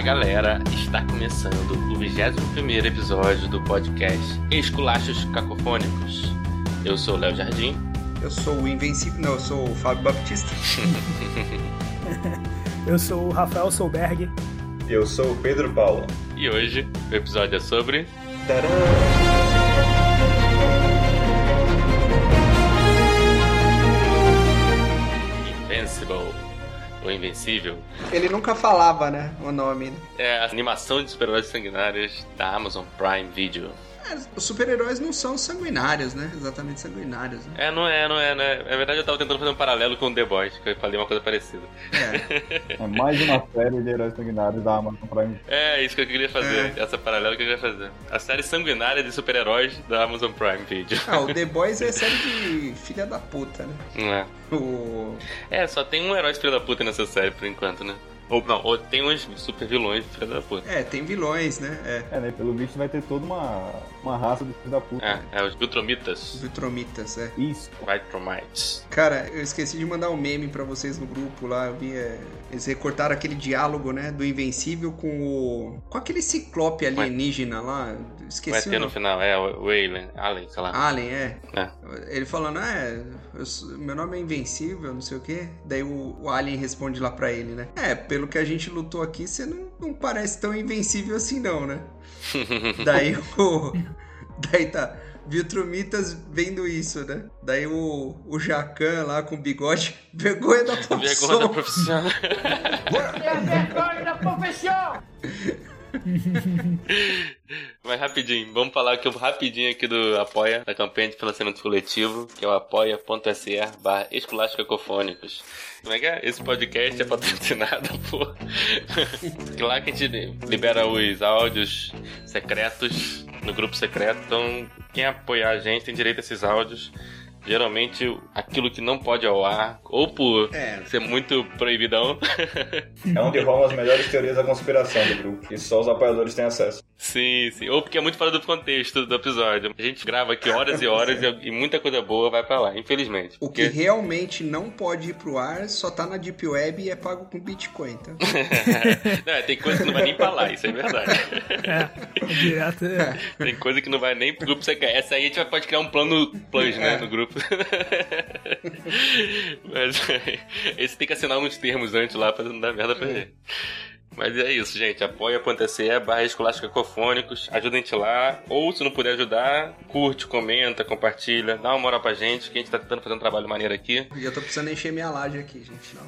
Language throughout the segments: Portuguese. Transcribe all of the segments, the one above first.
Fala galera, está começando o 21 episódio do podcast Esculachos Cacofônicos. Eu sou o Léo Jardim. Eu sou o Invencível. Não, eu sou o Fábio Baptista. eu sou o Rafael Solberg. Eu sou o Pedro Paulo. E hoje o episódio é sobre. Tcharam! O Invencível. Ele nunca falava, né? O nome. Né? É a animação de super-heróis sanguinários da Amazon Prime Video. Os super-heróis não são sanguinários, né? Exatamente sanguinários. Né? É, não é, não é, né? Na verdade, eu tava tentando fazer um paralelo com o The Boys, que eu falei uma coisa parecida. É. é mais uma série de heróis sanguinários da Amazon Prime. É, isso que eu queria fazer. É. Essa paralela que eu queria fazer. A série sanguinária de super-heróis da Amazon Prime Video. Ah, o The Boys é série de filha da puta, né? Não é. O... É, só tem um herói de filha da puta nessa série por enquanto, né? Ou não, ou tem uns super vilões de filha da puta. É, tem vilões, né? É, é né? Pelo visto vai ter toda uma, uma raça de filha da puta. É, é os Viltromitas. Viltromitas, é. Isso. Viltromites. Cara, eu esqueci de mandar um meme pra vocês no grupo lá. Eu vi. É... Eles recortaram aquele diálogo, né? Do Invencível com o. Com aquele ciclope alienígena lá. Esqueci Vai ter no final, é, o Alien, Alien, sei lá. Alien, é. é. Ele falando, ah, é, eu, meu nome é Invencível, não sei o quê. Daí o, o Alien responde lá pra ele, né? É, pelo que a gente lutou aqui, você não, não parece tão invencível assim, não, né? Daí o. Daí tá. Viltrumitas vendo isso, né? Daí o, o Jacan lá com bigode, vergonha da profissão. Vergonha da profissão. é vergonha da profissão! Mas rapidinho, vamos falar aqui rapidinho aqui do Apoia, da campanha de financiamento coletivo, que é o apoia.se barra esculachos Como é que é? Esse podcast é patrocinado por... lá que a gente libera os áudios secretos no grupo secreto, então quem apoiar a gente tem direito a esses áudios geralmente aquilo que não pode ao ar, ou por é. ser muito proibidão. é onde rolam as melhores teorias da conspiração do grupo, e só os apoiadores têm acesso. Sim, sim. Ou porque é muito fora do contexto do episódio. A gente grava aqui horas e horas e muita coisa boa vai para lá, infelizmente. O que realmente não pode ir pro ar só tá na Deep Web e é pago com Bitcoin, tá? não, é, tem coisa que não vai nem pra lá, isso é verdade. É, direto. É. Tem coisa que não vai nem pro grupo secreto. Essa aí a gente pode criar um plano plus, né, no grupo. Mas esse tem que assinar uns termos antes lá pra não dar merda pra ele. Mas é isso, gente. Apoia.se barra escolástica cacofônicos. Ajuda a gente lá. Ou se não puder ajudar, curte, comenta, compartilha. Dá uma moral pra gente, que a gente tá tentando fazer um trabalho maneiro aqui. E eu tô precisando encher minha laje aqui, gente. Não,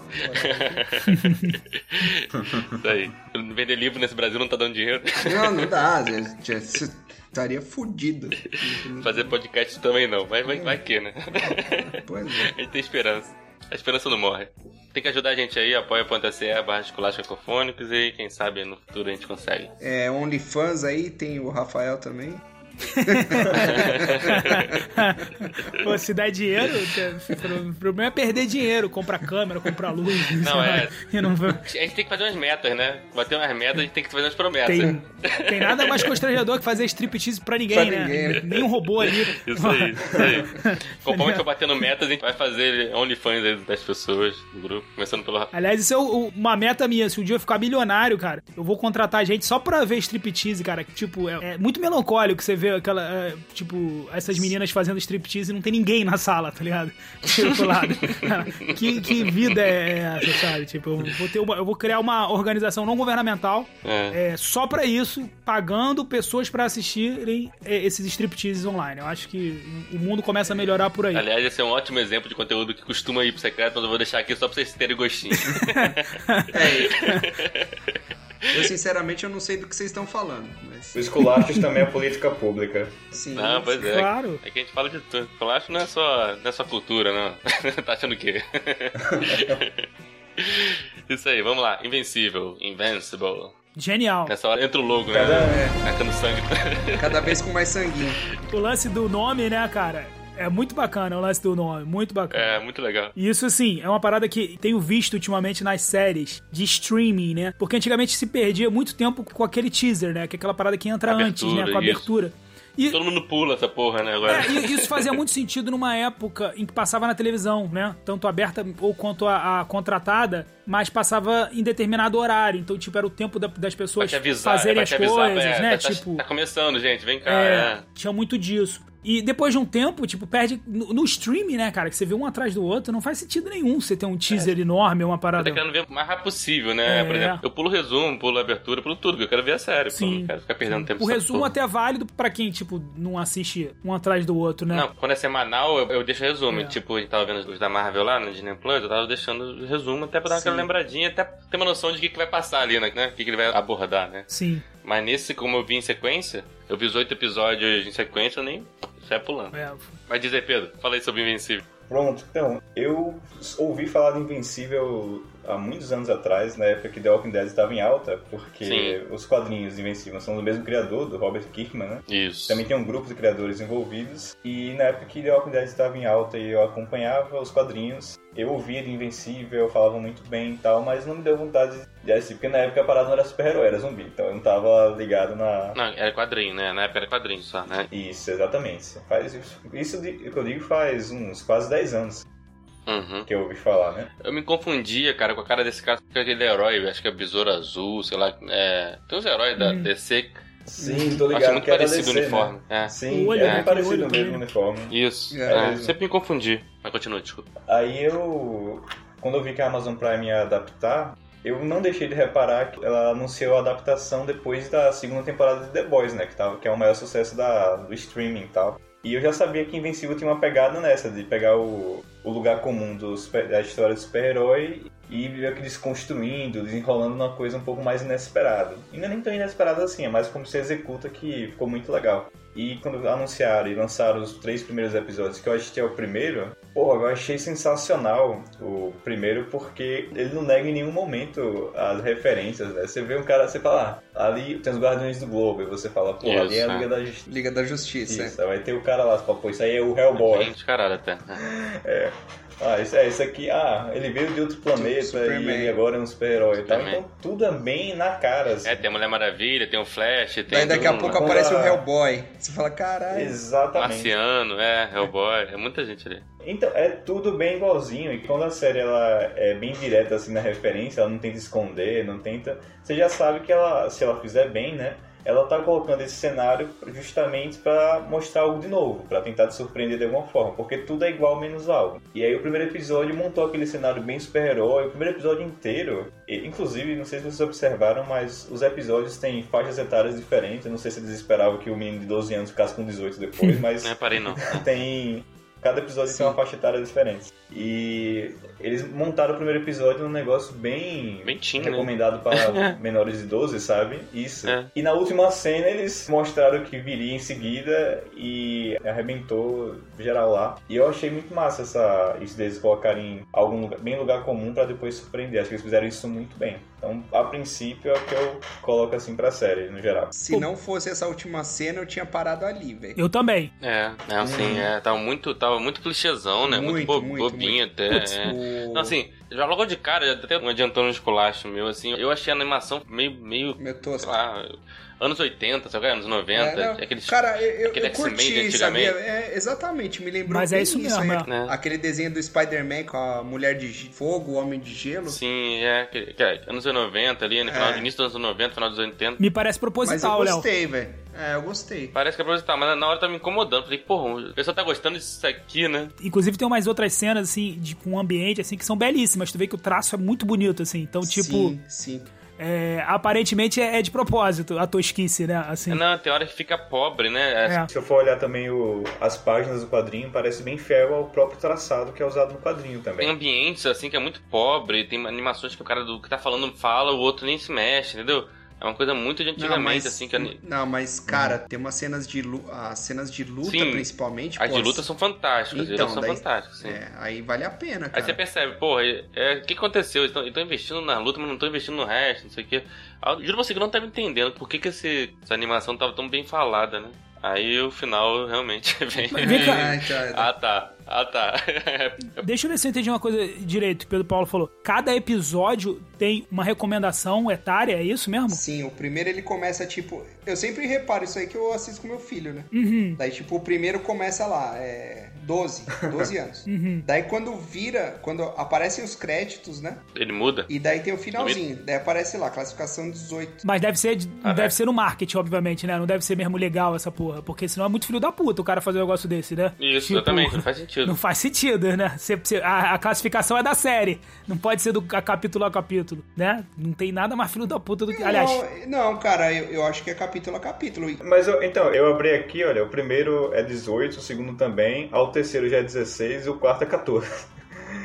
isso aí. Vender livro nesse Brasil não tá dando dinheiro. Não, não dá. Você estaria fudido. Fazer podcast também não. Mas vai, vai que, né? Pois é. A gente tem esperança. A esperança não morre. Tem que ajudar a gente aí, apoia.se barra escolástica cacofônicos e quem sabe no futuro a gente consegue. É, OnlyFans aí, tem o Rafael também. Pô, se dá dinheiro, o problema é perder dinheiro, comprar câmera, comprar luz. Não, é. Não... A gente tem que fazer umas metas, né? Bater umas metas, a gente tem que fazer umas promessas. Tem, tem nada mais constrangedor que fazer striptease pra ninguém, pra né? Ninguém. Nem um robô ali. Isso aí, isso aí. Conforme a gente for batendo metas, a gente vai fazer OnlyFans das pessoas do grupo, começando pelo Aliás, isso é uma meta minha. Se um dia eu ficar milionário, cara, eu vou contratar gente só pra ver striptease, cara. Tipo, é, é muito melancólico você ver aquela. É, tipo, essas meninas fazendo striptease e não tem ninguém na sala, tá ligado? Tipo, lado. que, que vida é essa, sabe? Tipo, eu vou, ter uma, eu vou criar uma organização não governamental é. É, só pra isso, pagando pessoas pra assistirem é, esses stripteases online. Eu acho que o mundo começa a melhorar por aí. Aliás, esse é um ótimo exemplo de conteúdo que costuma ir pro secreto, mas eu vou deixar aqui só pra vocês terem gostinho. é. Eu, sinceramente, eu não sei do que vocês estão falando. Mas... O esculacho também é política pública. Sim. Não, pois é. Claro. É que a gente fala de tudo. Esculacho não é só, não é só cultura, não. tá achando o quê? Isso aí, vamos lá. Invencível. Invincible. Genial. Nessa hora entra o logo, né? Cada, né? É. sangue. Cada vez com mais sanguinho. O lance do nome, né, cara? É muito bacana o lance do nome, muito bacana. É, muito legal. E isso, assim, é uma parada que tenho visto ultimamente nas séries de streaming, né? Porque antigamente se perdia muito tempo com aquele teaser, né? Que é aquela parada que entra abertura, antes, né? Com a abertura. E- Todo mundo pula essa porra, né? Agora. É, e isso fazia muito sentido numa época em que passava na televisão, né? Tanto aberta ou quanto a, a contratada, mas passava em determinado horário. Então, tipo, era o tempo da- das pessoas avisar, fazerem vai as avisar, coisas, é, né? Tá, tá- tipo, tá começando, gente, vem cá. é, é. tinha muito disso. E depois de um tempo, tipo, perde. No, no streaming, né, cara? Que você vê um atrás do outro, não faz sentido nenhum você ter um teaser enorme, uma Eu parada. tô querendo ver o mais rápido possível, né? É. Por exemplo, eu pulo resumo, pulo abertura, pulo tudo, porque eu quero ver a série. Sim. não quero ficar perdendo tempo O resumo até é válido pra quem, tipo, não assiste um atrás do outro, né? Não, quando é semanal, eu, eu deixo resumo. É. Tipo, a gente tava vendo os da Marvel lá no Disney Plus, eu tava deixando resumo até pra dar aquela Sim. lembradinha, até ter uma noção de o que, que vai passar ali, né? O que, que ele vai abordar, né? Sim. Mas nesse, como eu vi em sequência, eu vi os oito episódios em sequência, eu nem sai pulando. É. Mas diz aí, Pedro, fala aí sobre Invencível. Pronto, então, eu ouvi falar de Invencível há muitos anos atrás, na época que The Walking Dead estava em alta, porque Sim. os quadrinhos de Invencível são do mesmo criador, do Robert Kirkman, né? Isso. Também tem um grupo de criadores envolvidos, e na época que The Walking Dead estava em alta e eu acompanhava os quadrinhos, eu ouvia de Invencível, falava muito bem e tal, mas não me deu vontade de assistir, porque na época a parada não era super-herói, era zumbi, então eu não tava ligado na, Não, era quadrinho, né? Na época era quadrinho só, né? isso, exatamente. Faz isso, isso que eu digo faz uns quase 10 anos Uhum. que eu ouvi falar, né? Eu me confundia, cara, com a cara desse cara, com aquele herói, acho que é Besouro Azul, sei lá. É... Tem uns heróis da Hum. DC. Sim, tô Acho ligado. muito que é parecido o uniforme. Né? É. Sim, O olho, é bem parecido olho mesmo o uniforme. Isso. É, É, sempre me confundi. Mas continua, desculpa. Aí eu, quando eu vi que a Amazon Prime ia adaptar, eu não deixei de reparar que ela anunciou a adaptação depois da segunda temporada de The Boys, né? Que, tava, que é o maior sucesso da, do streaming e tal. E eu já sabia que Invencível tinha uma pegada nessa, de pegar o, o lugar comum do super- da história do super-herói e meio que desconstruindo, desenrolando uma coisa um pouco mais inesperada. E não é nem tão inesperada assim, é mais como se executa que ficou muito legal. E quando anunciaram e lançaram os três primeiros episódios, que eu assisti ao primeiro, pô, eu achei sensacional o primeiro, porque ele não nega em nenhum momento as referências, né? Você vê um cara, você fala, ah, ali tem os Guardiões do Globo, e você fala, pô, ali é a Isso, Liga da Justiça. Liga da Justiça. Isso, vai ter o cara lá, você fala, pô, isso aí é o Hellboy. Bem descarado até. Ah, isso é isso aqui. Ah, ele veio de outro planeta e ele agora é um super-herói e tal. Então tudo é bem na cara. Assim. É, tem a Mulher Maravilha, tem o Flash, tem Daí daqui a pouco aparece o Hellboy. Você fala, caralho. Exatamente. Marciano, é, Hellboy, é muita gente ali. Então, é tudo bem igualzinho. E quando a série ela é bem direta assim na referência, ela não tenta esconder, não tenta. Você já sabe que ela, se ela fizer bem, né? Ela tá colocando esse cenário justamente pra mostrar algo de novo, pra tentar te surpreender de alguma forma, porque tudo é igual menos algo. E aí o primeiro episódio montou aquele cenário bem super-herói, o primeiro episódio inteiro, e, inclusive, não sei se vocês observaram, mas os episódios têm faixas etárias diferentes. Eu não sei se eles esperavam que o menino de 12 anos ficasse com 18 depois, mas Não reparei não. tem. Cada episódio tem uma faixa etária diferente. E eles montaram o primeiro episódio num negócio bem. Bem teen, né? recomendado para menores de 12, sabe? Isso. É. E na última cena eles mostraram que viria em seguida e arrebentou geral lá. E eu achei muito massa essa, isso deles colocarem algum lugar, bem lugar comum para depois surpreender. Acho que eles fizeram isso muito bem. Então, a princípio, é o que eu coloco assim pra série, no geral. Se não fosse essa última cena, eu tinha parado ali, velho. Eu também. É, não, assim, é, tava muito, tava muito clichêzão, né? Muito, Muito, bo- muito, bobinho muito. até. Putz, é. o- Não, assim, já logo de cara, até um adiantando um esculacho meu, assim, eu achei a animação meio, meio, Meu sei tosco. lá, anos 80, sabe? Anos 90, É, não, aqueles... Cara, eu, eu, aquele eu curti, antigamente. sabia? É, exatamente, me lembrou Mas é isso isso mesmo, aí. é. Né? Aquele desenho do Spider-Man com a mulher de fogo, o homem de gelo. Sim, é, que, que é, anos 90 ali, no final, É. início dos anos 90, final dos anos 80. Me parece Mas eu proposital, Léo. gostei, velho. É, eu gostei. Parece que é proposital, mas na hora tá me incomodando. Falei, porra, o pessoal tá gostando disso aqui, né? Inclusive tem umas outras cenas, assim, de, com ambiente, assim, que são belíssimas. Tu vê que o traço é muito bonito, assim. Então, tipo, Sim, sim. É, aparentemente é, é de propósito a tosquice, né? Assim. Não, tem hora que fica pobre, né? É. Se eu for olhar também o, as páginas do quadrinho, parece bem fiel ao próprio traçado que é usado no quadrinho Tem também. ambientes, assim, que é muito pobre, tem animações que o cara do que tá falando fala, o outro nem se mexe, entendeu? É uma coisa muito de antigamente, assim, que... Não, mas, cara, tem umas cenas de luta. As cenas de luta, Sim. principalmente. As pô, de luta são fantásticas, Então, as são daí- fantásticas. É, aí vale a pena, Aí cara. você percebe, porra, é, é, o que aconteceu? Eles estão investindo na luta, mas não estão investindo no resto, não sei o quê. Ah, Juro pra você que eu não tava entendendo por que, que esse- essa animação tava tão bem falada, né? Aí o final realmente vem. Mas ah, tá. Ah, tá. Deixa eu ver se eu entendi uma coisa direito, que o Pedro Paulo falou. Cada episódio tem uma recomendação etária, é isso mesmo? Sim, o primeiro ele começa tipo. Eu sempre reparo isso aí que eu assisto com meu filho, né? Uhum. Daí, tipo, o primeiro começa lá, é. 12, 12 anos. Uhum. Daí quando vira, quando aparecem os créditos, né? Ele muda? E daí tem o finalzinho. Daí aparece lá, classificação 18. Mas deve ser, Ah, deve é. ser no marketing, obviamente, né? Não deve ser mesmo legal essa porra. Porque senão é muito filho da puta o cara fazer um negócio desse, né? Isso, exatamente, não faz sentido. Não faz sentido, né? Você- você- a, a classificação é da série. Não pode ser do a capítulo a capítulo, né? Não tem nada mais filho da puta do que. Aliás, Não, não, cara, eu, eu acho que é capítulo a capítulo. Mas eu- então, eu abri aqui, olha, o primeiro é 18, o segundo também, ao terceiro já é 16 e o quarto é 14.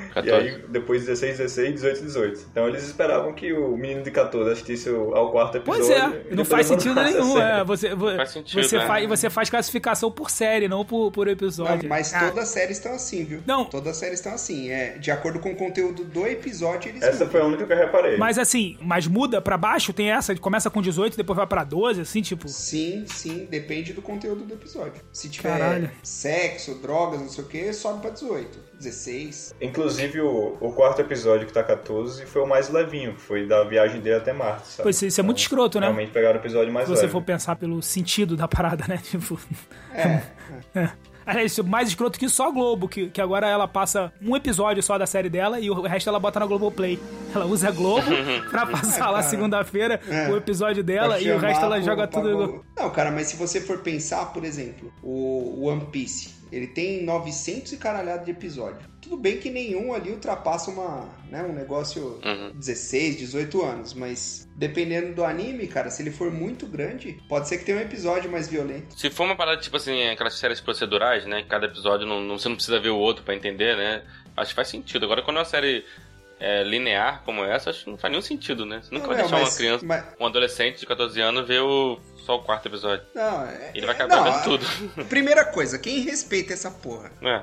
E 14. aí, depois 16, 16, 18, 18. Então eles esperavam que o menino de 14 assistisse ao quarto episódio. Pois é, e não faz sentido nenhum. É, você, vo- Faz sentido, você, né? faz, você faz classificação por série, não por, por Não, episódio. mas Ah, todas as séries estão assim, viu? Não. Todas as séries estão assim. É, de acordo com o conteúdo do episódio, eles Essa mudam. foi a única que eu reparei. Mas assim, mas muda pra baixo? Tem essa, começa com 18, depois vai pra 12, assim, tipo. Sim, sim, depende do conteúdo do episódio. Se tiver Caralho. sexo, drogas, não sei o que, sobe pra 18, 16. Inclusive o, o quarto episódio que tá 14 foi o mais levinho, que foi da viagem dele até Marte, sabe? Pois isso é muito escroto, né? Realmente pegaram o episódio mais Se você leve. for pensar pelo sentido da parada, né? Tipo. É. É. Aliás, isso é mais escroto que só a Globo, que, que agora ela passa um episódio só da série dela e o resto ela bota na Globoplay. Ela usa a Globo pra passar lá segunda-feira o episódio dela e o resto ela joga tudo. Globo. Não, cara, mas se você for pensar, por exemplo, o One Piece, ele tem 900 e caralhado de episódio. Tudo bem que nenhum ali ultrapassa uma, né, um negócio Uhum. 16, 18 anos, mas dependendo do anime, cara, se ele for muito grande, pode ser que tenha um episódio mais violento. Se for uma parada tipo assim, aquelas séries procedurais, né? Cada episódio não, não- você não precisa ver o outro pra entender, né? Acho que faz sentido. Agora, quando é uma série é, linear como essa, acho que não faz nenhum sentido, né? Você nunca Não, vai não, deixar mas- uma criança, mas- um adolescente de 14 anos ver o, só o quarto episódio. Não, é- Ele vai acabar não, vendo tudo. Primeira coisa, quem respeita essa porra? É.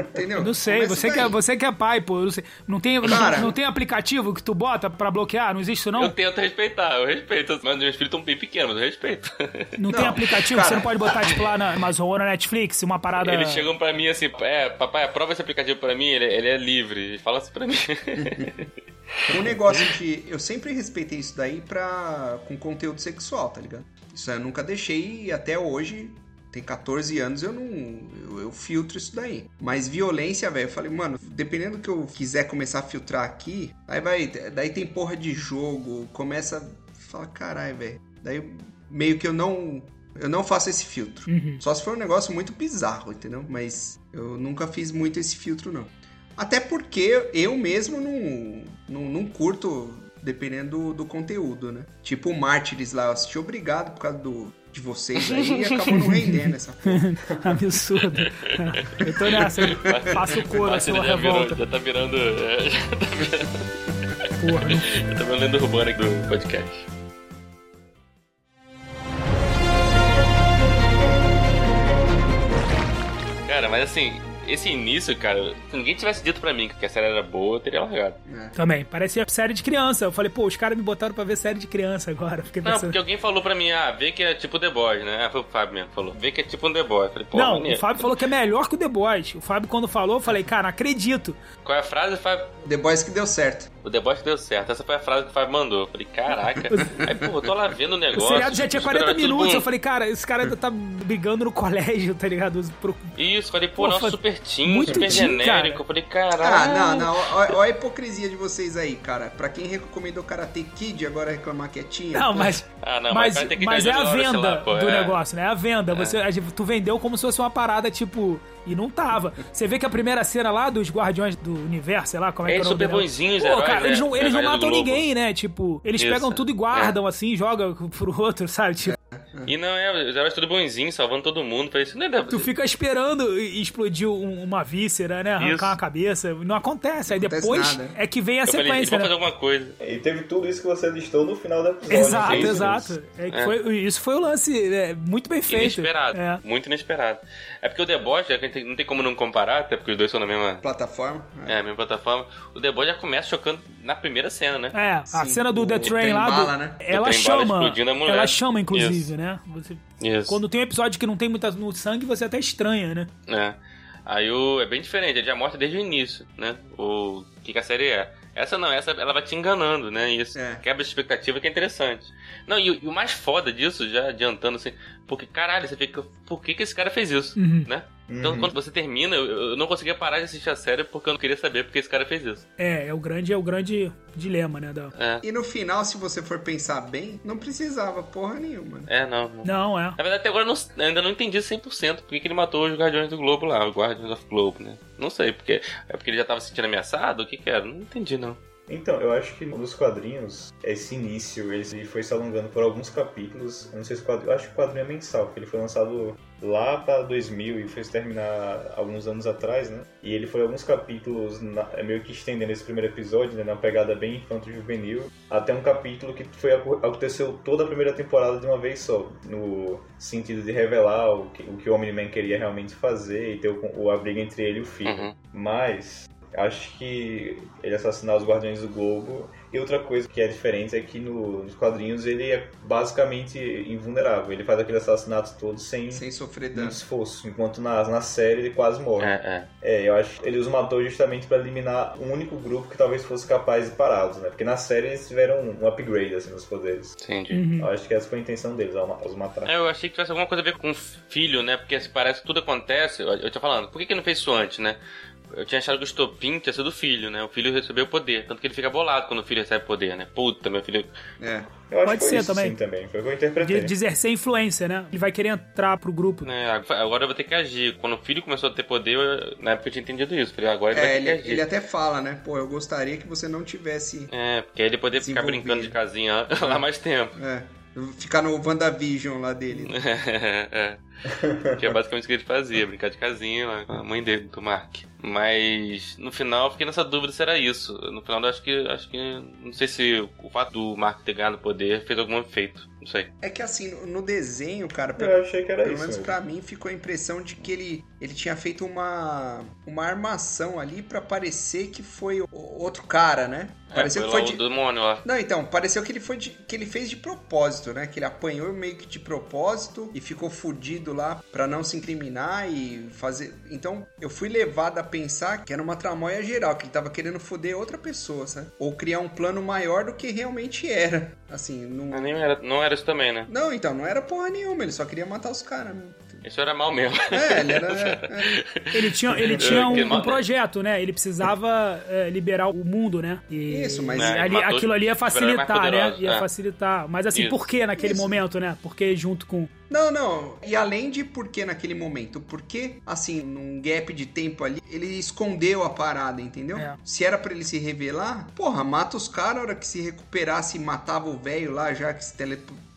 Entendeu? Eu não sei, Começa você que, é, você que é pai, pô. Não, sei. não, tem, não- Cara. não, tem aplicativo que tu bota pra bloquear? Não existe isso, não? Eu tento respeitar, eu respeito. Mas meus filhos estão bem pequenos, mas eu respeito. Não, tem Não, aplicativo? cara. Você não pode botar, tipo, lá na Amazon ou na Netflix, uma parada. Eles chegam pra mim assim, é, papai, aprova esse aplicativo pra mim, ele, ele é livre. Fala assim pra mim. Um negócio de. Eu sempre respeitei isso daí pra. com conteúdo sexual, tá ligado? Isso eu nunca deixei e até hoje. Tem 14 anos, eu não. Eu, eu filtro isso daí. Mas violência, velho, eu falei, mano, dependendo do que eu quiser começar a filtrar aqui, aí vai. Daí tem porra de jogo, começa. Fala, caralho, velho. Daí meio que eu não. Eu não faço esse filtro. Uhum. Só se for um negócio muito bizarro, entendeu? Mas eu nunca fiz muito esse filtro, não. Até porque eu mesmo não, não, não curto, dependendo do, do conteúdo, né? Tipo o Mártires lá, eu assisti obrigado por causa do, de vocês aí e acabou não rendendo essa porra. Absurdo. Eu tô nessa, eu faço o couro, a sua já, virou, revolta. já tá virando. é, já tá virando, Porra, já tá virando lenda urbana aqui do podcast. Cara, mas assim, esse início, cara, se ninguém tivesse dito pra mim que a série era boa, eu teria largado. Também, parecia série de criança. Eu falei, pô, os caras me botaram pra ver série de criança agora. Fiquei Não, pensando. porque alguém falou pra mim, ah, vê que é tipo The Boys, né? Ah, foi o Fábio mesmo que falou. Vê que é tipo um The Boys. Eu falei, pô, Não, maneiro. o Fábio falou que é melhor que o The Boys. O Fábio, quando falou, eu falei, cara, acredito. Qual é a frase, Fábio? The Boys que deu certo. O Boys deu certo. Essa foi a frase que o Fábio mandou. Eu falei, caraca. Aí, pô, eu tô lá vendo o O negócio. seriado já tinha super- 40 tudo minutos. Eu falei, cara, esse cara ainda tá brigando no colégio, tá ligado? Pro- Isso, falei, pô, nossa, super teen, muito super teen, genérico. cara. Eu falei, caralho. Ah, não, não. Olha a hipocrisia de vocês aí, cara. Pra quem recomendou Karate Kid, agora reclamar que é tinha. Não, pô. mas. Ah, não, mas, mas mas ter é a venda lá, pô, do é. negócio, né? É a venda. Você, a gente- tu vendeu como se fosse uma parada, tipo. E não tava. Você vê que a primeira cena lá dos Guardiões do Universo, sei lá, como é que é Eles o super bonzinhos, Pô, heróis, cara, né? eles não, eles não Heróis do matam ninguém, né? Tipo, eles Isso. pegam tudo e guardam, assim, jogam pro outro, sabe? Tipo, E não, é, os heróis tudo bonzinhos, salvando todo mundo. Falei, isso não é da... tu fica esperando explodir um- uma víscera, né? Arrancar Isso. uma cabeça. Não acontece. Aí Acontece depois nada. é que vem a Eu falei, sequência, vão né? fazer alguma coisa. E teve tudo isso que você listou no final do episódio. Exato, né? Exato. isso. É que É. foi- isso foi o lance é, muito bem feito. Inesperado. É. Muito inesperado. É porque o The Boys, já que a gente não tem como não comparar, até porque os dois são na mesma, Plataforma. é, mesma plataforma, o The Boys já começa chocando na primeira cena, né? É, a Sim, cena do o The Train lá, do- bala, né? ela chama, a ela chama inclusive, Isso. né? Você, Isso. quando tem um episódio que não tem muita no sangue, você até estranha, né? É. Aí o, é bem diferente, ele já mostra desde o início, né? O que, que a série é. Essa não, essa ela vai te enganando, né? Isso É. quebra a expectativa que é interessante. Não, e, o- e o mais foda disso, já adiantando assim, porque caralho, você fica, por que, que esse cara fez isso, Uhum. né? Então Uhum. quando você termina, eu, eu não conseguia parar de assistir a série porque eu não queria saber porque esse cara fez isso. É, é o grande, é o grande dilema, né? Da... É, E no final, se você for pensar bem, não precisava porra nenhuma. né? é não. não. Não, é. Na verdade, até agora eu não- ainda não entendi 100% por que, que ele matou os Guardiões do Globo lá, os Guardians of Globe, né? Não sei, porque é porque ele já tava se sentindo ameaçado? O que que era? Não entendi, não. Então, eu acho que nos quadrinhos, esse início, ele ele foi se alongando por alguns capítulos. Eu não sei se o quadrinho, eu acho que o quadrinho é mensal, porque ele foi lançado lá para 2000 e foi se terminar alguns anos atrás, né? E ele foi alguns capítulos na- é meio que estendendo esse primeiro episódio, né, numa pegada bem infanto-juvenil, até um capítulo que foi aconteceu toda a primeira temporada de uma vez só, no sentido de revelar o que o, que o Omni-Man queria realmente fazer e ter o, o a briga entre ele e o filho. Uhum. Mas acho que ele assassinar os Guardiões do Globo. E outra coisa que é diferente é que no- nos quadrinhos ele é basicamente invulnerável. Ele faz aquele assassinato todo sem Sem sofrer dano. esforço. Enquanto na, na série ele quase morre. É, é. É, eu acho que ele os matou justamente para eliminar um único grupo que talvez fosse capaz de pará-los, né? Porque na série eles tiveram um upgrade assim, nos poderes. Entendi. Uhum. Eu acho que essa foi a intenção deles, ao os matar. É, eu achei que tivesse alguma coisa a ver com o filho, né? Porque assim, parece que tudo acontece. Eu, eu tô falando, por que, que não fez isso antes, né? Eu tinha achado que o estopim tinha sido o filho, né? O filho recebeu poder. Tanto que ele fica bolado quando o filho recebe poder, né? Puta, meu filho. É. Eu acho Pode ser isso, também. sim, também. Foi o que eu interpretei. De, de exercer influência, né? Ele vai querer entrar pro grupo. Né, agora eu vou ter que agir. Quando o filho começou a ter poder, eu- na época eu tinha entendido isso. Falei, agora ele vai É, ter ele, que agir. ele até fala, né? Pô, eu gostaria que você não tivesse. É, porque aí ele poder ficar brincando de casinha lá mais tempo. É. Ficar no WandaVision lá dele. né? é. Que é basicamente o que ele fazia, brincar de casinha lá com a mãe dele, do Mark. Mas no final eu fiquei nessa dúvida se era isso. No final eu acho que. acho que. Não sei se o fato do Mark ter ganhado poder fez algum efeito. Não sei. É que assim, no- desenho, cara, pra- Eu achei que era pelo isso. menos mesmo. pra mim ficou a impressão de que ele, ele tinha feito uma, uma armação ali pra parecer que foi o- outro cara, né? Pareceu é, que foi de, demônio lá. Não, então, pareceu que ele foi de- que ele fez de propósito, né? Que ele apanhou meio que de propósito e ficou fudido lá pra não se incriminar e fazer. Então, eu fui levado a pensar que era uma tramóia geral, que ele tava querendo foder outra pessoa, sabe? Ou criar um plano maior do que realmente era. Assim, não. Nem era, não era isso também, né? Não, então, não era porra nenhuma, ele só queria matar os caras. mesmo. Isso era mal mesmo. É, ele era. é, Ele tinha, ele tinha um, um projeto, né? Ele precisava é, liberar o mundo, né? E, Isso, mas- É, ali- matou aquilo ali ia facilitar, né? Ia é. facilitar. Mas assim, Isso. por que naquele Isso. momento, né? Porque junto com. Não, não. E além de por que naquele momento? Porque, assim, num gap de tempo ali, ele escondeu a parada, entendeu? É. Se era pra ele se revelar, porra, mata os caras, a hora que se recuperasse, matava o velho lá, já que se teleportava,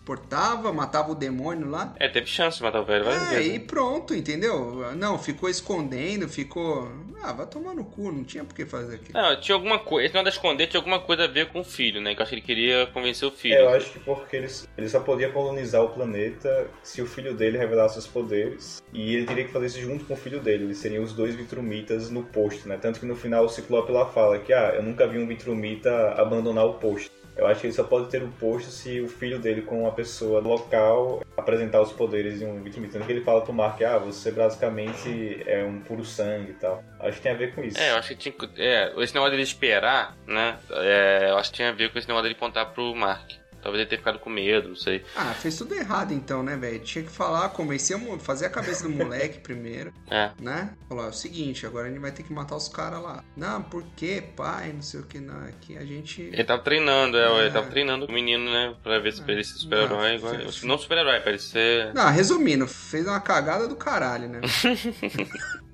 matava o demônio lá. É, teve chance de matar o velho É, vezes. e né? pronto, entendeu? Não, ficou escondendo, ficou. Ah, vai tomar no cu, não tinha por que fazer aquilo. Não, tinha alguma coisa. Esse negócio da esconder tinha alguma coisa a ver com o filho, né? Que eu acho que ele queria convencer o filho. É, eu acho que porque ele, ele só podia colonizar o planeta se o filho dele revelasse os poderes. E ele teria que fazer isso junto com o filho dele. Eles seriam os dois Vitrumitas no posto, né? Tanto que no final o Ciclope lá fala que, ah, eu nunca vi um Vitrumita abandonar o posto. Eu acho que ele só pode ter o posto se o filho dele, com uma pessoa local, apresentar os poderes de um Vitrumita. Tanto que ele fala pro Mark, ah, você basicamente é um puro sangue e tal. Acho que tem a ver com isso. É, eu acho que tinha. É, esse negócio dele esperar, né? É, eu acho que tinha a ver com esse negócio dele contar pro Mark. Talvez ele tenha ficado com medo, não sei. Ah, fez tudo errado então, né, velho? Tinha que falar, convencer, fazer a cabeça do moleque primeiro. É. né? Falar é o seguinte, agora a gente vai ter que matar os caras lá. Não, por quê, pai? Não sei o que, não. Aqui a gente. Ele tava treinando, é, É. ele tava treinando o menino, né? Pra ver se pra ele ser super-herói. Não, Não super-herói, pra ele ser. Não, resumindo, fez uma cagada do caralho, né?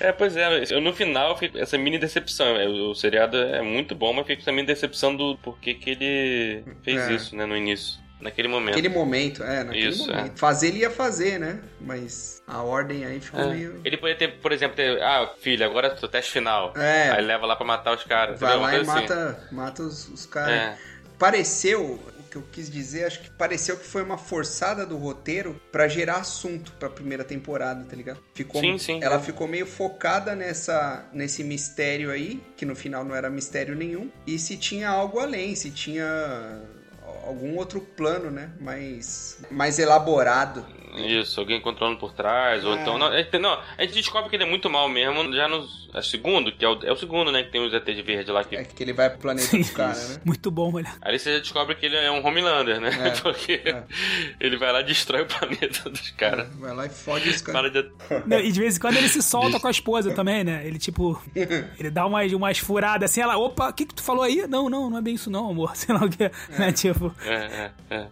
É, pois é, eu, no final com essa mini decepção. é, O, o seriado é muito bom, mas essa mini decepção do porquê que ele fez É. isso, né, no início. Naquele momento. Naquele momento, é, naquele Isso, momento. Fazer ele ia fazer, né? Mas a ordem aí ficou É. meio. Ele poderia ter, por exemplo, ter, ah, filho, agora é o teste final. É. Aí leva lá pra matar os caras. Vai lá e assim. mata, mata os, os caras. É. Pareceu, que eu quis dizer, acho que pareceu que foi uma forçada do roteiro pra gerar assunto pra primeira temporada, tá ligado? Ficou, Sim, sim. Ela ficou meio focada nessa, nesse mistério aí, que no final não era mistério nenhum, e se tinha algo além, se tinha algum outro plano, né? Mais, mais elaborado. Isso, alguém controlando por trás, ou É. então. Não, a gente- não, a gente descobre que ele é muito mal mesmo já no é o segundo, que é o, é o segundo, né? Que tem os ETs verde lá que. É que ele vai pro planeta dos caras, né? Muito bom, olha. Ali você já descobre que ele é um Homelander, né? É, Porque é. ele vai lá e destrói o planeta dos caras. Vai lá e fode os caras. De. Não, E de vez em quando ele se solta com a esposa também, né? Ele, tipo, ele dá umas, umas furadas assim, ela, opa, o que que tu falou aí? Não, não, não é bem isso não, amor. Sei lá o que. Né? Tipo, É, é, é.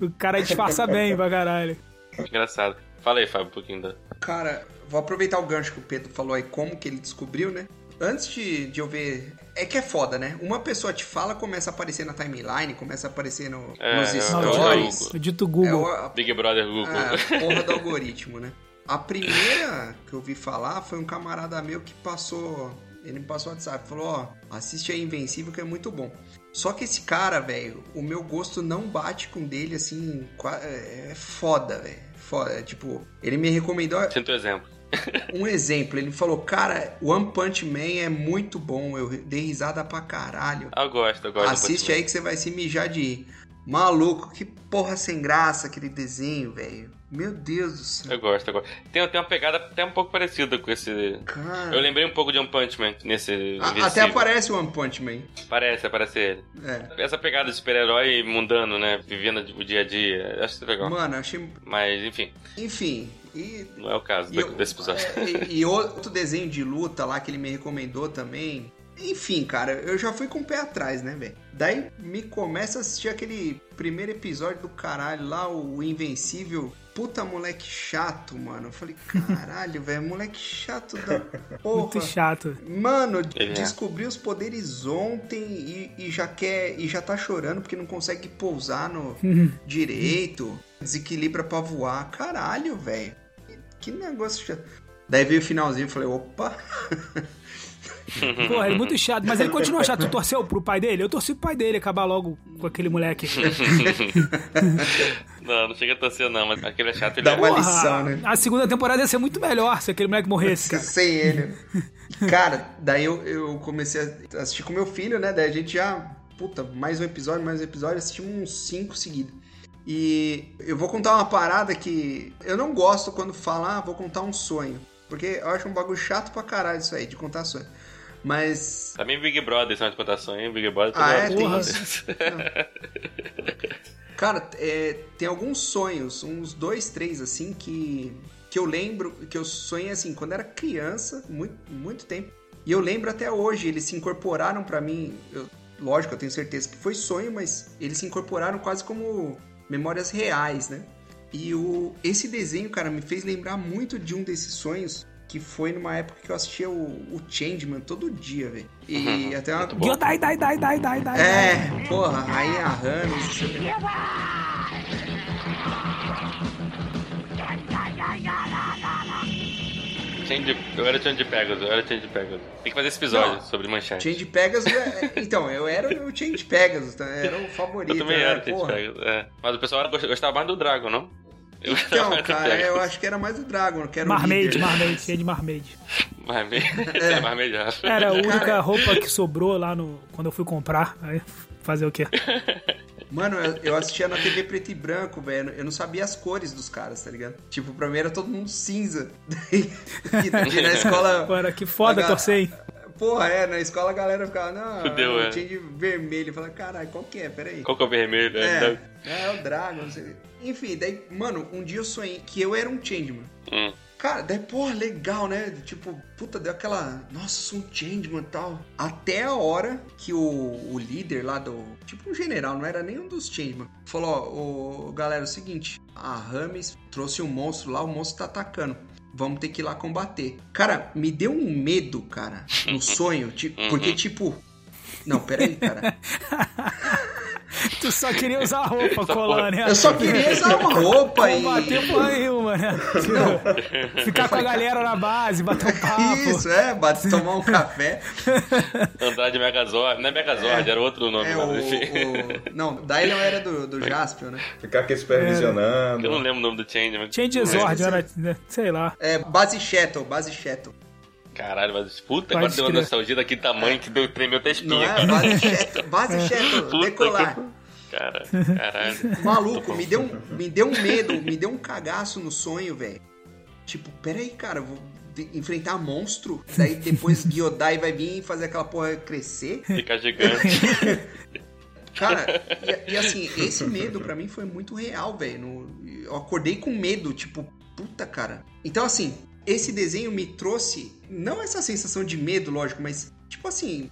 o cara disfarça bem pra caralho. Engraçado. Fala aí, Fábio, um pouquinho da. Cara, vou aproveitar o gancho que o Pedro falou aí, como que ele descobriu, né? Antes de, de eu ver. É que é foda, né? Uma pessoa te fala, começa a aparecer na timeline, começa a aparecer no, É, nos é, Não, stories. o dito É Google. o- a, Big Brother Google. a porra do algoritmo, né? A primeira que eu vi falar foi um camarada meu que passou. Ele me passou o WhatsApp, falou: Ó, assiste aí Invencível que é muito bom. Só que esse cara, velho, o meu gosto não bate com dele assim. qua- É foda, velho. Foda. É, Tipo, ele me recomendou. Sinto exemplo. Um exemplo, ele falou, cara, One Punch Man é muito bom, eu dei risada pra caralho. Eu gosto, eu gosto. Assiste aí que você vai se mijar de rir. Maluco, que porra sem graça aquele desenho, velho. Meu Deus do céu. Eu gosto, eu gosto. Tem, tem uma pegada até um pouco parecida com esse. Cara. Eu lembrei um pouco de One Punch Man nesse. A- até aparece o One Punch Man. Parece, aparece ele. É. Essa pegada de super-herói mundano, né? Vivendo o dia a dia. Acho isso legal. Mano, achei. Mas, enfim, Enfim. E, não é o caso e eu- desse episódio. é, e, e outro desenho de luta lá que ele me recomendou também. Enfim, cara, eu já fui com o pé atrás, né, velho? Daí me começa a assistir aquele primeiro episódio do caralho lá, o Invencível. Puta moleque chato, mano. Eu falei, caralho, velho, moleque chato da porra. Muito chato. Mano, é. descobriu os poderes ontem e, e já quer e já tá chorando porque não consegue pousar no direito, desequilibra pra voar. Caralho, velho. Que negócio chato. Daí veio o finalzinho e falei, opa. Porra, ele é muito chato, mas ele continua chato. Tu torceu pro pai dele? Eu torci pro pai dele acabar logo com aquele moleque. Não, não chega a torcer, não, mas aquele é chato ele Dá é. uma Porra, lição, né? A segunda temporada ia ser muito melhor se aquele moleque morresse, cara. Sem ele. Cara, daí eu, eu comecei a assistir com meu filho, né? Daí a gente já. Puta, mais um episódio, mais um episódio, assistimos uns cinco seguidos. E eu vou contar uma parada que eu não gosto quando falar, ah, vou contar um sonho. Porque eu acho um bagulho chato pra caralho isso aí, de contar sonho. Mas. Também Big Brother, são de contação, hein? Big Brother Ah, é? também Tem isso. Cara, é, tem alguns sonhos, uns dois, três, assim, que, que eu lembro, que eu sonhei, assim, quando era criança, muito, muito tempo. E eu lembro até hoje, eles se incorporaram pra mim, eu- lógico, eu tenho certeza que foi sonho, mas eles se incorporaram quase como memórias reais, né? E o, esse desenho, cara, me fez lembrar muito de um desses sonhos, que foi numa época que eu assistia o, o Changeman todo dia, velho. E até uma... Bom. Dai, dai, dai, dai, dai, dai. É, porra, sei o quê. Change, eu era Change Pegasus, eu era Change Pegasus. Tem que fazer esse episódio Não. sobre manchete. Change Pegasus, é- então, eu era o Change Pegasus, tá? era o favorito. Eu também né? era Change Porra. Pegasus. É. Mas o pessoal gost- gostava mais do Dragon, não? Eu Então, cara, eu acho que era mais o Dragon, que era o Marmaid, líder. Marmaid, cheio de Marmaid. Marmaid. É, Marmaid já. Era a única Cara- roupa que sobrou lá no quando eu fui comprar. Aí fazer o quê? Mano, eu, eu assistia na TV preto e branco, velho. Eu não sabia as cores dos caras, tá ligado? Tipo, pra mim era todo mundo cinza. e, e na escola. Agora, que foda a ga- torcer, hein? Porra, é, na escola a galera ficava, não, Fudeu, é. é. Change vermelho. Eu falava, caralho, qual que é? Peraí. Qual que é o vermelho? É, é o Dragon, não sei. Enfim, daí, mano, um dia eu sonhei que eu era um Changeman. Hum. Cara, daí, porra, legal, né? Tipo, puta, deu aquela. Nossa, sou um changeman e tal. Até a hora que o, o líder lá do. Tipo, um general, não era nenhum dos changeman. Falou: Ó, galera, é o seguinte. A Rames trouxe um monstro lá, o monstro tá atacando. Vamos ter que ir lá combater. Cara, me deu um medo, cara, no sonho. tipo, porque, tipo. Não, peraí, cara. Tu só queria usar roupa, colar, né? Eu só queria usar uma roupa e. Combater porra nenhuma, né? Ficar com a galera na base, bater um papo. Isso, é, bate, tomar um café. Andar de Megazord. Não é Megazord, era outro nome. É, o, o- Não, Dylion era do, do Jaspion, né? Ficar aqui Eu não supervisionando. lembro o nome do Change, mas... Change Zord, era, sei lá. É, base Shettle, base Shettle. Caralho, mas puta, agora deu uma nostalgia daquele tamanho que deu, tremeu até espinha. é? Base Shettle, base Puta decolar. Cara, caralho. Maluco, me deu, um, me deu um medo, me deu um cagaço no sonho, velho. Tipo, peraí, cara, vou enfrentar monstro, daí depois Gyodai vai vir e fazer aquela porra crescer. Fica gigante. Cara, e, e assim, esse medo pra mim foi muito real, velho. Eu acordei com medo, tipo, puta, cara. Então, assim, esse desenho me trouxe, não essa sensação de medo, lógico, mas, tipo assim,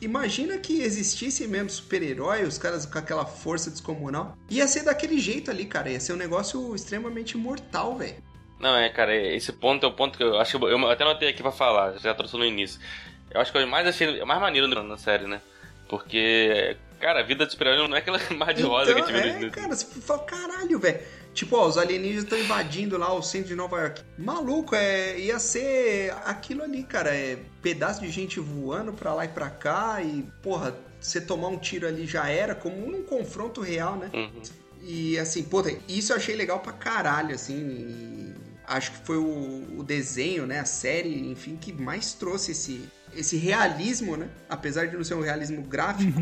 imagina que existisse mesmo super-herói, os caras com aquela força descomunal. Ia ser daquele jeito ali, cara. Ia ser um negócio extremamente mortal, velho. Não, é, cara, esse ponto é o ponto que eu acho que eu, até anotei aqui pra falar, já trouxe no início. Eu acho que eu mais achei é mais maneiro na série, né? Porque, cara, a vida de super-herói não é aquela mar de rosa que a gente é, viu no- cara, você fala, caralho, velho. Tipo, ó, os alienígenas estão invadindo lá o centro de Nova York. Maluco, é, ia ser aquilo ali, cara. É pedaço de gente voando pra lá e pra cá. E, porra, você tomar um tiro ali já era, como num confronto real, né? Uhum. E assim, pô, isso eu achei legal pra caralho, assim. e acho que foi o, o desenho, né? A série, enfim, que mais trouxe esse, esse realismo, né? Apesar de não ser um realismo gráfico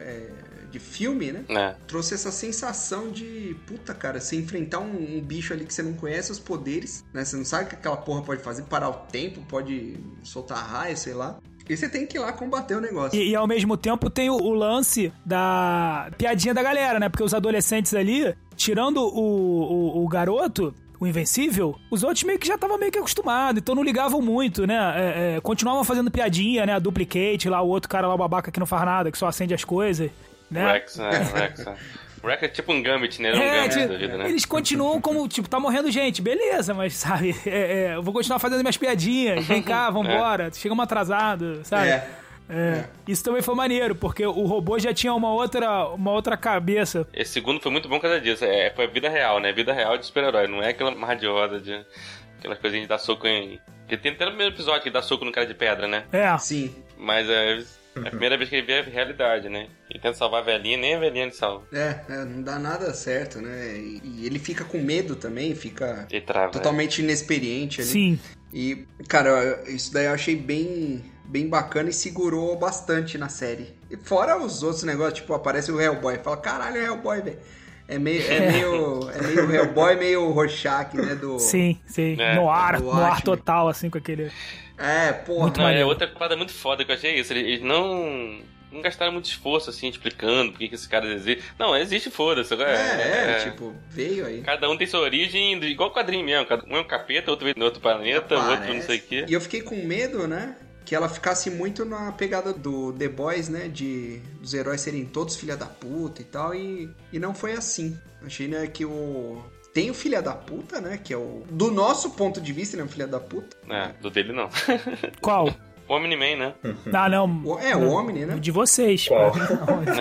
é, de filme, né? É. Trouxe essa sensação de, puta, cara, você enfrentar um, um bicho ali que você não conhece os poderes, né? Você não sabe o que aquela porra pode fazer, parar o tempo, pode soltar raio, sei lá. E você tem que ir lá combater o negócio. E, e ao mesmo tempo tem o, o lance da piadinha da galera, né? Porque os adolescentes ali, tirando o, o, o garoto, o Invencível, os outros meio que já estavam meio que acostumados, então não ligavam muito, né? É, é, continuavam fazendo piadinha, né? A Duplicate, lá o outro cara lá, o babaca que não faz nada, que só acende as coisas, né? Rex, é, Rex. é. O Rex é tipo um Gambit, né? Ele é um É, Gambit tipo, da vida, né? eles continuam como, tipo, tá morrendo gente, beleza, mas sabe, é, é, eu vou continuar fazendo minhas piadinhas, vem cá, vambora, chegamos atrasados, sabe? É. É, Isso também foi maneiro, porque o robô já tinha uma outra, uma outra cabeça. Esse segundo foi muito bom por causa disso. É, foi vida real, né? Vida real de super-herói. Não é aquela mar de. Aquelas coisinhas de dar soco em. Porque tem até no primeiro episódio que dá soco no cara de pedra, né? É, Sim. Mas é, é a primeira vez que ele vê a realidade, né? Ele tenta salvar a velhinha, nem a velhinha ele salva. É, é, não dá nada certo, né? E, e ele fica com medo também, fica trava. totalmente inexperiente ali. sim. E, cara, isso daí eu achei bem, bem bacana e segurou bastante na série. E fora os outros negócios, tipo, aparece o Hellboy. Fala, caralho, é Hellboy, velho. É meio, é meio, é meio Hellboy, meio Rorschach, né? Do... Sim, sim. É, no ar, do no ar total, assim, com aquele. É, porra. Muito Não, é outra parada muito foda que eu achei isso. Eles não. Não gastaram muito esforço, assim, explicando por que que esse cara existe. Não, existe, foda-se. agora É, é, tipo, veio aí. Cada um tem sua origem, igual quadrinho mesmo. Cada- Um é um capeta, outro veio no outro planeta, o outro não sei o quê. E eu fiquei com medo, né? Que ela ficasse muito na pegada do The Boys, né? De dos heróis serem todos filha da puta e tal. E, e não foi assim. Achei, né, que o. Tem o filha da puta, né? Que é o. Do nosso ponto de vista, ele é um filha da puta. É, do dele não. Qual? O Omni-Man, né? Ah, não. O- é, o Omni, né? De vocês. Qual?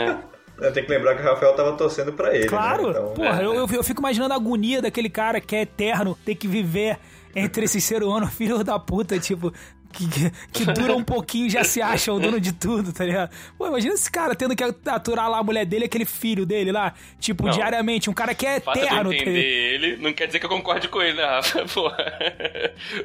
É. Eu tenho que lembrar que o Rafael tava torcendo pra ele. Claro, Né? Então, porra, é, eu, eu, eu fico imaginando a agonia daquele cara que é eterno, ter que viver entre esses seres humanos, filho da puta, tipo, que, que, dura um pouquinho e já se acha o dono de tudo, tá ligado? Pô, imagina esse cara tendo que aturar lá a mulher dele, aquele filho dele lá, tipo, Não. diariamente, um cara que é O fato de eu eterno. tá entender ele não quer dizer que eu concorde com ele, né, Rafa? Porra.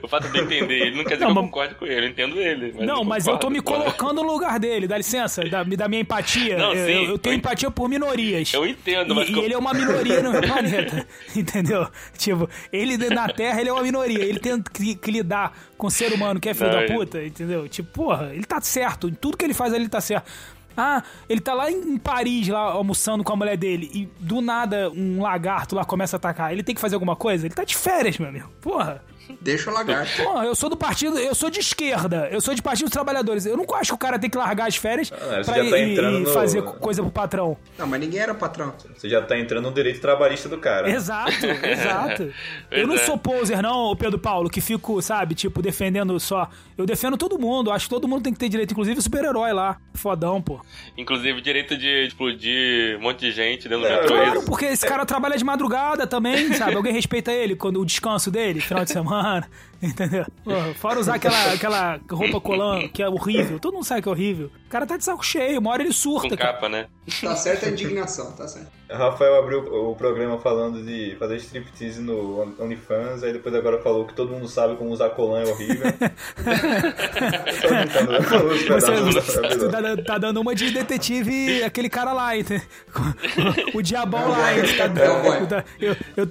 O fato de eu entender ele não quer dizer Não, que eu concorde com ele. Eu entendo ele. Mas Não, mas eu tô me colocando no lugar dele, dá licença, da, da minha empatia. Não, eu, sim, eu- eu tenho eu- empatia por minorias. Eu entendo, mas. E, e como- ele é uma minoria no meu planeta, entendeu? Tipo, ele na Terra, ele é uma minoria. Ele tem que, que lidar com o ser humano que é filho Não, da puta, entendeu? Tipo, porra, ele tá certo. Em tudo que ele faz ele tá certo. Ah, ele tá lá em Paris, lá almoçando com a mulher dele, e do nada um lagarto lá começa a atacar. Ele tem que fazer alguma coisa? Ele tá de férias, meu amigo. Porra. Deixa o lagarto. Porra, eu sou do partido, eu sou de esquerda, eu sou de partido dos trabalhadores. Eu não acho que o cara tem que largar as férias Ah, pra ir, tá no- fazer coisa pro patrão. Não, mas ninguém era patrão. Você já tá entrando no direito trabalhista do cara. Exato, exato. eu não é. sou poser, não, Pedro Paulo, que fico, sabe, tipo, defendendo só. Eu defendo todo mundo, acho que todo mundo tem que ter direito, inclusive o super-herói lá. Fodão, pô. Inclusive, direito de explodir um monte de gente dentro do Não, metrô. Claro, isso. porque esse cara trabalha de madrugada também, sabe? Alguém respeita ele quando o descanso dele, final de semana. humana, entendeu? Porra, fora usar aquela, aquela roupa colã que é horrível. Todo mundo sabe que é horrível. O cara tá de saco cheio, uma hora ele surta. Com capa, né? Tá certa a indignação, tá certo. Rafael abriu o programa falando de fazer striptease no OnlyFans, aí depois agora falou que todo mundo sabe como usar colã é horrível. Você, tá, tá dando uma de detetive, aquele cara lá, entendeu? o diabão lá. ele Tá, Hellboy. tá- eu, eu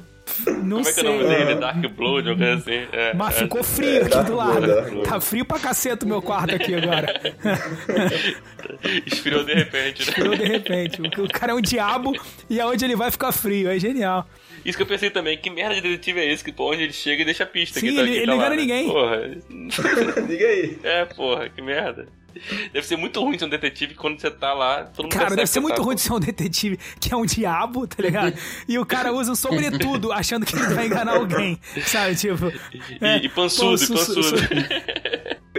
não Como é que é sei. o nome dele? Dark Blood, ou coisa assim. É, Mas é. ficou frio aqui do lado. Blood. Tá frio pra caceta o meu quarto aqui agora. Esfriou de repente, né? Frio de repente. O cara é um diabo e aonde ele vai ficar frio. É genial. Isso que eu pensei também, que merda de detetive é esse que pô, onde ele chega e deixa a pista? Sim, que tá, ele- que ele tá não lá, engana né? ninguém. Porra. Diga aí. É, porra, que merda. Deve ser muito ruim ser um detetive quando você tá lá, todo mundo Cara, deve ser muito tá, ruim de ser um detetive que é um diabo, tá ligado? E o cara usa um sobretudo achando que ele vai enganar alguém, sabe? Tipo. E, e pançudo, pô, e su- su- pançudo.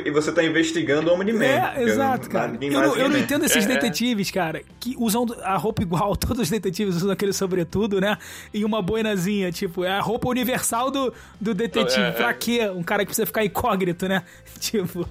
E você tá investigando o Omni-Man. É, exato, cara. Eu, não- eu não entendo esses É, é. detetives, cara, que usam a roupa igual. Todos os detetives usam aquele sobretudo, né? E uma boinazinha, tipo, é a roupa universal do, do detetive. É, é. Pra quê? Um cara que precisa ficar incógnito, né? Tipo.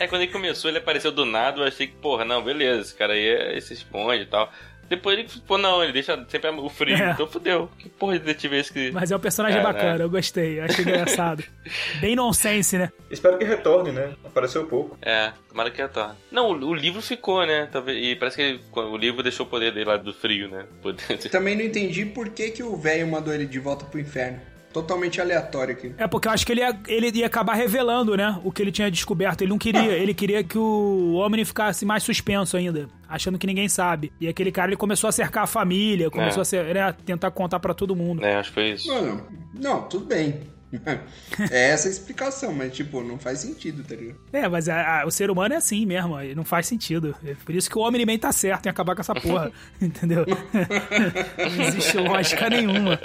É, quando ele começou, ele apareceu do nada, eu achei que, porra, não, beleza, esse cara aí é, se esconde e tal. Depois ele, pô, não, ele deixa sempre o frio, É. então fudeu. Que porra de detetive é esse que... Mas é um personagem Caraca. bacana, eu gostei, achei engraçado. Bem nonsense, né? Espero que retorne, né? Apareceu pouco. É, tomara que retorne. Não, o, o livro ficou, né? Talvez, e parece que ele- o livro deixou o poder dele lá do frio, né? Poder de- Também não entendi por que, que o velho mandou ele de volta pro inferno. Totalmente aleatório aqui. É porque eu acho que ele ia, ele ia acabar revelando, né? O que ele tinha descoberto. Ele não queria. Ele queria que o Omni ficasse mais suspenso ainda, achando que ninguém sabe. E aquele cara ele começou a cercar a família, começou É. a ser, né, tentar contar pra todo mundo. É, acho que foi isso. Mano, não, tudo bem. É essa a explicação, mas tipo, não faz sentido, tá ligado? É, mas a- a- o ser humano é assim mesmo, não faz sentido. É por isso que o Omni-Man tá certo em acabar com essa porra, entendeu? não existe lógica nenhuma.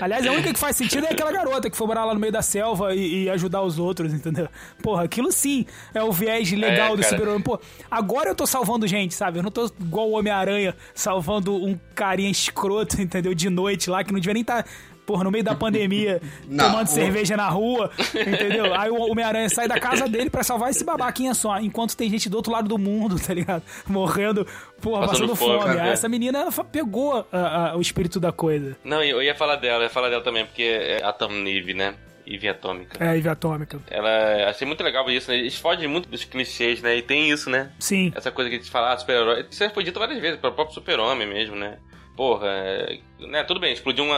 Aliás, a única que faz sentido é aquela garota que foi morar lá no meio da selva e, e ajudar os outros, entendeu? Porra, aquilo sim é o viés legal É, do super-homem. Pô, agora eu tô salvando gente, sabe? Eu não tô igual o Homem-Aranha salvando um carinha escroto, entendeu? De noite lá, que não devia nem estar. Porra, no meio da pandemia, Na tomando rua. cerveja na rua, entendeu? Aí o Homem-Aranha sai da casa dele pra salvar esse babaquinha só, enquanto tem gente do outro lado do mundo, tá ligado? Morrendo, porra, Passando passando, fome, fome. né? Aí essa menina, ela pegou o espírito da coisa. Não, eu ia falar dela, eu ia falar dela também, porque é Atom Eve, né? Eve Atômica. É, Ivy Atômica. Ela, achei muito legal isso, né? Eles fogem muito dos clichês, né? E tem isso, né? Sim. Essa coisa que a gente fala, ah, super-herói. Isso foi dito várias vezes, para o próprio super-homem mesmo, né? Porra, é, né, tudo bem, explodir um,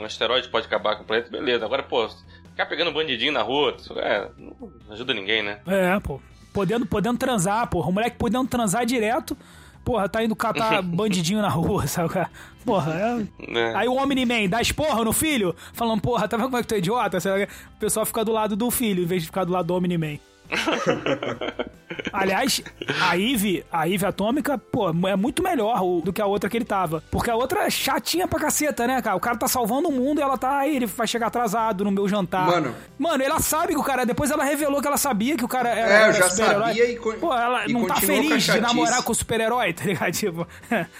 um asteroide pode acabar com o planeta, beleza. Agora, pô, ficar pegando bandidinho na rua, é, não ajuda ninguém, né? É, pô. Podendo, podendo transar, porra. O moleque podendo transar direto, porra, tá indo catar bandidinho na rua, sabe? cara? Porra, é... Né? Aí o Omni-Man dá esporra no filho, falando, porra, tá vendo como é que tu é idiota? O pessoal fica do lado do filho, em vez de ficar do lado do Omni-Man. Aliás, a Eve, a Eve Atômica, pô, é muito melhor do que a outra que ele tava. Porque a outra é chatinha pra caceta, né, cara? O cara tá salvando o mundo e ela tá aí, ele vai chegar atrasado no meu jantar. Mano. Mano, ela sabe que o cara. Depois ela revelou que ela sabia que o cara era. É, eu já super-herói. sabia e Pô, ela e não tá feliz de namorar com o super-herói, tá ligado? Tipo,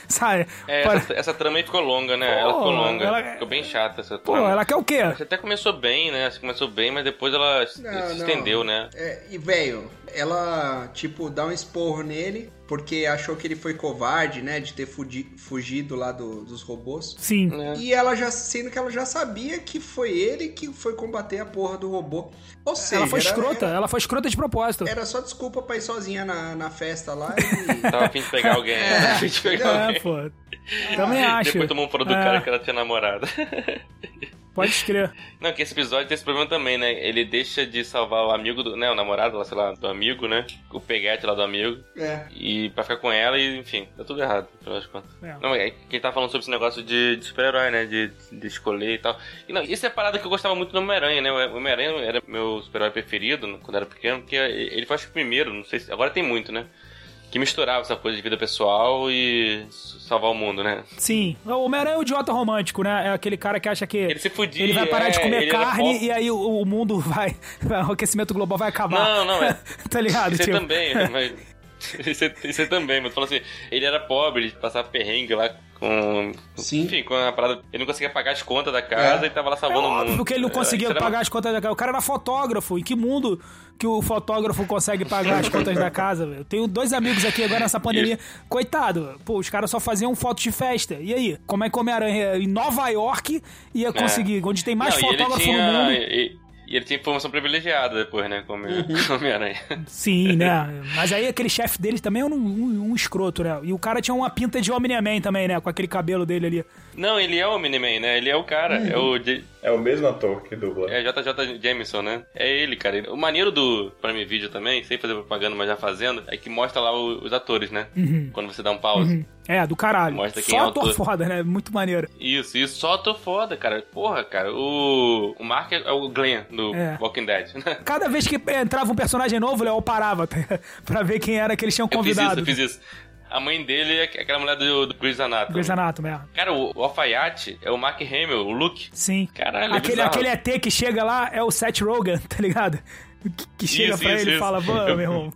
sabe? É, Pô, essa, essa trama aí ficou longa, né? ela ficou longa. ela- Ficou bem chata essa Pô, trama. ela quer o quê? Você até começou bem, né? Você começou bem, mas depois ela se Não, se não. estendeu, né? É, e, velho, ela, tipo, dá um esporro nele porque achou que ele foi covarde, né? De ter fugido lá do- dos robôs. Sim. É. E ela já, sendo que ela já sabia que foi ele que foi combater a porra do robô. Ou seja, ela foi era- escrota, Era, ela foi escrota de propósito. era só desculpa pra ir sozinha na, na festa lá e. Tava a fim de pegar alguém. É. Tava a fim de pegar É, alguém. pô. Também acho. Depois tomou um fora do É, cara que ela tinha namorado. Pode escrever. Não, que esse episódio tem esse problema também, né? Ele deixa de salvar o amigo do. Né, o namorado lá, sei lá, do amigo, né? O peguete lá do amigo. É. E pra ficar com ela e, enfim, tá tudo errado, das contas. É. Não, é quem tá falando sobre esse negócio de, de super-herói, né? De, de escolher e tal. E não, isso é a parada que eu gostava muito do Homem-Aranha, né? O Homem-Aranha era meu super-herói preferido quando era pequeno, porque ele foi acho que o primeiro, não sei se. Agora tem muito, né? Que misturava essa coisa de vida pessoal e salvar o mundo, né? Sim. O Homem-Aranha é o idiota romântico, né? É aquele cara que acha que. Ele se fudia. Ele vai parar de é, comer ele era carne e aí o, o mundo vai. O aquecimento global vai acabar. Não, não, é. tá ligado? Isso aí Tipo, também, mas. Isso, é- isso é também, mas falou assim, ele era pobre, ele passava perrengue lá com. Sim. Enfim, com a parada. Ele não conseguia pagar as contas da casa É. e tava lá É salvando o óbvio mundo. que ele não É, conseguia isso era pagar as contas da casa. O cara era fotógrafo. Em que mundo que o fotógrafo consegue pagar as contas da casa? velho? Eu tenho dois amigos aqui agora nessa pandemia. Coitado, pô, os caras só faziam fotos de festa. E aí? Como é que Homem-Aranha em Nova York ia conseguir? Onde tem mais É. Não, fotógrafo tinha- no mundo. E, e ele tinha informação privilegiada depois, né? Como Uhum. Homem-Aranha. Sim, né? Mas aí aquele chefe deles também era um, um- um escroto, né? E o cara tinha uma pinta de Omni-Man também, né? Com aquele cabelo dele ali. Não, ele é o Miniman, né? Ele é o cara. É o J- É o mesmo ator que dubla. é JJ Jameson, né? É ele, cara. O maneiro do Prime Video também, sem fazer propaganda, mas já fazendo, é que mostra lá o- os atores, né? Quando você dá um pause. É, do caralho. Mostra quem Só é o ator autor. foda, né? Muito maneiro. Isso, isso. Só tô foda, cara. Porra, cara. O, o Mark é o Glenn do É. Walking Dead. né? Cada vez que entrava um personagem novo, o Léo parava pra ver quem era que eles tinham Eu fiz isso, convidado. eu fiz isso. A mãe dele é aquela mulher do, do Grey's Anatomy. Grey's Anatomy, é. Cara, o, o alfaiate é o Mark Hamill, o Luke. Sim. Caralho, é aquele, bizarro. aquele ET que chega lá é o Seth Rogen, tá ligado? Que, que chega Isso, pra isso, ele e fala, pô, Eu- meu irmão,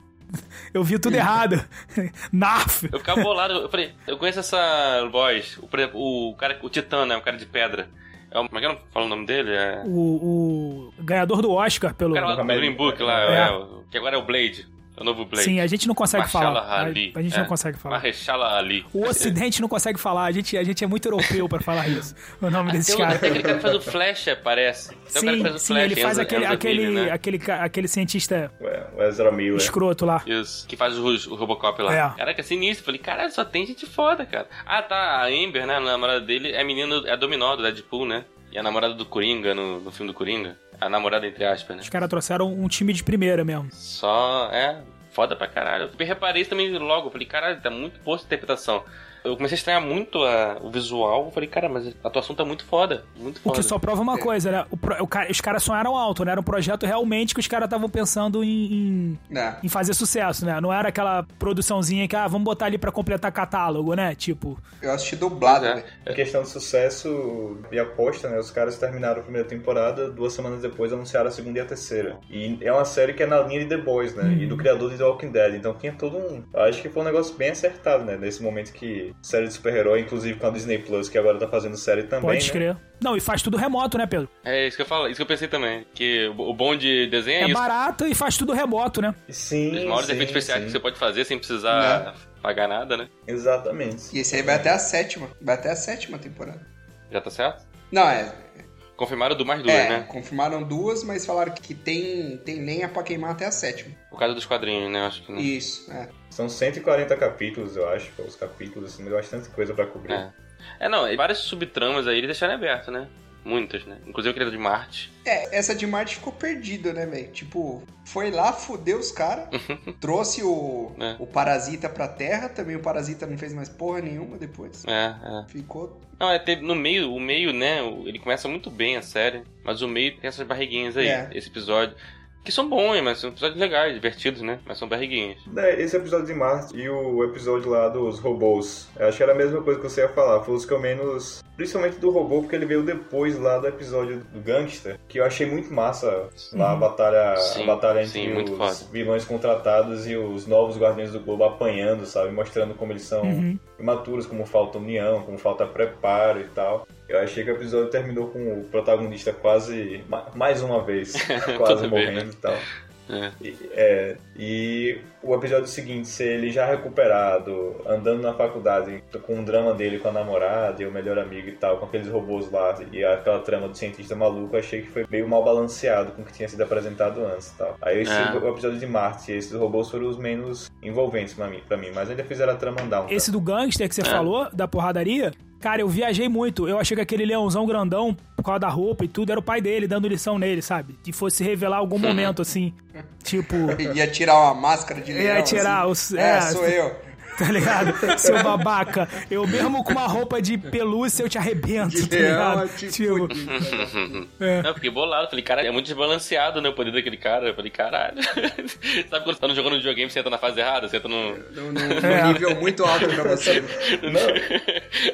eu vi tudo errado. Narf. Eu ficava bolado. Eu falei, eu conheço essa voz. O, por exemplo, o cara, o Titã, né? O cara de pedra. É o, como é que eu não falo o nome dele? É. O, o ganhador do Oscar pelo... O cara lá do Green Book lá, É. é, que agora é o Blade. É o novo Blade. Sim, a gente não consegue falar. A, Ali. a gente É. não consegue falar. Mahershala Ali. O Ocidente não consegue falar. A gente, a gente é muito europeu pra falar isso. O nome desses Tem um- caras. Até aquele cara que faz o Flash, parece. Tem cara que Sim, faz o sim, Flash, ele faz Enzo- aquele, Enzo aquele, Miller, né? aquele, aquele cientista Ué, O Ezra Miller. escroto lá. Isso, que faz o, o Robocop lá. É. Caraca, sinistro. Falei, caralho, só tem gente foda, cara. Ah, tá, a Amber, né, a namorada dele, é a menina, é a Dominó do Deadpool, né? E a namorada do Coringa, no, no filme do Coringa. A namorada, entre aspas, né? Os caras trouxeram um time de primeira mesmo. Só, é, foda pra caralho. Eu reparei isso também logo, falei, caralho, tá muito boa essa interpretação. Eu comecei a estranhar muito a- o visual, falei, cara, mas a atuação tá muito foda, muito O foda. que só prova uma coisa, né? O o ca- os caras sonharam alto, né? Era um projeto realmente que os caras estavam pensando em, em, É. em fazer sucesso, né? Não era aquela produçãozinha que, ah, vamos botar ali pra completar catálogo, né? Tipo, Eu assisti dublado, É. velho. Em questão de sucesso e aposta, né? Os caras terminaram a primeira temporada, duas semanas depois anunciaram a segunda e a terceira. E é uma série que é na linha de The Boys, né? E do criador de The Walking Dead. Então tinha todo um. Eu acho que foi um negócio bem acertado, né? Nesse momento que série de super-herói, inclusive com a Disney Plus, que agora tá fazendo série também. pode né? crer. Não, e faz tudo remoto, né, Pedro? É isso que eu falo, isso que eu pensei também. Que o bom de desenho é, É isso. barato e faz tudo remoto, né? Sim. Os maiores sim, efeitos especiais sim. que você pode fazer sem precisar Né? pagar nada, né? Exatamente. E esse aí vai até a sétima. Vai até a sétima temporada. Já tá certo? Não, é. Confirmaram do mais duas, é, né? confirmaram duas, mas falaram que tem, tem lenha pra queimar até a sétima. Por causa dos quadrinhos, né? Acho que não. Isso, é. São 140 capítulos, eu acho. Os capítulos, assim, bastante coisa pra cobrir. É. É, não, e várias subtramas aí eles deixaram aberto, né? Muitas, né? Inclusive aquele de Marte. É, essa de Marte ficou perdida, né, velho? Tipo, foi lá, fudeu os caras, trouxe o, É. o Parasita pra Terra, também o Parasita não fez mais porra nenhuma depois. É, é. Ficou. Não, é teve no meio, o meio, né? Ele começa muito bem a série, mas o meio tem essas barriguinhas aí, É. esse episódio. Que são bons, mas são episódios legais, divertidos, né? Mas são barriguinhas. É, Esse episódio de Marte e o episódio lá dos robôs. Eu acho que era a mesma coisa que você ia falar. Foi os que eu menos. Principalmente do robô, porque ele veio depois lá do episódio do Gangster. Que eu achei muito massa lá a batalha, Sim, a batalha entre sim, muito os foda. vilões contratados e os novos Guardiões do Globo apanhando, sabe? Mostrando como eles são Uhum. Imaturos, como falta união, como falta preparo e tal. Eu achei que o episódio terminou com o protagonista quase. ma- mais uma vez, quase vez, morrendo né? e tal. É. E, é, e o episódio seguinte, ser ele já recuperado, andando na faculdade, com o drama dele com a namorada e o melhor amigo e tal, com aqueles robôs lá e aquela trama do cientista maluco, eu achei que foi meio mal balanceado com o que tinha sido apresentado antes e tal. Aí esse É. o episódio de Marte e esses robôs foram os menos envolventes pra mim, pra mim mas ainda fizeram a trama andar um Esse do gangster que você É. falou, da porradaria, cara, eu viajei muito. Eu achei que aquele leãozão grandão, por causa da roupa e tudo, era o pai dele dando lição nele, sabe? Que fosse revelar algum momento, assim. Tipo. Ia tirar uma máscara de leão. Ia tirar assim. os- É, é, sou eu. Tá ligado? Seu babaca. Eu mesmo com uma roupa de pelúcia eu te arrebento, De tá ligado? Tipo, fudi, cara. Não, eu fiquei bolado. Falei, cara, é muito desbalanceado, né? O poder daquele cara. Eu falei, caralho. Sabe quando você tá no jogando videogame, você entra na fase errada? Você entra no. Num, nível muito alto pra você.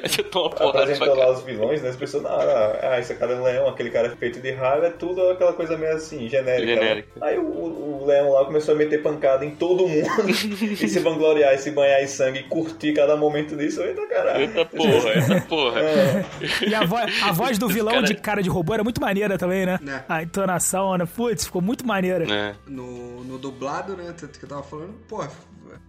Aí você toma porrada Apresentou lá os vilões, né? As pessoas, não, não, ah, esse cara é um leão, aquele cara é feito de raiva, é tudo aquela coisa meio assim, genérica. né? Genérica. Aí o, o leão lá começou a meter pancada em todo mundo e se vangloriar, e se banhar em sangue e curtir cada momento disso. Eita caralho. Eita porra, eita porra. É, E a, vo- a voz do vilão cara- de cara de robô era muito maneira também, né? Né. A entonação, né? Putz, ficou muito maneira. É. No, no dublado, né? Tanto que eu tava falando, pô,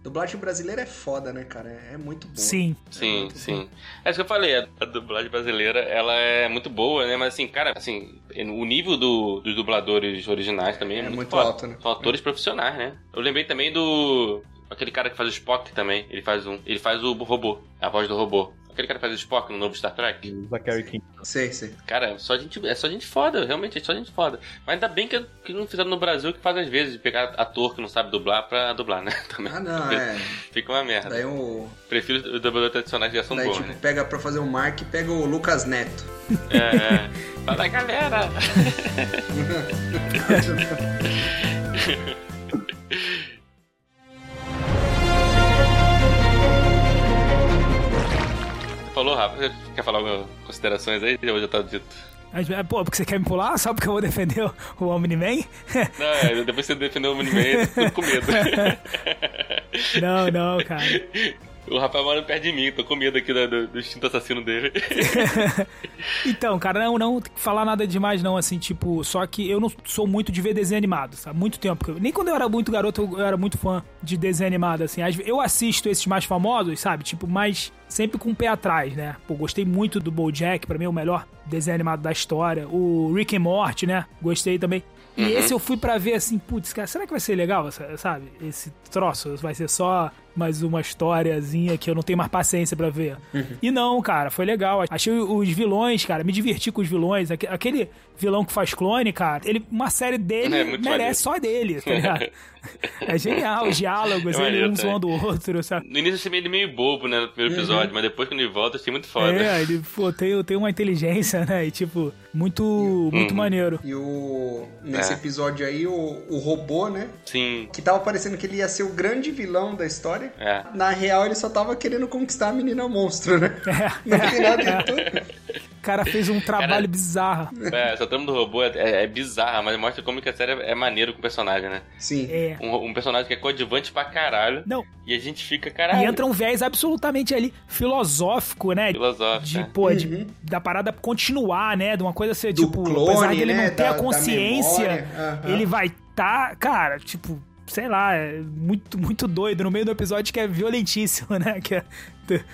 dublagem brasileira é foda, né, cara? É, é muito boa. Sim. Sim, sim. É isso que eu falei, a, dublagem brasileira, ela é muito boa, né? Mas assim, cara, assim, o nível do- dos dubladores originais também é, É muito, muito foda. alto, né? São atores profissionais, né? Eu lembrei também do... Aquele cara que faz o Spock também, ele faz um... Ele faz o robô, a voz do robô. Aquele cara que faz o Spock no novo Star Trek. Zachary King. Sei, sei. Cara, só gente, é só gente foda, realmente, é só gente foda. Mas ainda bem que, que não fizeram no Brasil que faz às vezes, de pegar ator que não sabe dublar pra dublar, né? Também. Ah, não, é. Fica uma merda. Daí o. Prefiro os dubladores tradicionais que já são Daí, bons, tipo, né? pega pra fazer o Mark, pega o Lucas Neto. É, é. Fala galera! Falou, Rafa, quer falar algumas considerações aí? Ou já tá dito? É, pô, porque você quer me pular? Só porque eu vou defender o- Omni-Man? Não, é, depois você defendeu o Miniman, eu tô com medo. não, não, cara. O Rafael mora perto de mim, tô com medo aqui do, do, do instinto assassino dele. Então, cara, não, não falar nada demais, não, assim, tipo, só que eu não sou muito de ver desenho animado, sabe? Muito tempo. Nem quando eu era muito garoto, eu era muito fã de desenho animado, assim. Eu assisto esses mais famosos, sabe? Tipo, mas sempre com o pé atrás, né? Pô, gostei muito do BoJack, pra mim é o melhor desenho animado da história. O Rick and Morty, né? Gostei também. E esse eu fui pra ver assim, putz, cara, será que vai ser legal, sa- sabe? Esse troço vai ser só mais uma historiazinha que eu não tenho mais paciência pra ver. E não, cara, foi legal. Achei os vilões, cara, me diverti com os vilões. Aque- Aquele vilão que faz clone, cara, ele, uma série dele É, maneiro. merece só dele, tá ligado? é genial, os diálogos, É ele um zoando o outro, sabe? No início eu achei ele meio bobo, né, no primeiro episódio, mas depois quando ele volta, eu achei muito foda. É, ele pô, tem, tem uma inteligência, né? E tipo, muito, muito Uhum. maneiro. E o. Nesse É. episódio aí, o, o robô, né? Sim. Que tava parecendo que ele ia ser o grande vilão da história. É. Na real, ele só tava querendo conquistar a menina monstro, né? É. No final de tudo. O cara fez um trabalho bizarro. É, essa trama do robô é, é- é bizarra, mas mostra como que a série é maneiro com o personagem, né? Sim. É. Um, um personagem que é coadjuvante pra caralho. Não, E a gente fica, e caralho. entra um viés absolutamente ali filosófico, né? Filosófico. De, né? pô, de, da parada continuar, né? De uma coisa ser, Uhum. Do tipo, clone, apesar dele né? não ter Da- a consciência. Aham. ele vai tá, cara, tipo, sei lá, é muito, muito doido no meio do episódio que é violentíssimo, né? Que é-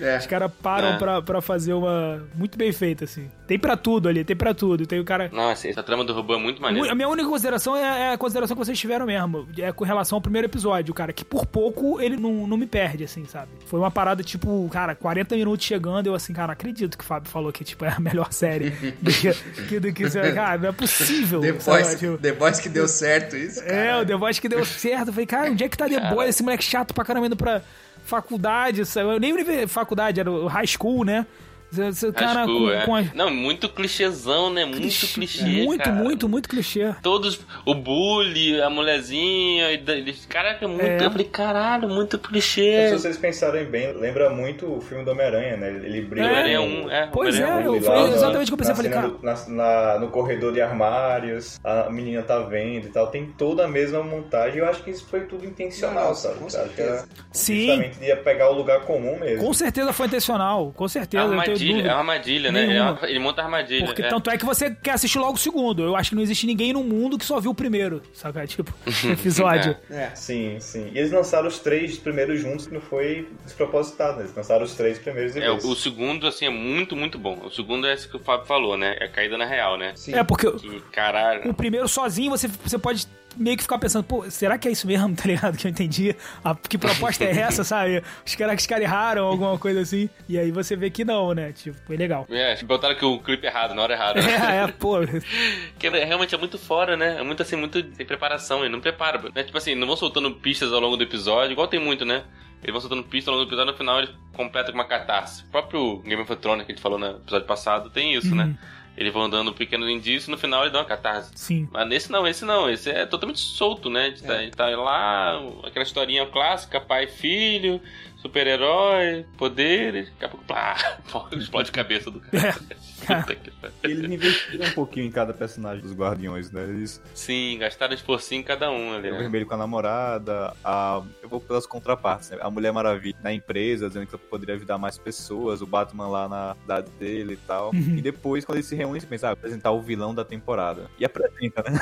É. Os caras param É. pra, pra fazer uma. Muito bem feita, assim. Tem pra tudo ali, tem pra tudo. Tem o cara. Nossa, essa trama do robô é muito A maneira. minha única consideração é, é a consideração que vocês tiveram mesmo. É com relação ao primeiro episódio, cara. Que por pouco ele não, não me perde, assim, sabe? Foi uma parada, tipo, cara, 40 minutos chegando, eu assim, cara, acredito que o Fábio falou que, tipo, é a melhor série do que, que, do que cara, não é possível. The sabe? Boys, Tipo, The Boys que deu certo isso, cara. é, o The Voice que deu certo. Eu falei, cara, onde é que tá The Boys? Esse moleque chato pra caramba indo pra faculdade. nem faculdade, era o high school, né? Esse- cara Acho com, é. com a- Não, muito clichêzão, né? Muito clichê. Muito, cara. muito, muito clichê. Todos, o bully, a mulherzinha, eles, caraca, muito. É. Eu falei, caralho, muito Se clichê. vocês pensarem bem, lembra muito o filme do Homem-Aranha, né? Ele briga É. Homem-Aranha com- um, é. Pois é, um. eu- foi exatamente o que eu pensei, na falei, cara- do- na- na- no corredor de armários, a menina tá vendo e tal, tem toda a mesma montagem. Eu acho que isso foi tudo intencional, Não, sabe? com certeza. Sim. justamente ia pegar o lugar comum mesmo. Com certeza foi intencional, com É certeza. eu tenho armadilha, é uma armadilha, né? Nenhuma. É uma- ele monta armadilha. Porque é. tanto é que você quer assistir logo o segundo. Eu acho que não existe ninguém no mundo que só viu o primeiro, saca? Tipo, episódio. É. Sim, sim. E eles lançaram os três primeiros juntos, que não foi despropositado, né? Eles lançaram os três primeiros e É, o, o segundo, assim, é muito, muito bom. O segundo é esse que o Fábio falou, né? É caída na real, né? Sim. É, porque Que caralho. o primeiro sozinho você, você pode meio que ficar pensando, pô, será que é isso mesmo, tá ligado? Que eu entendi. A, que proposta é essa, sabe? Os caras que os caras erraram, alguma coisa assim. E aí você vê que não, né? Tipo, foi legal. É, botaram aqui o clipe errado, na hora errada. né? É, é, pô. Que é- realmente é muito fora, né? É muito assim, muito sem preparação. Ele não prepara. Né? Tipo assim, não vão soltando pistas ao longo do episódio, igual tem muito, né? Eles vão soltando pista ao longo do episódio, no final eles completam com uma catarse. O próprio Game of Thrones que a gente falou no episódio passado tem isso, né? Eles vão dando um pequeno indício e no final ele dá uma catarse. Sim. Mas nesse não, esse não. Esse é totalmente solto, né? Ele tá, ele tá lá, aquela historinha clássica, pai e filho, super-herói, poderes, daqui a pouco, plá, explode a cabeça do cara. Puta que pariu. Eles investiram um pouquinho em cada personagem dos Guardiões, né? Eles Sim, gastaram esforcinho em cada um ali, o né? vermelho com a namorada, a... eu vou pelas contrapartes, né? A Mulher Maravilha na empresa, dizendo que poderia ajudar mais pessoas, o Batman lá na cidade dele e tal. E depois, quando eles se reúnem, você pensa, ah, apresentar o vilão da temporada. E apresenta, né?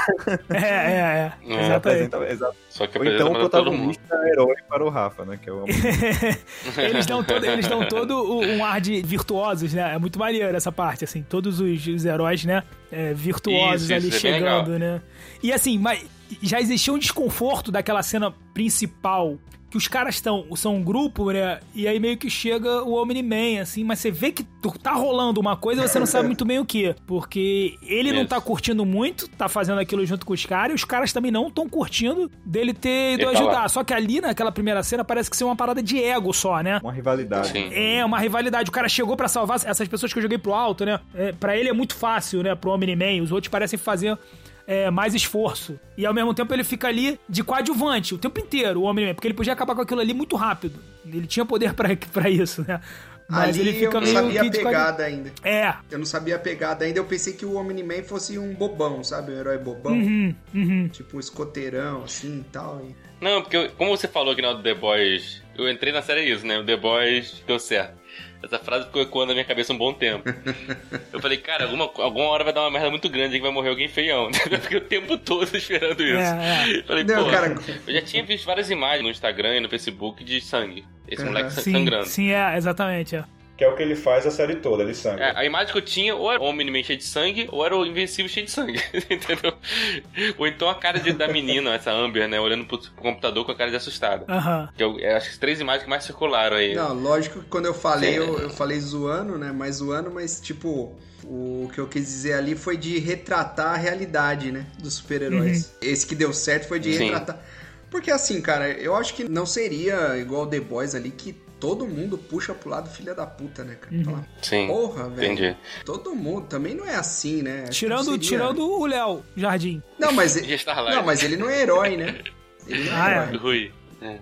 É, é, é. É, Exatamente. apresenta, exato. Só que Ou então o protagonista é herói para o Rafa, né? Que é o eles dão todo, eles dão todo um ar de virtuosos, né? É muito maneiro essa parte, assim. Todos os, os heróis, né? é, virtuosos Isso, ali isso é chegando, legal. né? E assim, mas já existia um desconforto daquela cena principal. Que os caras estão, são um grupo, né? E aí meio que chega o Omni-Man, assim, mas você vê que tá rolando uma coisa e você não sabe muito bem o que. Porque ele não Isso. tá curtindo muito, tá fazendo aquilo junto com os caras, e os caras também não estão curtindo dele ter ido Ele tá ajudar. lá. Só que ali naquela primeira cena parece que ser uma parada de ego só, né? uma rivalidade. Sim. É, uma rivalidade. O cara chegou pra salvar essas pessoas que eu joguei pro alto, né? É, pra ele é muito fácil, né? Pro Omni-Man. Os outros parecem fazer é, mais esforço. E ao mesmo tempo ele fica ali de coadjuvante o tempo inteiro, o Omni-Man. Porque ele podia acabar com aquilo ali muito rápido. Ele tinha poder pra, pra isso, né? Mas Ali ele fica eu não meio sabia a pegada ainda. É. Eu não sabia a pegada ainda. Eu pensei que o Omni-Man fosse um bobão, sabe? Um herói bobão. Uhum, uhum. Tipo um escoteirão, assim e tal. Não, porque eu- como você falou que no The Boys, eu entrei na série isso, né? O The Boys deu certo. Essa frase ficou ecoando na minha cabeça um bom tempo. Eu falei, cara, alguma, alguma hora vai dar uma merda muito grande que vai morrer alguém feião. Eu fiquei o tempo todo esperando isso. É, Falei, Não, pô, cara- eu já tinha visto várias imagens no Instagram e no Facebook de sangue. Esse Aham. moleque Sim, sangrando. sim, é, exatamente. É. Que é o que ele faz a série toda, ele sangra. É, a imagem que eu tinha, ou era o Omni-Man cheio de sangue, ou era o Invencível cheio de sangue, entendeu? Ou então a cara de- da menina, essa Amber, né, olhando pro computador com a cara de assustada. Aham. Que eu, eu acho que as três imagens que mais circularam aí. Não, lógico que quando eu falei, Sim. eu, eu falei zoando, né? Mais zoando, mas tipo, o que eu quis dizer ali foi de retratar a realidade, né? Dos super-heróis. Esse que deu certo foi de Sim. retratar. Porque assim, cara, eu acho que não seria igual The Boys ali que todo mundo puxa pro lado filha da puta, né, cara? Fala, Sim, Porra, velho. entendi. Todo mundo também não é assim, né? Tirando, seria- tirando o Léo Jardim. Não, mas E Starlight? não, mas ele não é herói, né? Ele não é Ah, é. herói. Rui. É.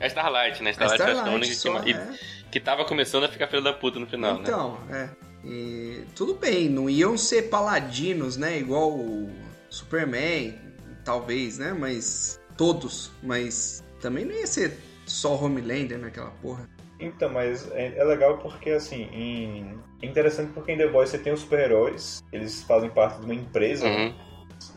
A Starlight, né? A A Starlight, acho que é a Starlight única que, é. que tava começando a ficar filho da puta no final, né? Então, é. E tudo bem, não iam ser paladinos, né? Igual o Superman, talvez, né? Mas. Todos. Mas também não ia ser só Homelander naquela porra. Então, mas é, é legal porque, assim, em... é interessante porque em The Boys você tem os super-heróis, eles fazem parte de uma empresa, né?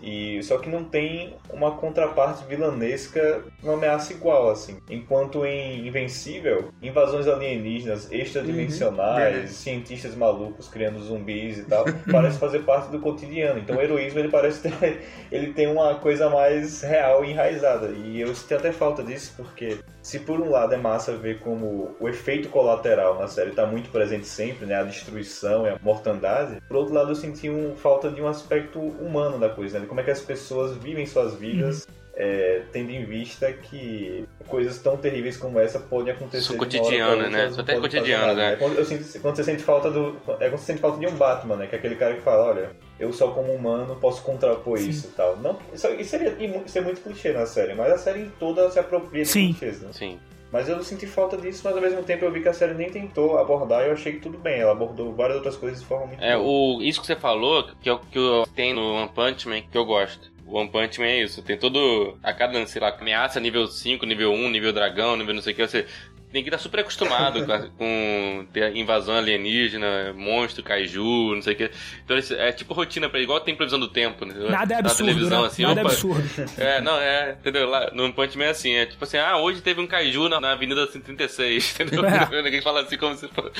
Uhum. E só que não tem uma contraparte vilanesca, uma ameaça igual, assim. Enquanto em Invencível, invasões alienígenas extradimensionais, verdade. cientistas malucos criando zumbis e tal, parece fazer parte do cotidiano. Então o heroísmo ele parece ter, ele tem uma coisa mais real e enraizada. E eu senti até falta disso porque se por um lado é massa ver como o efeito colateral na série está muito presente sempre, né, a destruição e a mortandade, por outro lado eu senti um, falta de um aspecto humano da coisa, né, como é que as pessoas vivem suas vidas, é, tendo em vista que coisas tão terríveis como essa podem acontecer Isso hora cotidiano, né? Isso até é cotidiano, né? Quando, eu sinto- quando você sente falta do é quando você sente falta de um Batman, né, que é aquele cara que fala, olha, eu só como humano posso contrapor Sim. isso e tal. Não, isso, isso seria isso é muito clichê na série, mas a série toda se apropria de Sim. clichês, né? Sim. Mas eu senti falta disso, mas ao mesmo tempo eu vi que a série nem tentou abordar e eu achei que tudo bem. Ela abordou várias outras coisas de forma muito É, boa. o, isso que você falou, que é o que eu tenho no One Punch Man, que eu gosto. O One Punch Man é isso, tem todo. A cada, sei lá, ameaça nível 5, nível 1, nível dragão, nível não sei o que, você tem que estar super acostumado com, a- com ter invasão alienígena, monstro, kaiju, não sei o que. Então é tipo rotina pra ele, igual tem previsão do tempo, né? Nada é Na absurdo, televisão, né? assim, Nada é opa, absurdo. É, não, é, entendeu? Lá no Punch Man é assim, é tipo assim, ah, hoje teve um kaiju na, na Avenida 136, entendeu? É. Ninguém fala assim como se fosse.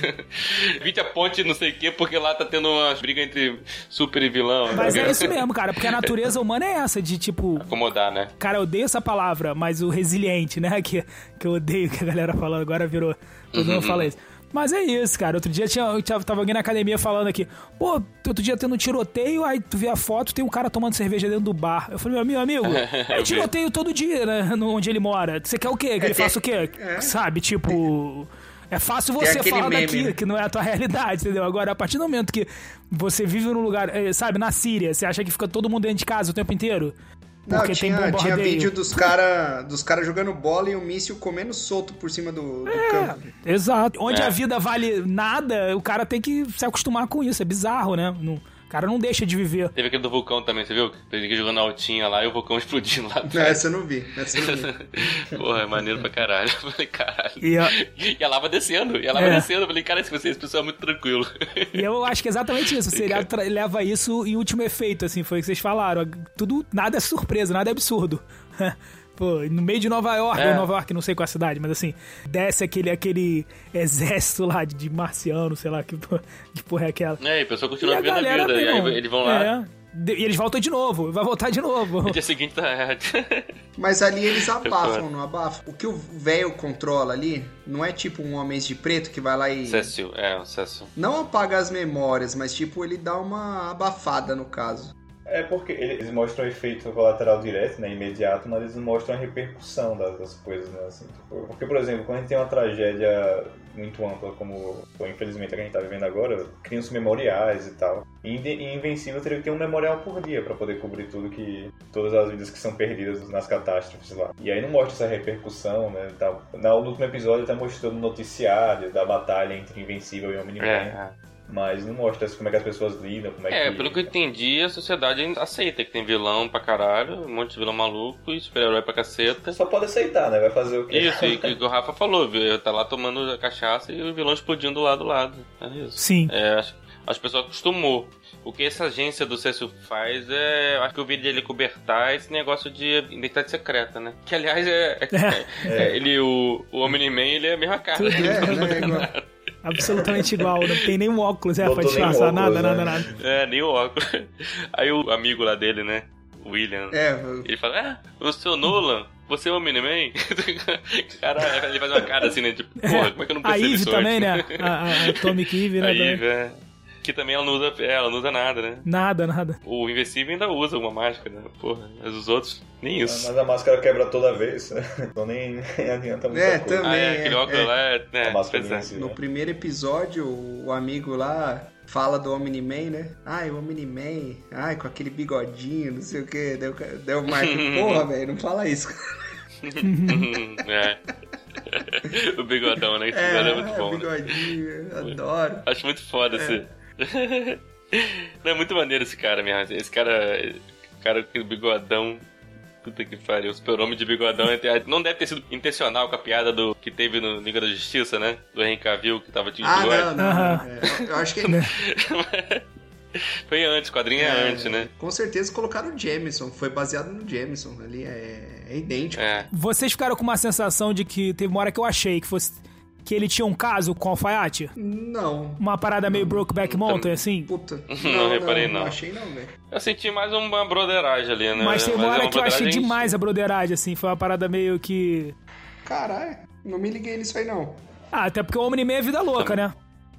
Vite a ponte não sei o quê, porque lá tá tendo uma briga entre super e vilão. Mas né? é isso mesmo, cara, porque a natureza humana é essa, de tipo, Acomodar, né? Cara, eu odeio essa palavra, mas o resiliente, né? Que, que eu odeio que a galera falando, agora virou. Todo mundo fala isso. Mas é isso, cara. Outro dia tinha, tava alguém na academia falando aqui, pô, outro dia tendo um tiroteio, aí tu vê a foto, tem um cara tomando cerveja dentro do bar. Eu falei, meu amigo, é tiroteio todo dia, né? Onde ele mora. Você quer o quê? Que ele tem- faça o quê? é. Sabe, tipo. É fácil você falar meme, daqui, né? que não é a tua realidade, entendeu? Agora, a partir do momento que você vive num lugar, eh, sabe, na Síria, você acha que fica todo mundo dentro de casa o tempo inteiro? Não, tinha, tem tinha vídeo dos caras dos cara jogando bola e o míssil comendo solto por cima do, do É. campo. Exato. Onde É. a vida vale nada, o cara tem que se acostumar com isso. É bizarro, né? Não- o cara não deixa de viver. Teve aquele do vulcão também, você viu? Ele jogando altinha lá e o vulcão explodindo lá Não, essa eu não vi. Essa eu não vi. Porra, é maneiro pra caralho. Eu falei, caralho. E, a- E a lava descendo, e a lava É. descendo. Eu falei, cara, esse esse pessoal é muito tranquilo. e eu acho que é exatamente isso. O seriado tra- leva isso em último efeito, assim, foi o que vocês falaram. Tudo, nada é surpresa, nada é absurdo. Pô, no meio de Nova York, É. ou Nova York, não sei qual é a cidade, mas assim, desce aquele, aquele exército lá de, de marciano, sei lá, que, porra- que porra é aquela. É, e a pessoa E continua a vivendo a galera, vida. E aí eles vão lá. é, de- e eles voltam de novo, vai voltar de novo. No dia seguinte tá errado. Mas ali eles abafam, não abafam? O que o velho controla ali não é tipo um Homens de Preto que vai lá e. Cécio, é, o Cécio. Não apaga as memórias, mas tipo, ele dá uma abafada no caso. É porque eles mostram o efeito colateral direto, né, imediato, mas eles mostram a repercussão das, coisas, né, assim. tipo, porque, por exemplo, quando a gente tem uma tragédia muito ampla, como infelizmente a que a gente tá vivendo agora, criam-se memoriais e tal. E Invencível teria que ter um memorial por dia pra poder cobrir tudo que... todas as vidas que são perdidas nas catástrofes lá. E aí não mostra essa repercussão, né. Na, no último episódio até mostrou no noticiário da batalha entre Invencível e Omni-Man. É, Mas não mostra como é que as pessoas lidam, como é, é. É, que... pelo que eu entendi, a sociedade aceita que tem vilão pra caralho, um monte de vilão maluco e super-herói pra caceta. Só pode aceitar, né? Vai fazer o quê? Isso, e que o Rafa falou, viu? Tá lá tomando a cachaça e o vilão explodindo lá do lado. É isso. Sim. É, acho, as pessoas acostumou. O que essa agência do Cécio faz é. Acho que eu vi dele cobertar esse negócio de identidade secreta, né? Que aliás é. é- é, ele, o, o Omni-Man, ele é a mesma cara. Tudo. É, né? igual- Absolutamente igual, não tem nem um óculos, é, pra Botou disfarçar, nada, nada, né? nada. É, nem o óculos. Aí o amigo lá dele, né? O William. É, Ele fala, ah, o seu Nolan, você é o Omni-Man? Cara, ele faz uma cara assim, né? Tipo, porra, como é que eu não A percebi Eve isso também, antes? né? A, a, a Atomic Eve, né? A também. Eve, é. Que também ela não usa, é, ela não usa nada, né? Nada, nada. O Invencível ainda usa uma máscara, porra. Mas os outros, nem isso. Mas a máscara quebra toda vez, então nem, nem adianta muita É, coisa. também. Ah, é, aquele é, óculos é. lá é. A é máscara é. No primeiro episódio, o amigo lá fala do Omni-Man, né? Ai, o Omni-Man, ai, com aquele bigodinho, não sei o que. Deu, deu o Mark, porra, velho, não fala isso. é. o bigodão, né? Esse É, bigode é muito bom. né? bigodinho, eu adoro. Acho muito foda esse. Não, é muito maneiro esse cara mesmo. Esse cara. cara com bigodão. Puta que pariu. O super-homem de bigodão. é- Não deve ter sido intencional com a piada do que teve no Liga da Justiça, né? Do Henry Cavill, que tava de Ah, bigode. não, não. Aham. é, eu acho que Foi antes, quadrinho é, antes, né? Com certeza colocaram o Jameson, foi baseado no Jameson. Ali é, é idêntico. É. Vocês ficaram com uma sensação de que teve uma hora que eu achei que fosse. Que ele tinha um caso com o alfaiate? Não. Uma parada meio Brokeback Mountain, assim? Puta. Não reparei, não. achei não, velho. Eu senti mais uma broderagem ali, né? Mas tem uma é hora que eu achei demais a broderagem, assim. Foi uma parada meio que. Caralho, não me liguei nisso aí não. Ah, até porque o Omni-Man é vida louca, né?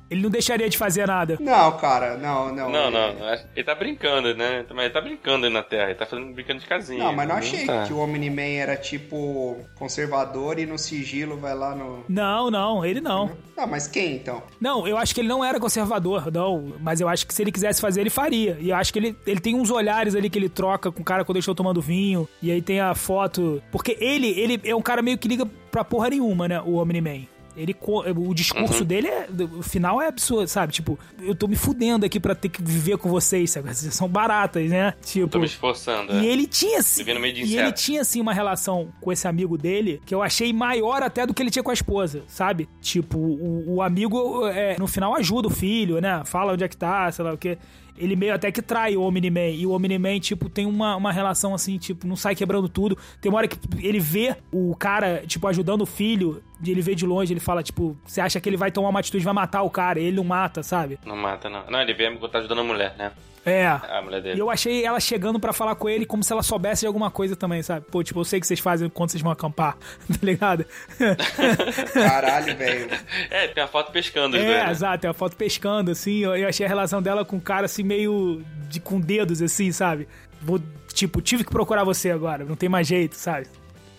Ele não deixaria de fazer nada. Não, cara, não, não. Não, não, ele tá brincando, né? Mas ele tá brincando aí na Terra, ele tá fazendo, brincando de casinha. Não, mas não achei tá. que o Omni-Man era tipo conservador e no sigilo vai lá no. Não, não, ele não. Ah, mas quem então? Não, eu acho que ele não era conservador, não. Mas eu acho que se ele quisesse fazer, ele faria. E eu acho que ele, ele tem uns olhares ali que ele troca com o cara quando eles estão tomando vinho. E aí tem a foto. Porque ele, ele é um cara meio que liga pra porra nenhuma, né? O Omni-Man. Ele, o discurso dele é. O final é absurdo, sabe? Tipo, eu tô me fudendo aqui pra ter que viver com vocês, sabe? Vocês são baratas, né? Tipo. Tô me esforçando. E é. ele tinha assim, Vivendo meio de e ele tinha assim uma relação com esse amigo dele que eu achei maior até do que ele tinha com a esposa, sabe? Tipo, o, o amigo é, no final ajuda o filho, né? Fala onde é que tá, sei lá o quê. Ele meio até que trai o Omni-Man. E o Omni-Man, tipo, tem uma, uma relação assim, tipo, não sai quebrando tudo. Tem uma hora que ele vê o cara, tipo, ajudando o filho. Ele vê de longe, ele fala, tipo, você acha que ele vai tomar uma atitude, vai matar o cara, e ele não mata, sabe? Não mata, não. Não, ele vê porque tá ajudando a mulher, né? É. A mulher E dele. eu achei ela chegando pra falar com ele como se ela soubesse de alguma coisa também, sabe? Pô, tipo, eu sei que vocês fazem quando vocês vão acampar, tá ligado? Caralho, velho. É, tem a foto pescando É, dois, né? exato, é a foto pescando, assim. Eu, eu achei a relação dela com o cara, assim, meio de, com dedos, assim, sabe? Vou, tipo, tive que procurar você agora, não tem mais jeito, sabe?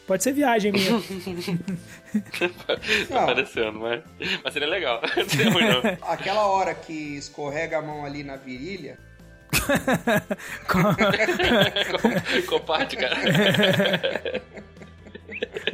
Pode ser viagem minha. Tá parecendo, mas... Mas seria legal. Aquela hora que escorrega a mão ali na virilha. Comparte, cara.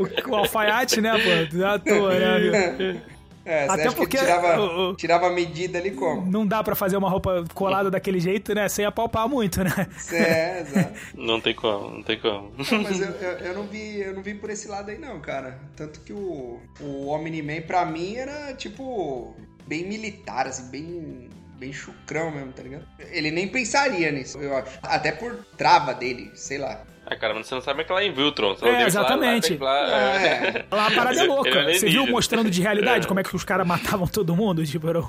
o, o alfaiate, né, pô? É à toa, né, amigo? É, você Até acha porque- que ele tirava, o- o- tirava a medida ali como? Não dá pra fazer uma roupa colada daquele jeito, né? Sem apalpar muito, né? É, exato. Não tem como, não tem como. Não, mas eu, eu, eu não vi, eu não vi por esse lado aí não, cara. Tanto que o, o Omni-Man pra mim era tipo bem militar, assim, bem bem chucrão mesmo, tá ligado? Ele nem pensaria nisso, eu acho. Até por trava dele, sei lá. Ah, cara, mas você não sabe que lá em Viltron. Você É, exatamente. Lá, lá, lá, É. Lá a parada é Ele é louca. Você viu mostrando de realidade como é que os caras matavam todo mundo? Tipo, era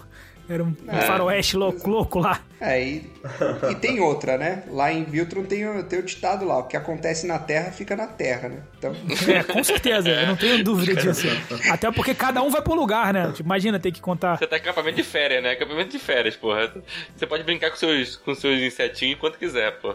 era um É. faroeste louco, louco lá. É, e, e tem outra, né? Lá em Viltron tem, o- tem o ditado lá, o que acontece na Terra fica na Terra, né? Então, É, com certeza, eu não tenho dúvida disso. Até porque cada um vai pro lugar, né? Tipo, imagina ter que contar. Você tá em acampamento de férias, né? Acampamento de férias, porra. Você pode brincar com seus, com seus insetinhos quanto quiser, quê?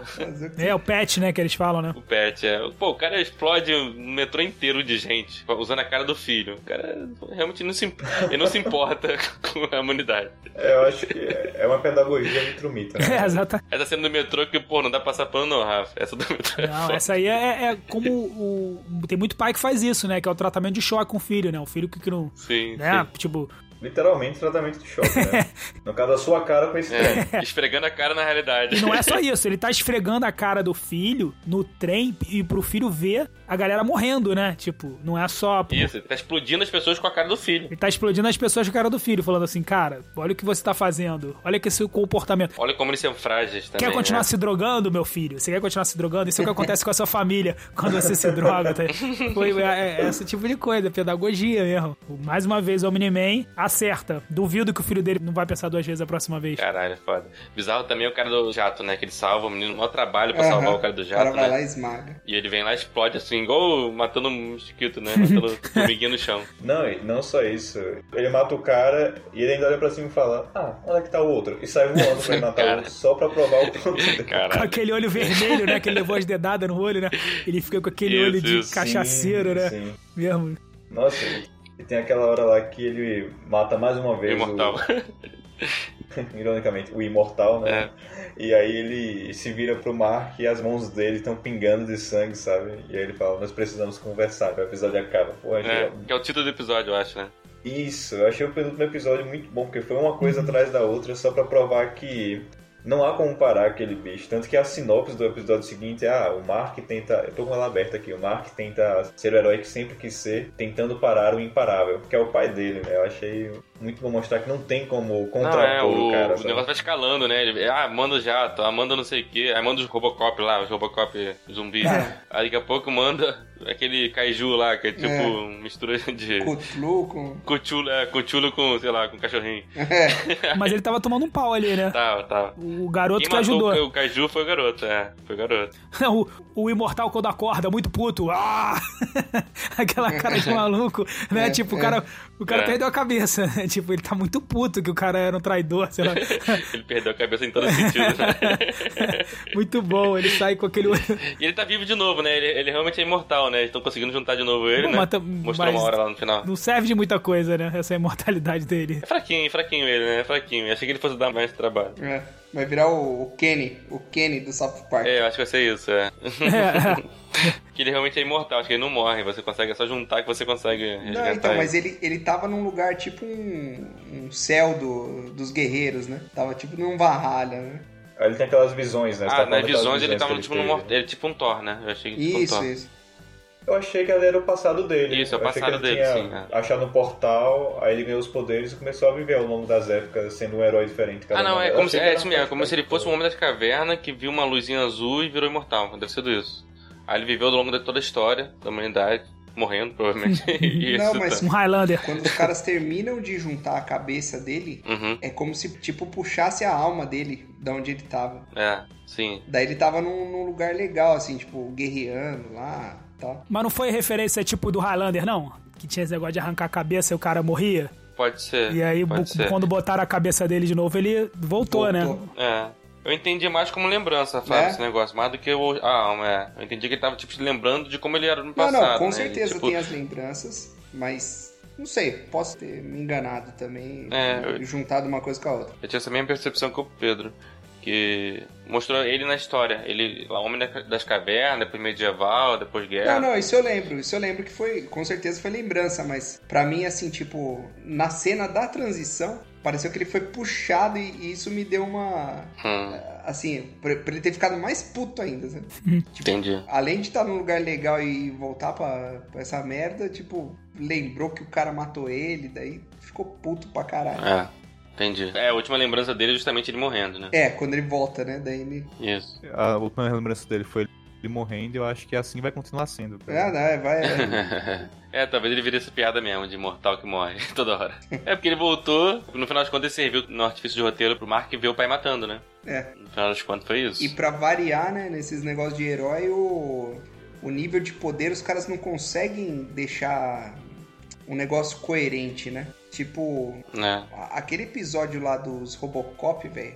É, o pet, né, que eles falam, né? O pet, é. Pô, o cara explode um metrô inteiro de gente, usando a cara do filho. O cara realmente não se, ele não se importa com a humanidade. É, eu acho que é uma pedagogia muito trumita, né? É, exata. Essa cena do metrô que, pô, não dá pra passar pano não, Rafa. Essa do metrô é Não, essa aí é, é como o. Tem muito pai que faz isso, né? Que é o tratamento de choque com o filho, né? O filho que, que não. Sim, Né? sim. Tipo, Literalmente tratamento de choque, né? No caso, a sua cara com esse trem. É, esfregando a cara na realidade. E não é só isso, ele tá esfregando a cara do filho no trem e pro filho ver a galera morrendo, né? Tipo, não é só. Isso, ele tá explodindo as pessoas com a cara do filho. Ele tá explodindo as pessoas com a cara do filho, falando assim, cara, olha o que você tá fazendo, olha que esse comportamento. Olha como eles são frágeis também. Quer continuar né? se drogando, meu filho? Você quer continuar se drogando? Isso é o que acontece com a sua família quando você se droga. Tá? Foi é, é, esse tipo de coisa, pedagogia mesmo. Mais uma vez, o Omni-Man acerta. Duvido que o filho dele não vai pensar duas vezes a próxima vez. Caralho, foda. Bizarro também é o cara do jato, né? Que ele salva o menino, maior trabalho pra Aham. salvar o cara do O cara jato, vai né? lá e esmaga. E ele vem lá e explode assim, igual matando um mosquito, né? Matando formiguinha no chão. Não, e não só isso. Ele mata o cara e ele ainda olha pra cima e fala: Ah, onde é que tá o outro? E sai voando pra ele matar o outro só pra provar o ponto dele. Com aquele olho vermelho, né? Que ele levou as dedadas no olho, né? Ele fica com aquele Isso, olho de isso. cachaceiro, né? Sim. Mesmo. Nossa, e tem aquela hora lá que ele mata mais uma vez Imortal. o. Ironicamente, o imortal, né? É. E aí ele se vira pro Mark e as mãos dele estão pingando de sangue, sabe? E aí ele fala: Nós precisamos conversar. O episódio acaba. Pô, É, que é o título do episódio, eu acho, né? Isso, eu achei o penúltimo episódio muito bom, porque foi uma coisa atrás da outra, só pra provar que não há como parar aquele bicho. Tanto que a sinopse do episódio seguinte é: ah, o Mark tenta. Eu tô com ela aberta aqui. O Mark tenta ser o herói que sempre quis ser, tentando parar o imparável, que é o pai dele, né? Eu achei muito bom mostrar que não tem como Não, contrapor é, o, o cara. o sabe? negócio vai escalando, né? Ele, ah, manda o jato, ah, manda não sei o que, aí manda os Robocop lá, os Robocop zumbi. É. Aí daqui a pouco manda aquele kaiju lá, que é tipo É. mistura de Cthulhu com... cuchulo, é, cuchulo com, sei lá, com cachorrinho. É, Mas ele tava tomando um pau ali, né? Tava, tava. O garoto Quem que matou ajudou. o, o kaiju foi o garoto, é, foi o garoto. o, o imortal quando acorda, muito puto. Ah! Aquela cara de maluco, né? É, tipo, o é. cara, o cara É. perdeu a cabeça. né? Tipo, ele tá muito puto que o cara era um traidor, sei lá. Ele perdeu a cabeça em todo sentido, né? muito bom, ele sai com aquele olho. E ele tá vivo de novo, né? Ele, ele realmente é imortal, né? Eles estão conseguindo juntar de novo ele, Pô, né? mas tá- Mostrou uma hora lá no final. Não serve de muita coisa, né? Essa imortalidade dele. É fraquinho, fraquinho ele, né? É fraquinho. Achei que ele fosse dar mais trabalho. é. Vai virar o, o Kenny, o Kenny do South Park. É, eu acho que vai ser isso, é. É. que ele realmente é imortal, acho que ele não morre. Você consegue, é só juntar que você consegue resgatar Não, então, ele. mas ele, ele tava num lugar tipo um, um céu do, dos guerreiros, né? Tava tipo num Valhalla, né? Aí ele tem aquelas visões, né? Você Ah, tá nas visões ele tava que tipo, teve. num, ele, tipo um Thor, né? Eu achei que tipo um Isso, Thor. isso. Eu achei que ali era o passado dele. Isso, é o achei passado que ele dele, tinha sim, Achado no portal, aí ele ganhou os poderes e começou a viver ao longo das épocas sendo um herói diferente. cada Ah, não, é como se, é era isso um mesmo, como se ele fosse um homem das cavernas que viu uma luzinha azul e virou imortal. Deve ser isso. Aí ele viveu ao longo de toda a história da humanidade. morrendo, provavelmente. Não, mas- Um Highlander. Quando os caras terminam de juntar a cabeça dele, Uhum. é como se, tipo, puxasse a alma dele da onde ele tava. É, sim. Daí ele tava num, num lugar legal, assim, tipo, guerreando lá tal. Mas não foi referência tipo do Highlander, não? Que tinha esse negócio de arrancar a cabeça e o cara morria? Pode ser. E aí, ser. quando botaram a cabeça dele de novo, ele voltou, né? Voltou. É. Eu entendi mais como lembrança, Flávio, É? esse negócio, mais do que o, a alma, é. Eu entendi que ele tava, tipo, se lembrando de como ele era no Não, passado. não, com né? certeza Tipo, tem as lembranças, mas não sei, posso ter me enganado também, É, eu- juntado uma coisa com a outra. Eu tinha essa mesma percepção que o Pedro. Que mostrou ele na história. Ele, lá, homem da- das cavernas, depois medieval, depois guerra. Não, não, isso eu lembro, isso eu lembro que foi, com certeza foi lembrança, mas pra mim, assim, tipo, na cena da transição, pareceu que ele foi puxado e, e isso me deu uma. Hum, Assim, pra, pra ele ter ficado mais puto ainda, sabe? entendi. Além de estar num lugar legal e voltar pra, pra essa merda, tipo, lembrou que o cara matou ele, daí ficou puto pra caralho. É, entendi. É, a última lembrança dele é justamente ele morrendo, né? É, quando ele volta, né? Daí ele. Isso. A última lembrança dele foi ele morrendo e eu acho que assim vai continuar sendo. cara. Ah, não, é, vai. é. é, talvez ele vire essa piada mesmo, de imortal que morre toda hora. É porque ele voltou, no final das contas ele serviu no artifício de roteiro pro Mark ver o pai matando, né? É. No final das contas foi isso. E pra variar, né, nesses negócios de herói, o, o nível de poder os caras não conseguem deixar um negócio coerente, né? Tipo, Né? a- aquele episódio lá dos Robocop, velho,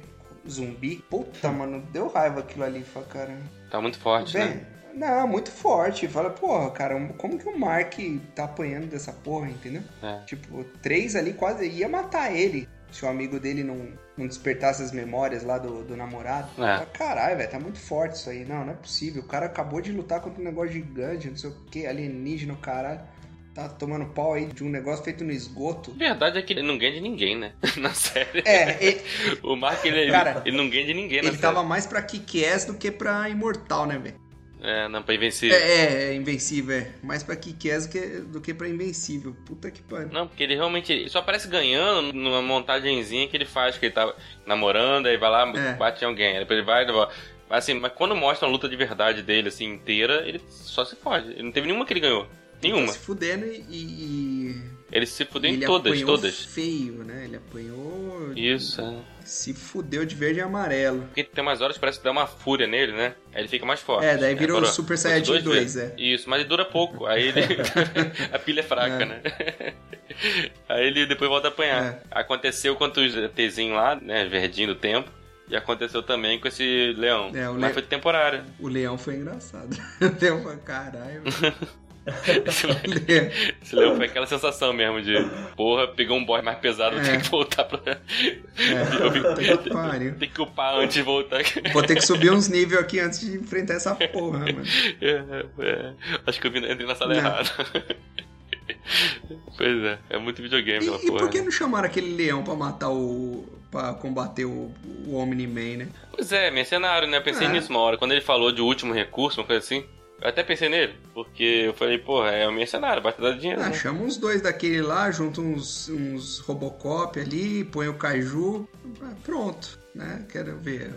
zumbi, puta, mano, deu raiva aquilo ali, cara. Tá muito forte, Bem, né? não, muito forte. Fala, porra, cara, como que o Mark tá apanhando dessa porra, entendeu? É. Tipo, três ali quase ia matar ele. Se o amigo dele não, não despertasse as memórias lá do, do namorado. É. Caralho, velho, tá muito forte isso aí. Não, não é possível. O cara acabou de lutar contra um negócio gigante, não sei o que, alienígena, caralho. Tá tomando pau aí de um negócio feito no esgoto. A verdade é que ele não ganha de ninguém, né? Na série. É, ele, O Mark, ele, Cara, ele não ganha de ninguém na ele série. tava mais pra Kick-Ass do que pra Imortal, né, velho? É, não, pra invencível. É, é, é invencível, é. Mais pra Kick-Ass do que, do que pra invencível. Puta que pariu. Não, porque ele realmente ele só aparece ganhando numa montagenzinha que ele faz, que ele tá namorando, aí vai lá, É. bate em alguém, aí depois ele vai e assim, mas quando mostra a luta de verdade dele, assim, inteira, ele só se fode. Ele não teve nenhuma que ele ganhou. Nenhuma. Tá se fudendo e. e- Ele se fudeu em todas, todas. feio, né? Ele apanhou. Isso, é. Se fudeu de verde e amarelo. Porque tem umas horas que parece que dá uma fúria nele, né? Aí ele fica mais forte. É, daí virou Agora, Super Saiyajin dois 2, vezes. é. Isso, mas ele dura pouco. Aí ele. a pilha é fraca, É. né? Aí ele depois volta a apanhar. É. Aconteceu com os Tzinho lá, né? Verdinho do tempo. E aconteceu também com esse leão. É, o mas le- foi temporário. O leão foi engraçado. O leão foi caralho. Esse leão foi aquela sensação mesmo de porra, pegou um boy mais pesado, É. tem que voltar pra. É, Eu vi- puta que pariu. Tem que upar antes de voltar. Vou ter que subir uns níveis aqui antes de enfrentar essa porra, mano. É, é. Acho que eu entrei na sala Não. errada. pois é, é muito videogame E, e porra. por que não chamaram aquele leão pra matar o. pra combater o, o Omni-Man, né? Pois é, mercenário, né? Eu pensei É. nisso uma hora. Quando ele falou de último recurso, uma coisa assim, eu até pensei nele. Porque eu falei, porra, é um mercenário, basta dar dinheiro. Ah, né? chama uns dois daquele lá, junta uns, uns Robocop ali, põe o Kaiju. ah, Pronto, né? Quero ver.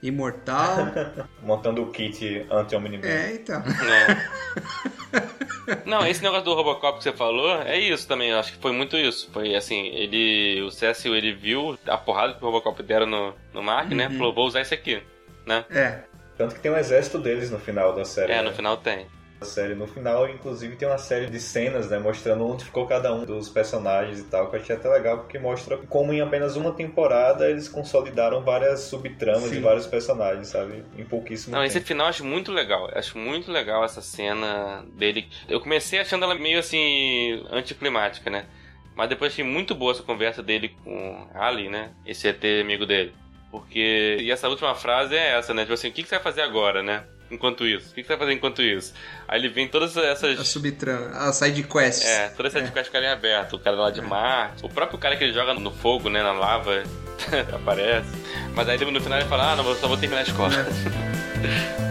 Imortal. Montando o kit anti-Omni-Man. é, então. É. Não, esse negócio do Robocop que você falou, é isso também. Eu acho que foi muito isso. Foi assim, ele. O Cecil ele viu a porrada que o Robocop deram no, no Mark, né? Uhum. Falou, vou usar esse aqui. Né? É. Tanto que tem um exército deles no final da série. É, né? no final tem. da série. No final, inclusive, tem uma série de cenas, né? Mostrando onde ficou cada um dos personagens e tal, que eu achei até legal, porque mostra como em apenas uma temporada eles consolidaram várias subtramas Sim. de vários personagens, sabe? Em pouquíssimo Não, tempo. esse final eu acho muito legal. Eu acho muito legal essa cena dele. Eu comecei achando ela meio assim, anticlimática, né? Mas depois achei muito boa essa conversa dele com Ali, né? Esse ET amigo dele. Porque. E essa última frase é essa, né? Tipo assim, o que que você vai fazer agora, né? Enquanto isso. O que que você vai fazer enquanto isso? Aí ele vem todas A essas. subtrama, a side quest. É, todas essas é. ficarem abertas. O cara lá de Marte. O próprio cara que ele joga no fogo, né? Na lava. aparece. Mas aí no final ele fala, ah, não, eu só vou terminar a escola.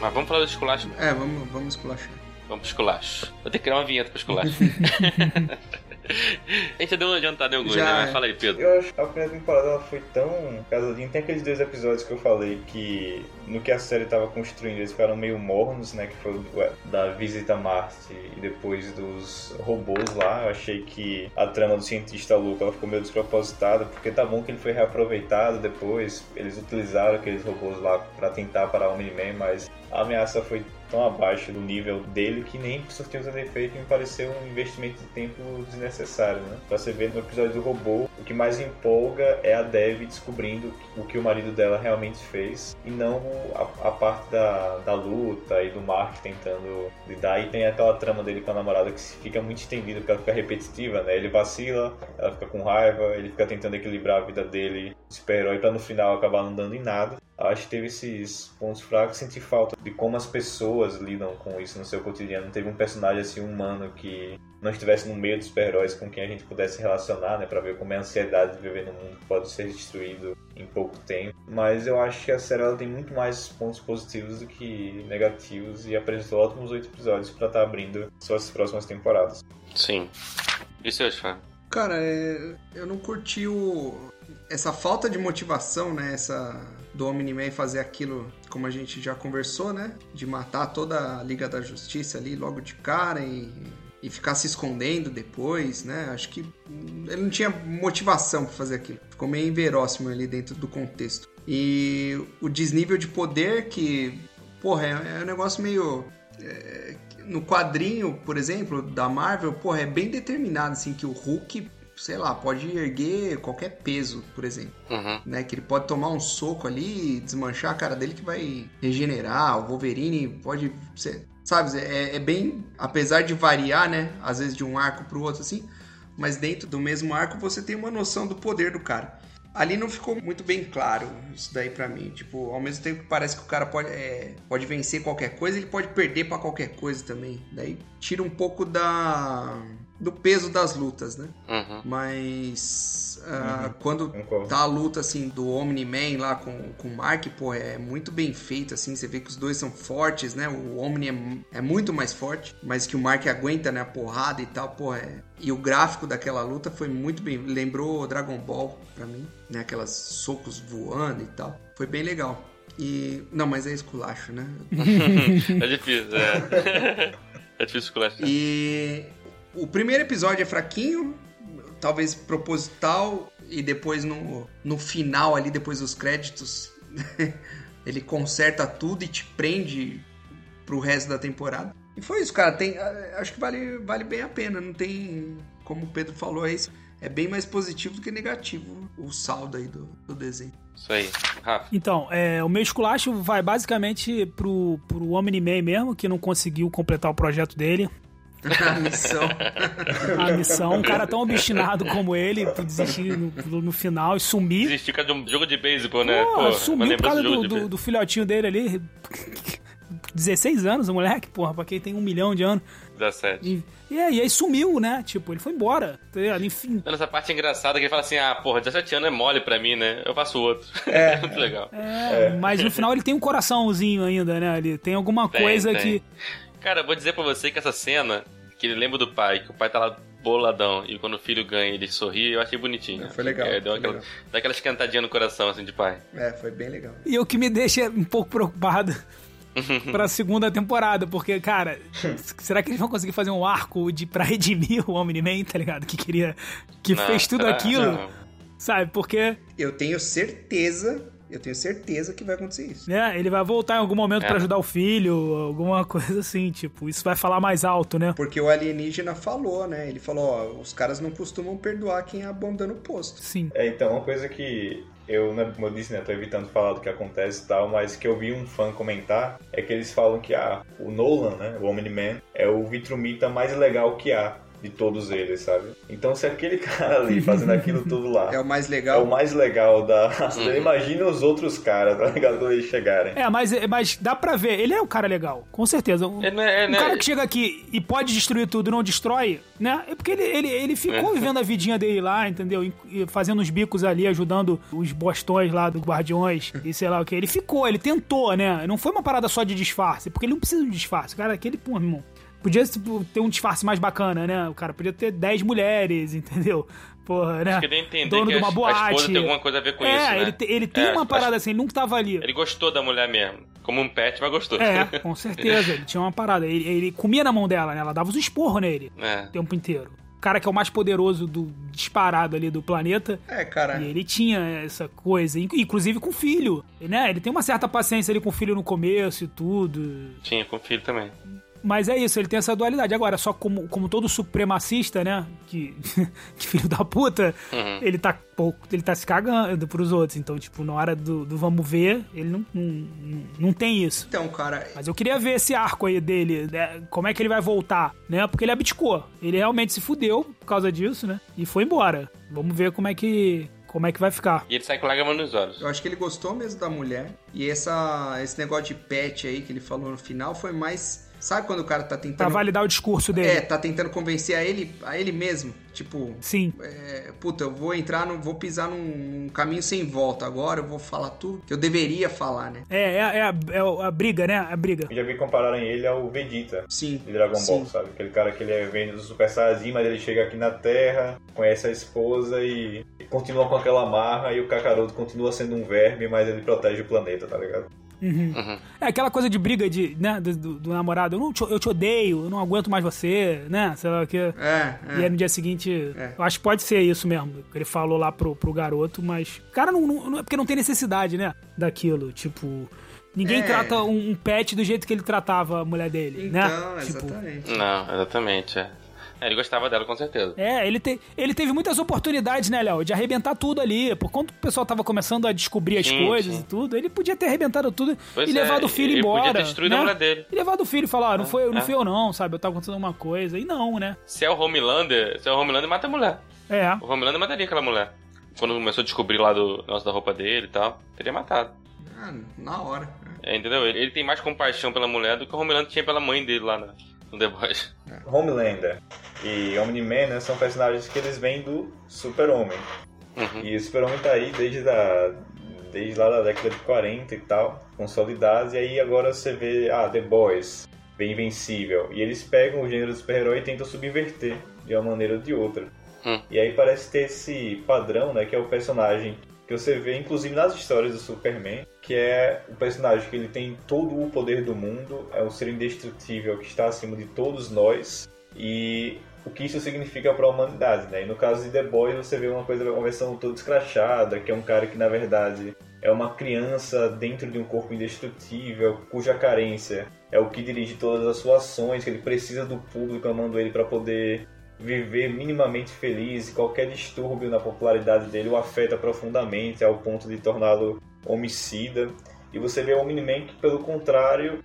Mas vamos falar do esculacho. É, vamos, vamos esculachar. Vamos pro esculacho. Vou ter que criar uma vinheta pro esculacho. A gente já deu uma adiantada em alguns, Já, né? Mas fala aí, Pedro. Eu acho que a primeira temporada ela foi tão casadinha. Tem aqueles dois episódios que eu falei que no que a série tava construindo eles ficaram meio mornos, né? Que foi o da visita a Marte e depois dos robôs lá. Eu achei que a trama do cientista louco ela ficou meio despropositada, porque tá bom que ele foi reaproveitado depois. Eles utilizaram aqueles robôs lá pra tentar parar o Miniman, mas a ameaça foi tão abaixo do nível dele que nem surtiu seu defeito e me pareceu um investimento de tempo desnecessário, né? Pra você ver no episódio do robô, o que mais empolga é a Dev descobrindo o que o marido dela realmente fez e não a, a parte da, da luta e do Mark tentando lidar. E tem aquela trama dele com a namorada que fica muito estendida porque ela fica repetitiva, né? Ele vacila, ela fica com raiva, ele fica tentando equilibrar a vida dele, super-herói, pra no final acabar não dando em nada. Acho que teve esses pontos fracos, senti falta de como as pessoas lidam com isso no seu cotidiano. Não teve um personagem assim humano que não estivesse no meio dos super-heróis com quem a gente pudesse relacionar, né, para ver como é a ansiedade de viver num mundo que pode ser destruído em pouco tempo. Mas eu acho que a série ela tem muito mais pontos positivos do que negativos e apresentou ótimos oito episódios para estar abrindo suas próximas temporadas. Sim. E seus fãs? Cara, é, eu não curti o, essa falta de motivação, né? Essa do Omni-Man fazer aquilo, como a gente já conversou, né? De matar toda a Liga da Justiça ali logo de cara e, e ficar se escondendo depois, né? Acho que ele não tinha motivação pra fazer aquilo. Ficou meio inveróssimo ali dentro do contexto. E o desnível de poder que, porra, é, é um negócio meio é, no quadrinho, por exemplo, da Marvel, porra, é bem determinado assim que o Hulk, sei lá, pode erguer qualquer peso, por exemplo, Uhum. né? Que ele pode tomar um soco ali e desmanchar a cara dele que vai regenerar. O Wolverine pode ser, sabe, é, é bem, apesar de variar, né? Às vezes de um arco pro outro assim, mas dentro do mesmo arco você tem uma noção do poder do cara. Ali não ficou muito bem claro isso daí pra mim. Tipo, ao mesmo tempo que parece que o cara pode, é, pode vencer qualquer coisa, ele pode perder pra qualquer coisa também. Daí tira um pouco da do peso das lutas, né? Uhum. Mas ah, quando Concordo. tá a luta assim do Omni-Man lá com, com o Mark, pô, é muito bem feito assim, você vê que os dois são fortes, né? O Omni é, é muito mais forte, mas que o Mark aguenta, né, a porrada e tal, pô, é... E o gráfico daquela luta foi muito bem, lembrou Dragon Ball pra mim, né, aquelas socos voando e tal. Foi bem legal. E não, mas é esculacho, né? é difícil, é. é difícil esculachar. E o primeiro episódio é fraquinho, talvez proposital, e depois no, no final ali, depois dos créditos, ele conserta tudo e te prende pro resto da temporada. E foi isso, cara. Tem, acho que vale, vale bem a pena. Não tem, como o Pedro falou, é isso. É bem mais positivo do que negativo o saldo aí do, do desenho. Isso aí. Rafa. Então, é, o meu esculacho vai basicamente pro, pro Omni-Man mesmo, que não conseguiu completar o projeto dele. A missão. A missão, um cara tão obstinado como ele, desistir no, no final e sumir. Desistir por causa de um jogo de beisebol, né? Pô, Pô, sumiu por causa do, de do, beisebol. do filhotinho dele ali. 16 anos, o moleque, porra, pra quem tem um milhão de anos. 17. E, e, aí, e aí sumiu, né? Tipo, ele foi embora. tá? Enfim. Nessa parte engraçada que ele fala assim: ah, porra, 17 anos é mole pra mim, né? Eu faço outro. É. Muito legal. É, mas no final ele tem um coraçãozinho ainda, né? Ali tem alguma Tem, coisa tem. que. Cara, eu vou dizer pra você que essa cena, que ele lembra do pai, que o pai tá lá boladão, e quando o filho ganha ele sorri, eu achei bonitinho. É, foi legal, É, deu foi aquela, legal. dá aquela esquentadinha no coração, assim, de pai. É, foi bem legal. E o que me deixa um pouco preocupado pra segunda temporada, porque, cara, será que eles vão conseguir fazer um arco de, pra redimir o Omni-Man, tá ligado? Que queria. que Não, fez tudo será? aquilo, Não. sabe? Porque Eu tenho certeza, eu tenho certeza que vai acontecer isso. né, ele vai voltar em algum momento É. pra ajudar o filho, alguma coisa assim, tipo, isso vai falar mais alto, né? Porque o alienígena falou, né? Ele falou, ó, os caras não costumam perdoar quem abandona o posto. Sim. É, então, uma coisa que eu, né, como eu disse, né, tô evitando falar do que acontece e tal, mas que eu vi um fã comentar é que eles falam que ah, o Nolan, né, o Omni-Man, é o Vitrumita mais legal que há de todos eles, sabe? Então, se aquele cara ali fazendo aquilo tudo lá É o mais é legal. o mais legal da Uhum. imagina os outros caras, tá ligado? Quando eles chegarem. É, mas, mas dá pra ver, ele é um cara legal, com certeza. Um, é, um né? cara que chega aqui e pode destruir tudo e não destrói, né? É porque ele, ele, ele ficou É. vivendo a vidinha dele lá, entendeu? E, e fazendo os bicos ali, ajudando os bostões lá dos guardiões e sei lá o que. Ele ficou, ele tentou, né? Não foi uma parada só de disfarce, porque ele não precisa de disfarce. Cara, aquele, pô, irmão. Podia tipo, ter um disfarce mais bacana, né? O cara podia ter 10 mulheres, entendeu? Porra, né? Acho que a entender Dono que de uma a, a boate. esposa tem alguma coisa a ver com é, isso, né? ele, te- ele tem É, uma acho- parada assim, ele nunca tava ali. Ele gostou da mulher mesmo. Como um pet, mas gostou. É, com certeza. Ele tinha uma parada. Ele, ele comia na mão dela, né? Ela dava os esporros nele É. o tempo inteiro. O cara que é o mais poderoso do disparado ali do planeta. É, cara. E ele tinha essa coisa, in- inclusive com o filho, né? Ele tem uma certa paciência ali com o filho no começo e tudo. Tinha com o filho também. Mas é isso, ele tem essa dualidade. Agora, só como, como todo supremacista, né? Que, que filho da puta, Uhum. ele tá pouco. Ele tá se cagando pros outros. Então, tipo, na hora do, do vamos ver, ele não, não, não- tem isso. Então, cara, Mas eu queria ver esse arco aí dele, né? como é que ele vai voltar, né? Porque ele abdicou. Ele realmente se fudeu por causa disso, né? E foi embora. Vamos ver como é que como é que vai ficar. E ele sai com lágrimas nos olhos. eu acho que ele gostou mesmo da mulher. E essa, esse negócio de pet aí que ele falou no final foi mais. Sabe quando o cara tá Pra tentando. validar o discurso dele. É, tá tentando convencer a ele, a ele mesmo. Tipo, Sim. é, puta, eu vou entrar, no, vou pisar num, num caminho sem volta. Agora eu vou falar tudo que eu deveria falar, né? É, é, é, a, é a briga, né? A briga. Eu já vi compararem ele ao Vegeta. Sim. de Dragon Ball, Sim. sabe? Aquele cara que ele é vem do Super Saiyajin, mas ele chega aqui na Terra, conhece a esposa e, e continua com aquela marra e o Kakaroto continua sendo um verme, mas ele protege o planeta, tá ligado? Uhum. É aquela coisa de briga de, né, do, do- do namorado. Eu, não te, eu te odeio, eu não aguento mais você, né? Sei lá o que. É, E aí é. no dia seguinte, É. eu acho que pode ser isso mesmo. que Ele falou lá pro, pro garoto, mas. Cara, não, não, não- é porque não tem necessidade, né? Daquilo. Tipo. Ninguém É. trata um, um pet do jeito que ele tratava a mulher dele, né? Então, Tipo, exatamente. Não, exatamente, é. É, Ele gostava dela, com certeza. É, ele, te, ele teve muitas oportunidades, né, Léo? De arrebentar tudo ali. Por quanto o pessoal tava começando a descobrir as Sim, coisas sim. e tudo, ele podia ter arrebentado tudo Pois e é, levado o filho ele embora. podia ter destruído né? a mulher dele. E levado o filho e falar, ah, não, foi, não é. fui eu não, sabe? Eu tava acontecendo alguma coisa. E não, né? Se é o Homelander, se é o Homelander, mata a mulher. É. O Homelander mataria aquela mulher. Quando começou a descobrir lá do negócio da roupa dele e tal, teria matado. Ah, na hora. É, entendeu? Ele, ele tem mais compaixão pela mulher do que o Homelander tinha pela mãe dele lá no, no The Boys. Homelander e Omni-Man né, são personagens que eles vêm do Super-Homem. Uhum. E o Super-Homem tá aí desde, da, desde lá da década de 40 e tal, consolidados, e aí agora você vê, ah, The Boys, bem Invencível. E eles pegam o gênero do super-herói e tentam subverter de uma maneira ou de outra. Hum. E aí parece ter esse padrão, né, que é o personagem que você vê inclusive nas histórias do Superman, que é o personagem que ele tem todo o poder do mundo, é um ser indestrutível que está acima de todos nós e o que isso significa para a humanidade, né? E no caso de The Boys você vê uma coisa, uma versão toda escrachada, que é um cara que na verdade é uma criança dentro de um corpo indestrutível, cuja carência é o que dirige todas as suas ações, que ele precisa do público amando ele para poder viver minimamente feliz e qualquer distúrbio na popularidade dele o afeta profundamente ao ponto de torná-lo homicida. E você vê o Omni-Man que, pelo contrário,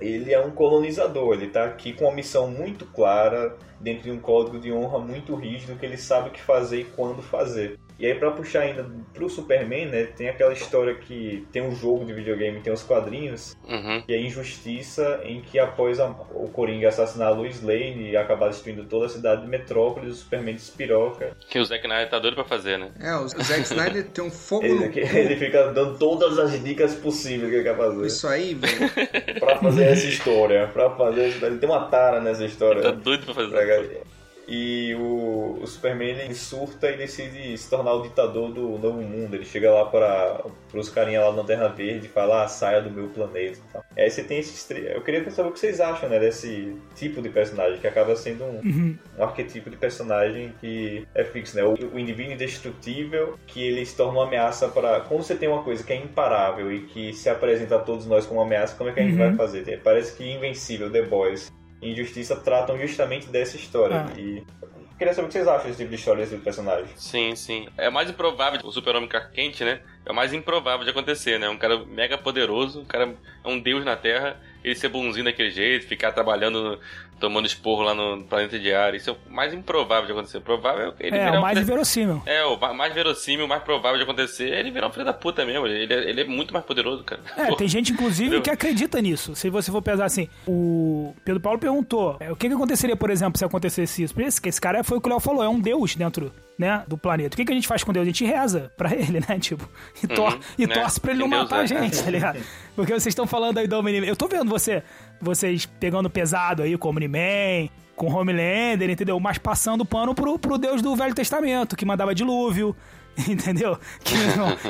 ele é um colonizador, ele está aqui com uma missão muito clara, dentro de um código de honra muito rígido, que ele sabe o que fazer e quando fazer. E aí, para puxar ainda pro Superman, né, tem aquela história que tem um jogo de videogame, tem os quadrinhos, Uhum. e a injustiça em que após a- o Coringa assassinar a Lois Lane e acabar destruindo toda a cidade de Metrópolis, o Superman despiroca. Que o Zack Snyder tá doido pra fazer, né? É, o Zack Snyder tem um fogo Ele, no ele fica dando todas as dicas possíveis que ele quer fazer Isso aí, velho. pra fazer essa história, pra fazer ele tem uma tara nessa história. Tá doido pra fazer. Pra- E o, o Superman ele surta e decide se tornar o ditador do novo mundo. Ele chega lá para os carinha lá na Terra Verde e fala: ah, saia do meu planeta. e tal. E aí você tem esses. Eu queria saber o que vocês acham né, desse tipo de personagem, que acaba sendo um, um arquetipo de personagem que é fixo, né? O, o indivíduo indestrutível que ele se torna uma ameaça para. Quando você tem uma coisa que é imparável e que se apresenta a todos nós como uma ameaça, como é que a gente Uhum. vai fazer? Parece que Invencível, The Boys Injustiça tratam justamente dessa história. Ah. E eu queria saber o que vocês acham desse tipo de história, desse tipo de personagem. Sim, sim. É mais improvável, o super-homem Kent, né? É o mais improvável de acontecer, né? Um cara mega poderoso, um cara é um deus na Terra, ele ser bonzinho daquele jeito, ficar trabalhando, tomando esporro lá no planeta de ar. Isso é o mais improvável de acontecer. Provável é ele É, o um mais filho- inverossímil. É, o ma- mais verossímil, o mais provável de acontecer é ele virar um filho da puta mesmo. Ele é, ele é muito mais poderoso, cara. É, Pô, tem gente, inclusive, que acredita nisso. Se você for pensar assim, o Pedro Paulo perguntou, é, o que, que aconteceria, por exemplo, se acontecesse isso? Porque esse, esse cara foi o que o Léo falou, é um deus dentro, né, do planeta. O que, que a gente faz com Deus? A gente reza pra ele, né? Tipo, e, tor Uhum, e né? torce pra ele não Deus matar a é. gente, tá ligado? Porque vocês estão falando aí do Omni-Man. Eu tô vendo você, vocês pegando pesado aí com o Omni-Man, com o Homelander, entendeu? Mas passando pano pro, pro Deus do Velho Testamento, que mandava dilúvio, entendeu? Que,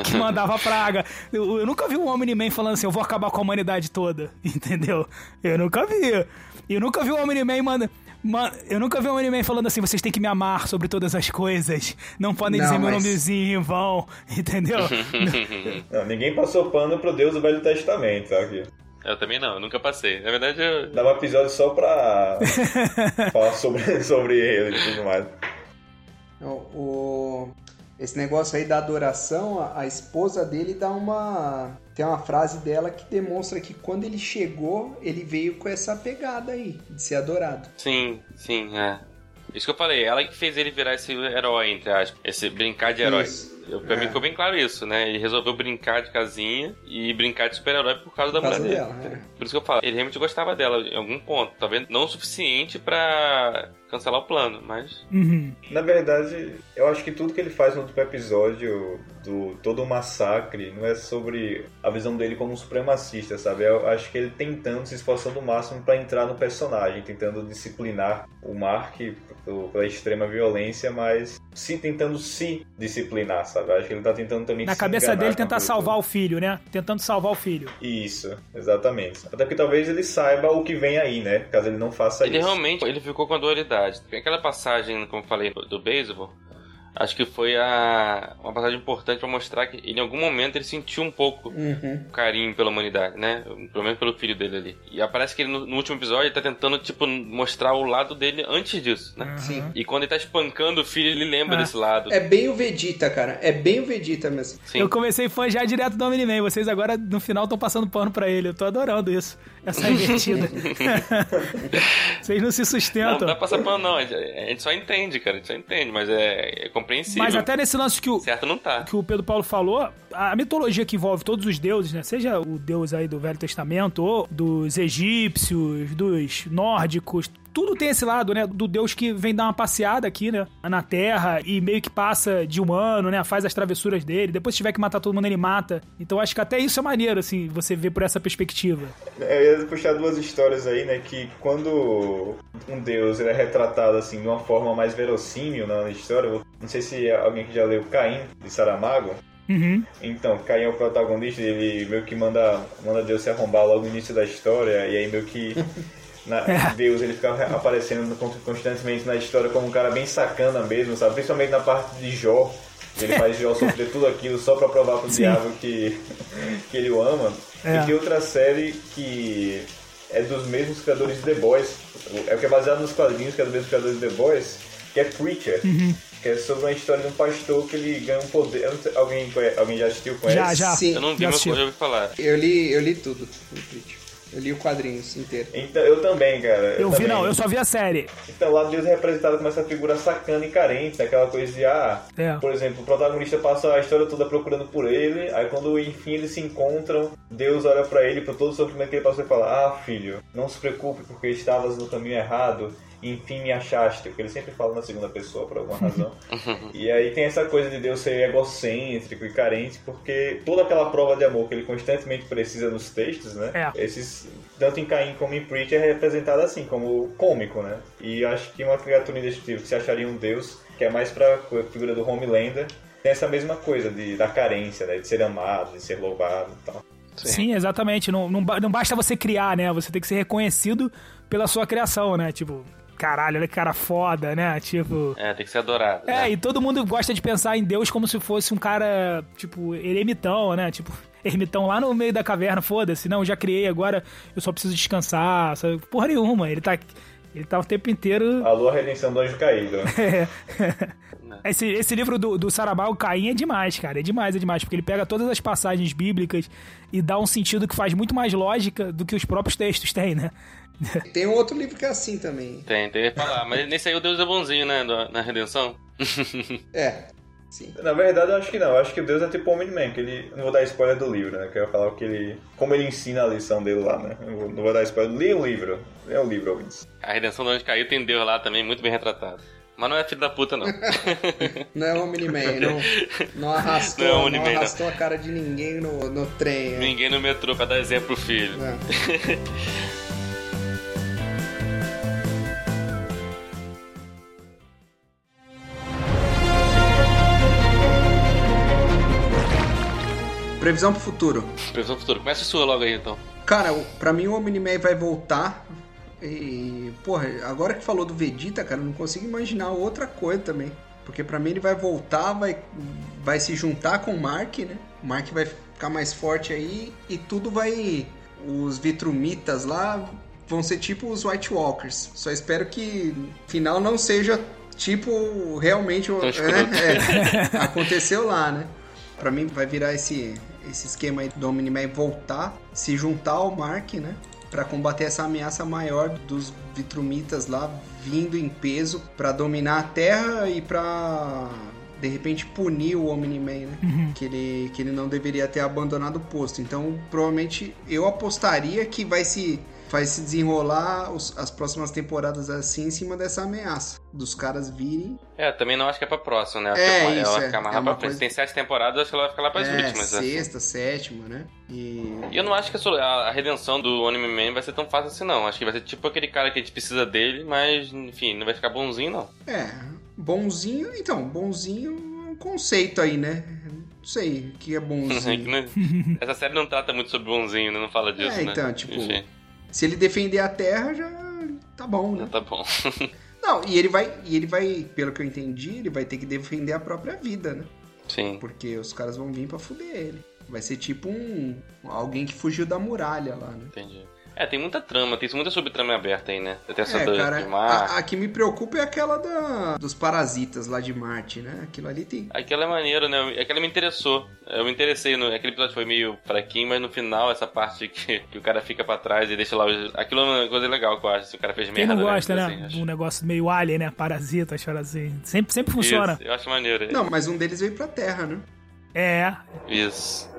que mandava praga. Eu, eu nunca vi um Omni-Man falando assim, eu vou acabar com a humanidade toda, entendeu? Eu nunca vi. Eu nunca vi um Omni-Man manda... man- eu nunca vi um Omni-Man falando assim, vocês têm que me amar sobre todas as coisas, não podem Não, dizer meu mas- nomezinho em vão, entendeu? Não, ninguém passou pano pro Deus do Velho Testamento, tá aqui. Eu também não, eu nunca passei. Na verdade, eu. Dá um episódio só pra falar sobre, sobre ele e tudo mais. O, o- esse negócio aí da adoração, a, a esposa dele dá uma. Tem uma frase dela que demonstra que quando ele chegou, ele veio com essa pegada aí, de ser adorado. Sim, sim, é. Isso que eu falei, ela que fez ele virar esse herói, entre aspas. Esse brincar de herói. Isso. Eu, pra mim É. ficou bem claro isso, né? Ele resolveu brincar de casinha e brincar de super-herói por causa da Por causa mulher dela, dele. é. Por isso que eu falo, ele realmente gostava dela em algum ponto. Talvez não o suficiente pra cancelar o plano, mas. Uhum. Na verdade, eu acho que tudo que ele faz no último episódio do todo o massacre não é sobre a visão dele como um supremacista, sabe? Eu acho que ele tentando, se esforçando o máximo pra entrar no personagem, tentando disciplinar o Mark pela extrema violência, mas se tentando se disciplinar, sabe? Eu acho que ele tá tentando também Na se cabeça dele tentar salvar o filho, né? Tentando salvar o filho. Isso, exatamente. Até porque talvez ele saiba o que vem aí, né? Caso ele não faça Ele isso. realmente ele ficou com a dualidade. Tem aquela passagem, como eu falei, do, do beisebol. Acho que foi a, uma passagem importante pra mostrar que ele, em algum momento ele sentiu um pouco Uhum. carinho pela humanidade, né? Pelo menos pelo filho dele ali. E aparece que ele no, no último episódio ele tá tentando, tipo, mostrar o lado dele antes disso, né? Sim. E quando ele tá espancando o filho, ele lembra Ah. desse lado. É bem o Vegeta, cara. É bem o Vegeta mesmo. Sim. Eu comecei fã já direto do Omni-Man. Vocês agora, no final, estão passando pano pra ele. Eu tô adorando isso. Essa invertida. Vocês não se Não, sustentam. não dá pra passar pano, não. A gente, a gente só entende, cara. A gente só entende, mas é, é compreensível. Mas até nesse lance que o, Certo não tá. que o Pedro Paulo falou, a mitologia que envolve todos os deuses, né? Seja o deus aí do Velho Testamento, ou dos egípcios, dos nórdicos, tudo tem esse lado, né? Do deus que vem dar uma passeada aqui, né? Na Terra e meio que passa de humano, né? Faz as travessuras dele. Depois, se tiver que matar todo mundo, ele mata. Então, acho que até isso é maneiro, assim, você ver por essa perspectiva. Eu ia puxar duas histórias aí, né? Que quando um deus ele é retratado assim de uma forma mais verossímil na história, eu não sei se alguém que já leu Caim de Saramago. Uhum. Então, Caim é o protagonista, ele meio que manda, manda Deus se arrombar logo no início da história, e aí meio que na- Deus ele fica aparecendo constantemente na história como um cara bem sacana mesmo, sabe? Principalmente na parte de Jó, ele faz Jó sofrer tudo aquilo só pra provar pro Sim. diabo que, que ele o ama. É. E tem outra série que é dos mesmos criadores de The Boys, é o que é baseado nos quadrinhos, que é dos mesmos criadores de The Boys, que é Preacher. Uhum. Que é sobre uma história de um pastor que ele ganha um poder. Sei, alguém, alguém já assistiu? Conhece? Já, já. Sim. Eu não vi, mas eu já ouvi falar. Eu li, eu li tudo. Eu li o quadrinhos inteiro. Então, eu também, cara. Eu vi, também. não, eu só vi a série. Então, lá Deus é representado como essa figura sacana e carente, aquela coisa de, ah, É. por exemplo, o protagonista passa a história toda procurando por ele, aí quando enfim eles se encontram, Deus olha pra ele, por todo o sofrimento que ele passou e fala, ah, filho, não se preocupe porque estavas no caminho errado, enfim me achaste, porque ele sempre fala na segunda pessoa por alguma razão. e aí tem essa coisa de Deus ser egocêntrico e carente, porque toda aquela prova de amor que ele constantemente precisa nos textos, né? É. Esses, tanto em Caim como em Preach, é representado assim, como cômico, né? E acho que uma criatura indestrutível que se acharia um deus, que é mais pra figura do Homelander, tem essa mesma coisa de, da carência, né? De ser amado, de ser louvado e tal. Sim, exatamente. Não, não, não basta você criar, né? Você tem que ser reconhecido pela sua criação, né? Tipo, caralho, olha que cara foda, né? Tipo. É, tem que ser adorado. É, né? e todo mundo gosta de pensar em Deus como se fosse um cara, tipo, eremitão, né? Tipo, ermitão lá no meio da caverna, foda-se. Não, já criei, agora eu só preciso descansar. Sabe? Porra nenhuma. Ele tá, ele tá o tempo inteiro. Alô, a redenção do anjo caído. né? Esse, esse livro do, do Sarabal, Caim, é demais, cara. É demais, é demais. Porque ele pega todas as passagens bíblicas e dá um sentido que faz muito mais lógica do que os próprios textos têm, né? Tem um outro livro que é assim também. Tem, tem que falar. Mas nesse aí o Deus é bonzinho, né? Na redenção. É. Sim. Na verdade, eu acho que não. Eu acho que o Deus é tipo o Homem-Man, que ele... Não vou dar spoiler do livro, né? Que eu ia falar o que ele... Como ele ensina a lição dele lá, né? Eu vou- não vou dar spoiler. Leia o livro. Leia o livro, ouvintes. A redenção do anjo caiu tem Deus lá também, muito bem retratado. Mas não é filho da puta, não. Não é Omni-Man, não, não arrastou, Não é não Omni-Man, não. arrastou a cara de ninguém no, no trem. é. Ninguém no metrô pra dar exemplo pro filho. Não. Previsão pro futuro. Previsão futuro. Começa a sua logo aí, então. Cara, pra mim o Omni-Man vai voltar. E, porra, agora que falou do Vegeta, cara, eu não consigo imaginar outra coisa também. Porque pra mim ele vai voltar, vai, vai se juntar com o Mark, né? O Mark vai ficar mais forte aí e tudo vai. Os Vitrumitas lá vão ser tipo os White Walkers. Só espero que final não seja tipo realmente o. É, é, aconteceu lá, né? Pra mim vai virar esse, esse esquema aí do Omni-Man voltar, se juntar ao Mark, né? Pra combater essa ameaça maior dos Vitrumitas lá vindo em peso pra dominar a Terra e pra de repente punir o Omni-Man, né? Que, ele, que ele não deveria ter abandonado o posto. Então, provavelmente eu apostaria que vai se vai se desenrolar os- as próximas temporadas assim em cima dessa ameaça dos caras virem É, também não acho que é pra próxima, né? Acho É, que ela isso, vai é. ficar mais É pra frente. coisa- Tem sete temporadas, acho que ela vai ficar lá pras é, últimas. assim. sexta, sétima, né? E E eu não acho que a, a- redenção do Anime Man vai ser tão fácil assim, não. Acho que vai ser tipo aquele cara que a gente precisa dele, mas, enfim, não vai ficar bonzinho, não. É, bonzinho, então, bonzinho é um conceito aí, né? Não sei o que é bonzinho. não- Essa série não trata muito sobre bonzinho, né? Não fala disso, É, né? então, tipo, Enfim, Se ele defender a Terra, já tá bom, né? tá bom. Não, e ele vai, e ele vai, pelo que eu entendi, ele vai ter que defender a própria vida, né? Sim. Porque os caras vão vir pra fuder ele. Vai ser tipo um alguém que fugiu da muralha lá, né? Entendi. É, tem muita trama, tem muita subtrama aberta aí, né? Tem essa É, do, cara, de mar. a, a que me preocupa é aquela da, dos parasitas lá de Marte, né? Aquilo ali tem. Aquela é maneira, né? Aquela me interessou. Eu me interessei. No... Aquele episódio foi meio fraquinho, mas no final, essa parte que, que o cara fica pra trás e deixa lá os... Aquilo é uma coisa legal que eu acho. Se o cara fez Quem merda, não gosta, né? Assim, acho- Um negócio meio alien, né? Parasita, chora assim. Sempre, sempre funciona. Isso, eu acho maneiro. Não, mas um deles veio pra Terra, né? É. Isso.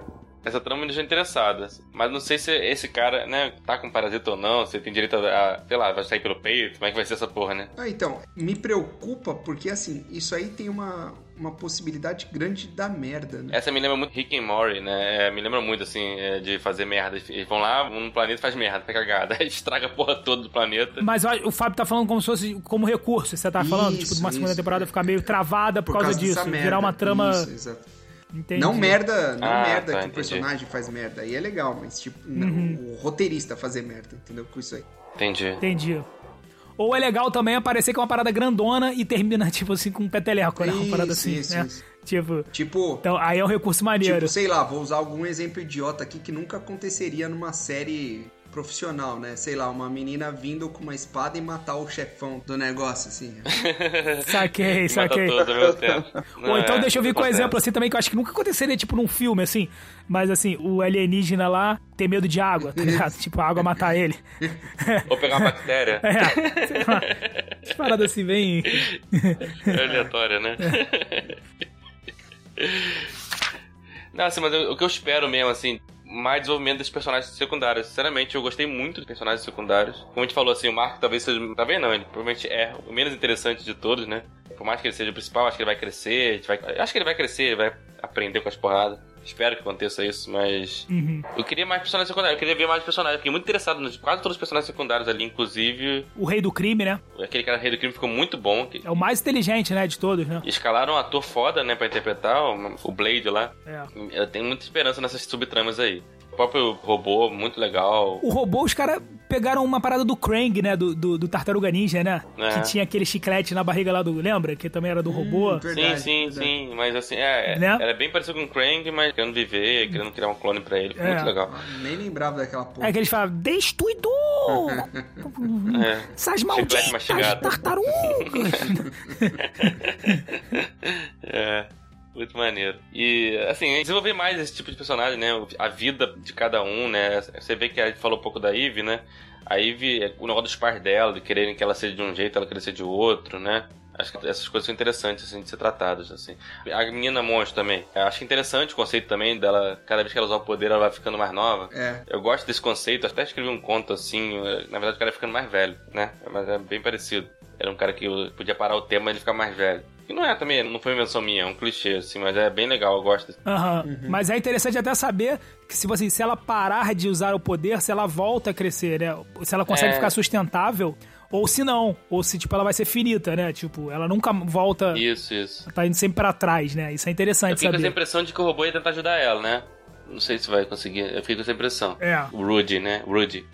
Essa trama me deixou interessada. Mas não sei se esse cara, né, tá com parasita ou não, se tem direito a, a, sei lá, vai sair pelo peito, como é que vai ser essa porra, né? Ah, então, me preocupa porque assim, isso aí tem uma, uma possibilidade grande da merda, né? Essa me lembra muito Rick and Morty, né? É, me lembra muito, assim, é, de fazer merda. Eles vão lá, um planeta faz merda, faz cagada. Aí estraga a porra toda do planeta. Mas ó, o Fábio tá falando como se fosse como recurso. Você tá falando, Isso, tipo, de uma segunda isso. temporada ficar meio travada por, causa, dessa disso. merda. Virar uma trama. Isso, exato. Entendi. Não merda, não Ah, merda tá, que o entendi. personagem faz merda. Aí é legal, mas tipo, não, Uhum. o roteirista fazer merda, entendeu? Com isso aí. Entendi. Entendi. Ou é legal também aparecer com uma parada grandona e termina, tipo assim, com um peteleco, né? Uma parada assim, isso, né? isso. Tipo. Tipo, Então, aí é um recurso maneiro. tipo, sei lá, vou usar algum exemplo idiota aqui que nunca aconteceria numa série profissional, né? Sei lá, uma menina vindo com uma espada e matar o chefão do negócio, assim. Saquei, saquei. Ou então é, deixa eu vir com um exemplo assim também que eu acho que nunca aconteceria, tipo, num filme, assim. Mas assim, o alienígena lá tem medo de água, tá ligado? tipo, a água matar ele. Ou pegar uma bactéria. É, sei lá. As paradas assim, bem. É aleatória, né? Não, assim, mas eu- o que eu espero mesmo, assim, mais desenvolvimento dos personagens secundários. Sinceramente, eu gostei muito dos personagens secundários. Como a gente falou, assim, o Mark talvez seja. Talvez não, ele provavelmente é o menos interessante de todos, né? Por mais que ele seja o principal, acho que ele vai crescer. vai- Acho que ele vai crescer, ele vai aprender com as porradas. Espero que aconteça isso, mas. Uhum. Eu queria mais personagens secundários, eu queria ver mais personagens. Fiquei muito interessado nos quase todos os personagens secundários ali, inclusive. O rei do crime, né? Aquele cara rei do crime ficou muito bom. que- É o mais inteligente, né, de todos, né? Escalaram um ator foda, né, pra interpretar o, o Blade lá. É. Eu tenho muita esperança nessas subtramas aí. O próprio robô, muito legal. O robô, os caras pegaram uma parada do Krang, né? Do, do, do Tartaruga Ninja, né? É. Que tinha aquele chiclete na barriga lá do. Lembra? Que também era do robô. Hum, verdade, sim, sim, verdade. sim. Mas assim, é, Né? ela é bem parecido com o Krang, mas querendo viver, querendo criar um clone pra ele. Foi É. muito legal. Ah, Nem lembrava daquela porra. É que eles falam, destruidor! É. Essas Chiclete malditas tartarugas! É. Muito maneiro. E, assim, desenvolver mais esse tipo de personagem, né? A vida de cada um, né? Você vê que a gente falou um pouco da Eve, né? A Eve, o negócio dos pais dela, de quererem que ela seja de um jeito, ela querer ser de outro, né? Acho que essas coisas são interessantes, assim, de ser tratadas, assim. A menina monstro também. Eu acho interessante o conceito também dela, cada vez que ela usar o poder, ela vai ficando mais nova. É. Eu gosto desse conceito, até escrevi um conto assim, na verdade o cara vai ficando mais velho, né? Mas é bem parecido. era um cara que podia parar o tempo e ele ficar mais velho. Que não é também, não foi invenção minha, é um clichê, assim, mas é bem legal, eu gosto. Aham. Mas é interessante até saber que se, você, se ela parar de usar o poder, se ela volta a crescer, né? Se ela consegue É. ficar sustentável, ou se não. Ou se, tipo, ela vai ser finita, né? Tipo, ela nunca volta. Isso, isso. Tá indo sempre pra trás, né? Isso é Eu interessante fico com essa saber. impressão de que o robô ia tentar ajudar ela, né? Não sei se vai conseguir, eu fico com essa impressão. É. O Rudy, né? Rudy.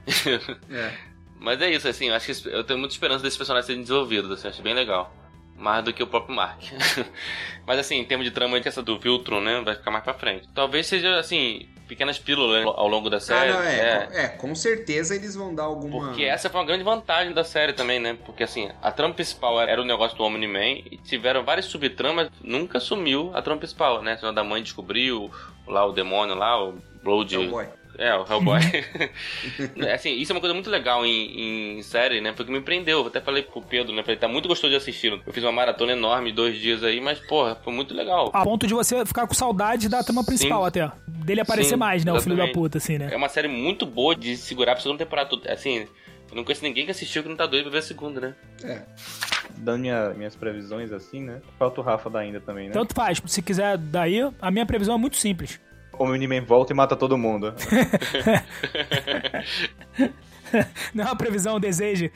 É. Mas é isso, assim, eu acho que eu tenho muita esperança desses personagens serem desenvolvidos, assim, eu acho bem legal. Mais do que o próprio Mark. Mas assim, em termos de trama, essa do Viltron, né, vai ficar mais pra frente. Talvez seja, assim, pequenas pílulas ao longo da Ah, série. não, é, é. é, com certeza eles vão dar alguma. Porque essa foi uma grande vantagem da série também, né? Porque assim, a trama principal era o negócio do Omni-Man e tiveram várias subtramas, nunca sumiu a trama principal, né? A da mãe descobriu, lá o demônio lá, o Blood. Hellboy. É, o Hellboy. assim, isso é uma coisa muito legal em, em série, né? Porque me prendeu. Eu até falei pro Pedro, né? Falei, tá muito gostoso de assistir. Eu fiz uma maratona enorme, dois dias aí, mas, porra, foi muito legal. A ponto de você ficar com saudade da trama principal Sim. até. Dele aparecer Sim, mais, né? O filho da exatamente. puta, assim, né? É uma série muito boa de segurar pra segunda temporada. Assim, eu não conheço ninguém que assistiu que não tá doido pra ver a segunda, né? É. Dando minha- minhas previsões assim, né? Falta o Rafa da ainda também, né? Tanto faz. Se quiser daí, a minha previsão é muito simples. O Omni-Man volta e mata todo mundo. Não é uma previsão, um desejo.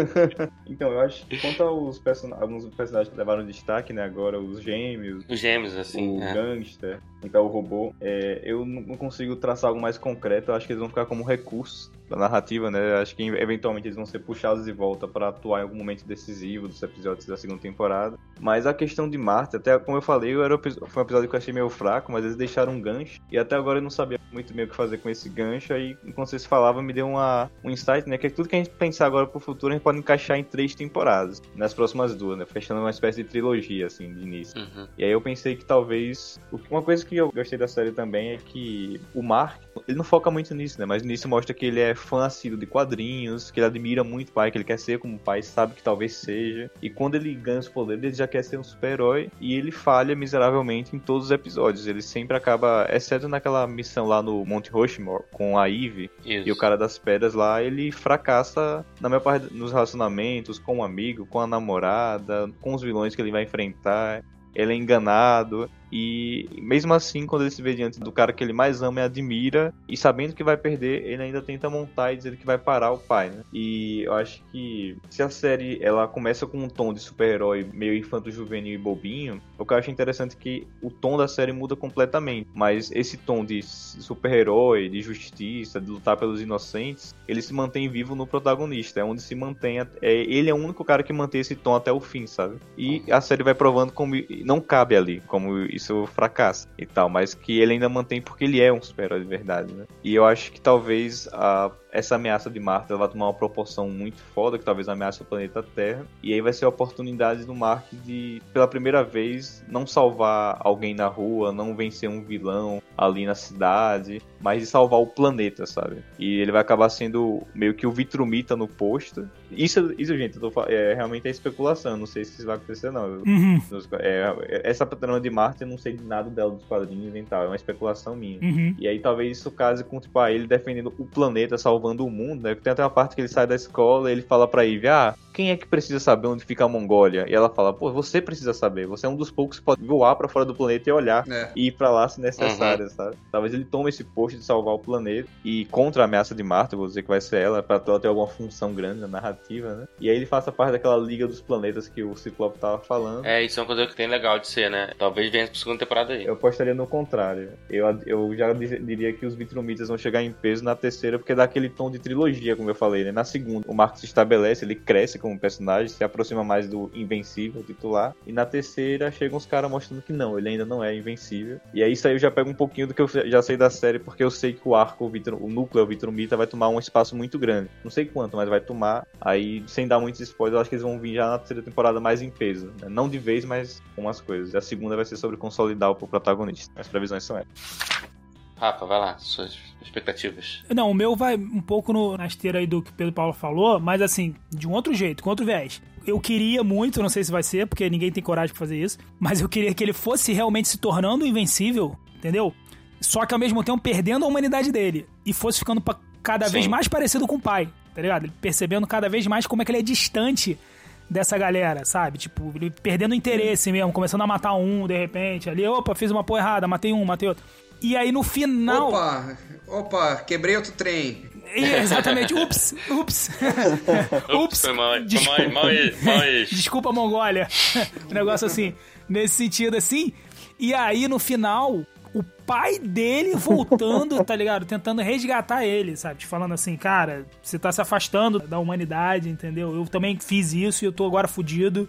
então, eu acho que quanto aos person... alguns personagens que levaram destaque, né? Agora, os gêmeos, Os gêmeos, assim. o é. gangster, então o robô, é, eu não não consigo traçar algo mais concreto. Eu acho que eles vão ficar como recurso da narrativa, né? Eu acho que eventualmente eles vão ser puxados de volta para atuar em algum momento decisivo dos episódios da segunda temporada. Mas a questão de Marte, até como eu falei, era um epi- foi um episódio que eu achei meio fraco, mas eles deixaram um gancho e até agora eu não sabia muito bem o que fazer com esse gancho. Aí, enquanto vocês falavam, me deu uma, um insight, né? Que tudo que a gente pensar agora pro futuro a gente pode encaixar em três temporadas, nas próximas duas, né? Fechando uma espécie de trilogia, assim, de início. Uhum. E aí eu pensei que talvez. Uma coisa que eu gostei da série também é que o Mark, ele não foca muito nisso, né? Mas início mostra que ele é fã assíduo de quadrinhos, que ele admira muito o pai, que ele quer ser como o pai, sabe que talvez seja. E quando ele ganha os poderes, ele já quer ser um super-herói e ele falha miseravelmente em todos os episódios. Ele sempre acaba, exceto naquela missão lá no Monte Rushmore com a Eve, Isso. e o cara das pedras lá, ele fracassa na maior parte nos relacionamentos, com o amigo, com a namorada, com os vilões que ele vai enfrentar. Ele é enganado. E mesmo assim, quando ele se vê diante do cara que ele mais ama e admira, e sabendo que vai perder, ele ainda tenta montar e dizer que vai parar o pai, né? E eu acho que se a série ela começa com um tom de super-herói meio infanto-juvenil e bobinho, o que eu acho interessante é que o tom da série muda completamente. Mas esse tom de super-herói, de justiça, de lutar pelos inocentes, ele se mantém vivo no protagonista. É onde se mantém. É, ele é o único cara que mantém esse tom até o fim, sabe? E a série vai provando como não cabe ali, como isso fracassa e tal, mas que ele ainda mantém porque ele é um super-herói de verdade, né? E eu acho que talvez a, essa ameaça de Marte ela vai tomar uma proporção muito foda, que talvez ameace o planeta Terra. E aí vai ser a oportunidade do Mark de, pela primeira vez, não salvar alguém na rua, não vencer um vilão ali na cidade, mas de salvar o planeta, sabe? E ele vai acabar sendo meio que o Vitrumita no posto. Isso, isso gente, eu tô, é, realmente é especulação, não sei se isso vai acontecer não. Uhum, é, essa trama de Marte eu não sei de nada dela dos quadrinhos nem tal, é uma especulação minha. uhum. E aí talvez isso case com, tipo, ah, ele defendendo o planeta, salvando o mundo, né? Tem até uma parte que ele sai da escola e ele fala pra Eve, ah, quem é que precisa saber onde fica a Mongólia? E ela fala, pô, você precisa saber, você é um dos poucos que pode voar pra fora do planeta e olhar. É. E ir pra lá se necessário, sabe? Talvez ele tome esse posto de salvar o planeta e contra a ameaça de Marte, eu vou dizer que vai ser ela, pra ela ter alguma função grande na narrativa, né? E aí ele faça parte daquela Liga dos Planetas que o Ciclope tava falando. É, isso é uma coisa que tem legal de ser, né? Talvez venha pra segunda temporada aí. Eu apostaria no contrário. Eu, eu já di- diria que os Vitrumitas vão chegar em peso na terceira, porque dá aquele tom de trilogia, como eu falei, né? Na segunda, o Marco se estabelece, ele cresce como personagem, se aproxima mais do Invencível titular. E na terceira, chegam os caras mostrando que não, ele ainda não é invencível. E aí isso aí eu já pego um pouquinho do que eu já sei da série, porque eu sei que o arco, o, Vitru, o núcleo Vitrumita vai tomar um espaço muito grande. Não sei quanto, mas vai tomar. Aí, sem dar muitos spoilers, eu acho que eles vão vir já na terceira temporada mais em peso. né? Não de vez, mas com umas coisas. A segunda vai ser sobre consolidar o protagonista. As previsões são essas. Rafa, vai lá, suas expectativas. Não, o meu vai um pouco no, na esteira aí do que o Pedro Paulo falou, mas assim, de um outro jeito, com outro viés. Eu queria muito, não sei se vai ser, porque ninguém tem coragem pra fazer isso, mas eu queria que ele fosse realmente se tornando invencível, entendeu? Só que ao mesmo tempo perdendo a humanidade dele e fosse ficando pa- cada vez Sim. mais parecido com o pai, tá ligado? Ele percebendo cada vez mais como é que ele é distante dessa galera, sabe? Tipo, ele perdendo interesse mesmo, começando a matar um de repente. Ali, opa, fiz uma porra errada, matei um, matei outro. E aí no final. Opa, opa, quebrei outro trem. É, exatamente, ups, ups. Ups, foi mal, foi Desculpa. mal, mal, mal, Desculpa, Mongólia. Um negócio assim, nesse sentido assim. E aí, no final, o pai dele voltando, tá ligado? Tentando resgatar ele, sabe? Te falando assim, cara, você tá se afastando da humanidade, entendeu? Eu também fiz isso e eu tô agora fudido.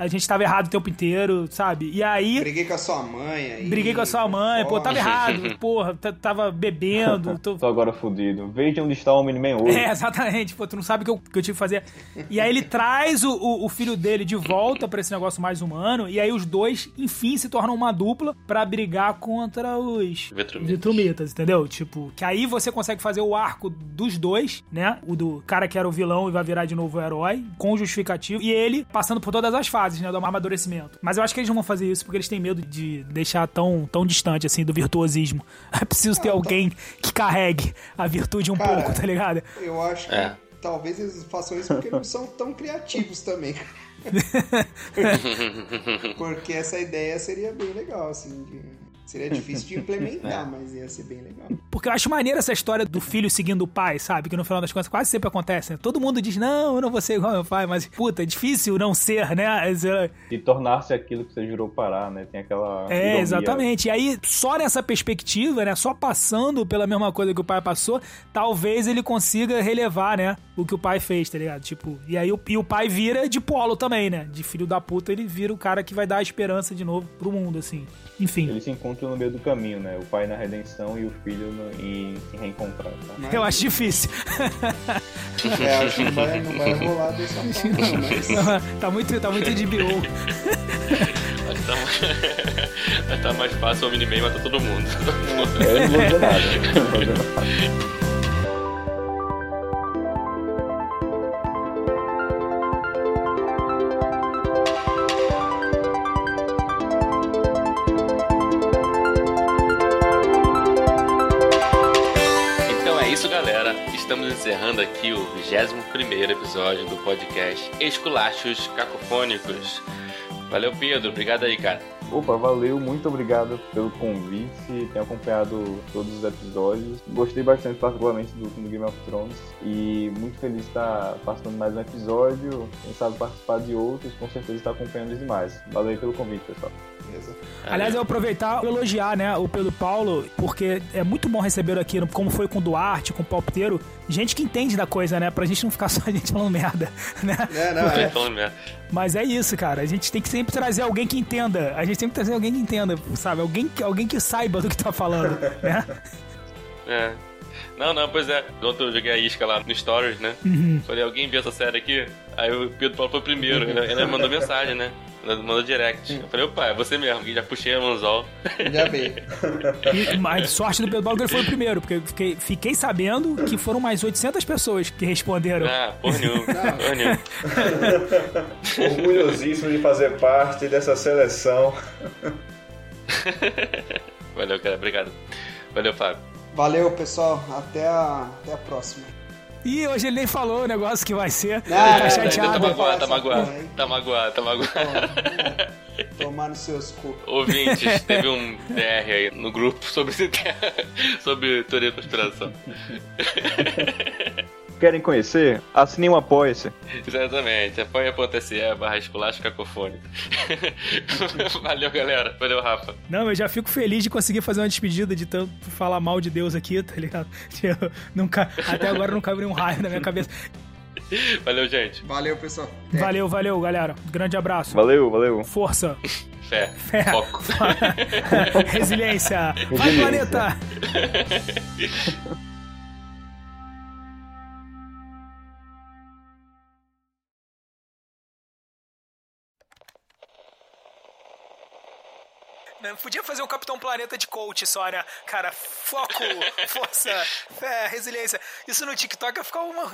A gente tava errado o tempo inteiro, sabe? E aí. Briguei com a sua mãe aí. Briguei com a sua mãe, pô, tava errado, porra, tava bebendo. Tô... Tô agora fudido. Veja onde está o Omni-Man hoje. É, exatamente, pô, tu não sabe o que eu, que eu tive que fazer. E aí ele traz o, o, o filho dele de volta pra esse negócio mais humano, e aí os dois, enfim, se tornam uma dupla pra brigar contra os Vitrumitas. Vitrumitas, entendeu? Tipo, que aí você consegue fazer o arco dos dois, né? O do cara que era o vilão e vai virar de novo o herói, com justificativo, e ele passando por todas as fases, né? Do amadurecimento. Mas eu acho que eles não vão fazer isso porque eles têm medo de deixar tão, tão distante, assim, do virtuosismo. É preciso ter alguém que carregue a virtude um Cara, pouco, tá ligado? Eu acho que É. talvez eles façam isso porque não são tão criativos também. porque essa ideia seria bem legal, assim. de- Seria difícil de implementar, mas ia ser bem legal. Porque eu acho maneiro essa história do filho seguindo o pai, sabe? Que no final das contas quase sempre acontece, né? Todo mundo diz, não, eu não vou ser igual ao meu pai, mas, puta, é difícil não ser, né? É, E tornar-se aquilo que você jurou parar, né? Tem aquela. É, ironia. exatamente. E aí, só nessa perspectiva, né? Só passando pela mesma coisa que o pai passou, talvez ele consiga relevar, né? O que o pai fez, tá ligado? Tipo, e aí o, e o pai vira de polo também, né? De filho da puta, ele vira o cara que vai dar a esperança de novo pro mundo, assim. Enfim. Eles se encontram no meio do caminho, né? O pai na redenção e o filho no- em se reencontrar. Tá? Mas, Eu acho difícil. É, acho que não vai, não vai rolar dessa forma, não, mas... tá muito, tá muito de bio. Tá, mais- tá mais fácil o Miniman matar todo mundo. Eu não vou dizer nada. Eu não vou dizer nada. Aqui o 21 episódio do podcast Esculachos Cacofônicos. Valeu, Pedro. Obrigado aí, cara. Opa, valeu, muito obrigado pelo convite, tenho acompanhado todos os episódios. Gostei bastante, particularmente, do último Game of Thrones. E muito feliz de estar participando mais um episódio. Quem sabe participar de outros, com certeza estar acompanhando demais. Valeu pelo convite, pessoal. Beleza. Aliás, eu aproveitar e elogiar, né, o Pedro Paulo, porque é muito bom receber aqui, como foi com o Duarte, com o Palpiteiro, gente que entende da coisa, né? Pra gente não ficar só a gente falando merda, né? É, não, Tô é. falando merda. Mas é isso, cara. A gente tem que sempre trazer alguém que entenda. A gente tem que trazer alguém que entenda, sabe? Alguém que, alguém que saiba do que tá falando, né? É. Não, não, pois é. Ontem eu joguei a isca lá no Stories, né? Uhum. Falei, alguém viu essa série aqui? Aí o Pedro Paulo foi o primeiro. Ele, ele mandou mensagem, né? Mandou direct. Eu falei, opa, é você mesmo, que já puxei a manzol. Já. E, mas sorte do Pedro Paulo que ele foi o primeiro, porque eu fiquei, fiquei sabendo que foram mais 800 pessoas que responderam. Ah, porra nenhuma. Porra nenhuma. Orgulhosíssimo de fazer parte dessa seleção. Valeu, cara. Obrigado. Valeu, Fábio. Valeu, pessoal. Até a, até a próxima. E hoje ele nem falou o negócio que vai ser. Ah, ele tá é, Tá chateado. magoado, tá magoado. porra aí. Tá magoado, tá magoado. Tomar nos seus cu. Ouvintes, teve um DR aí no grupo sobre, sobre teoria da conspiração. Querem conhecer? Assinem um apoia-se. Exatamente, apoia.se barra esculacho cacofônico. Valeu, galera. Valeu, Rafa. Não, eu já fico feliz de conseguir fazer uma despedida de tanto falar mal de Deus aqui, tá ligado? Eu nunca, até agora não cabe nenhum raio na minha cabeça. Valeu, gente. Valeu, pessoal. Até. Valeu, valeu, galera. Grande abraço. Valeu, valeu. Força. Fé. Fé. Foco. Resiliência. Vai, Resiliência. planeta. Não, Podia fazer um Capitão Planeta de coach só, né? Cara, foco, força, fé, resiliência. Isso no TikTok ia ficar uma.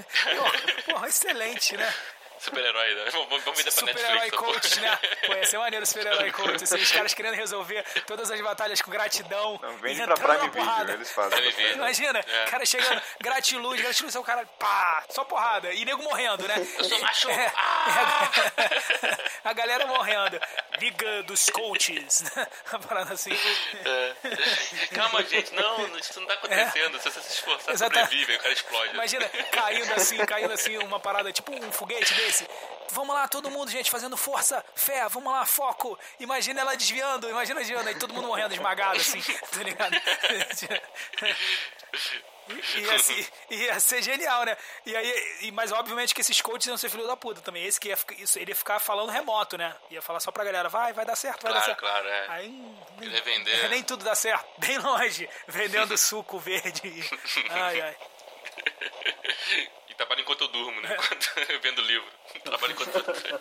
Porra, excelente, né? Super-herói, né? Vamos vender pra Super-herói Netflix. porra. coach, né? Pô, ia ser maneiro super-herói coach. Assim, os caras querendo resolver todas as batalhas com gratidão. Não, vende pra Prime. Video, eles fazem. Prime Video. Imagina, É. cara chegando, gratiluz, gratiluz, é o cara, pá, só porrada. E nego morrendo, né? Eu sou macho! É, Ah! a galera morrendo. Liga dos coaches. A parada assim. É. Calma, gente, não, isso não tá acontecendo. Se você se esforçar, Exata- sobrevive, o cara explode. Imagina, caindo assim, caindo assim, uma parada, tipo um foguete desse. Vamos lá, todo mundo, gente, fazendo força, fé, vamos lá, foco. Imagina ela desviando, imagina desviando, aí todo mundo morrendo esmagado, assim, tá ligado? E, ia, se- ia ser genial, né? E aí, e, mas obviamente que esses coaches iam ser filho da puta também. Esse que ia, isso, ele ia ficar falando remoto, né? Ia falar só pra galera, vai, vai dar certo, vai dar Claro, certo. claro, é. Aí nem, Ele vender. nem tudo dá certo, bem longe, vendendo suco verde. Ai, ai. Trabalho enquanto eu durmo, né? Enquanto eu vendo livro. Trabalho enquanto eu...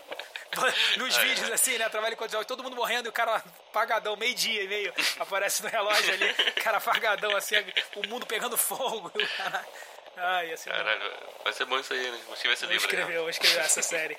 Nos vídeos assim, né? Trabalho enquanto joga, todo mundo morrendo e o cara apagadão, meio-dia e meio, aparece no relógio ali, o cara apagadão assim, o mundo pegando fogo. cara... Ai, assim. Caralho, vai ser bom isso aí, né? Vou escrever esse Vou livro aí. escrever, vou escrever essa série.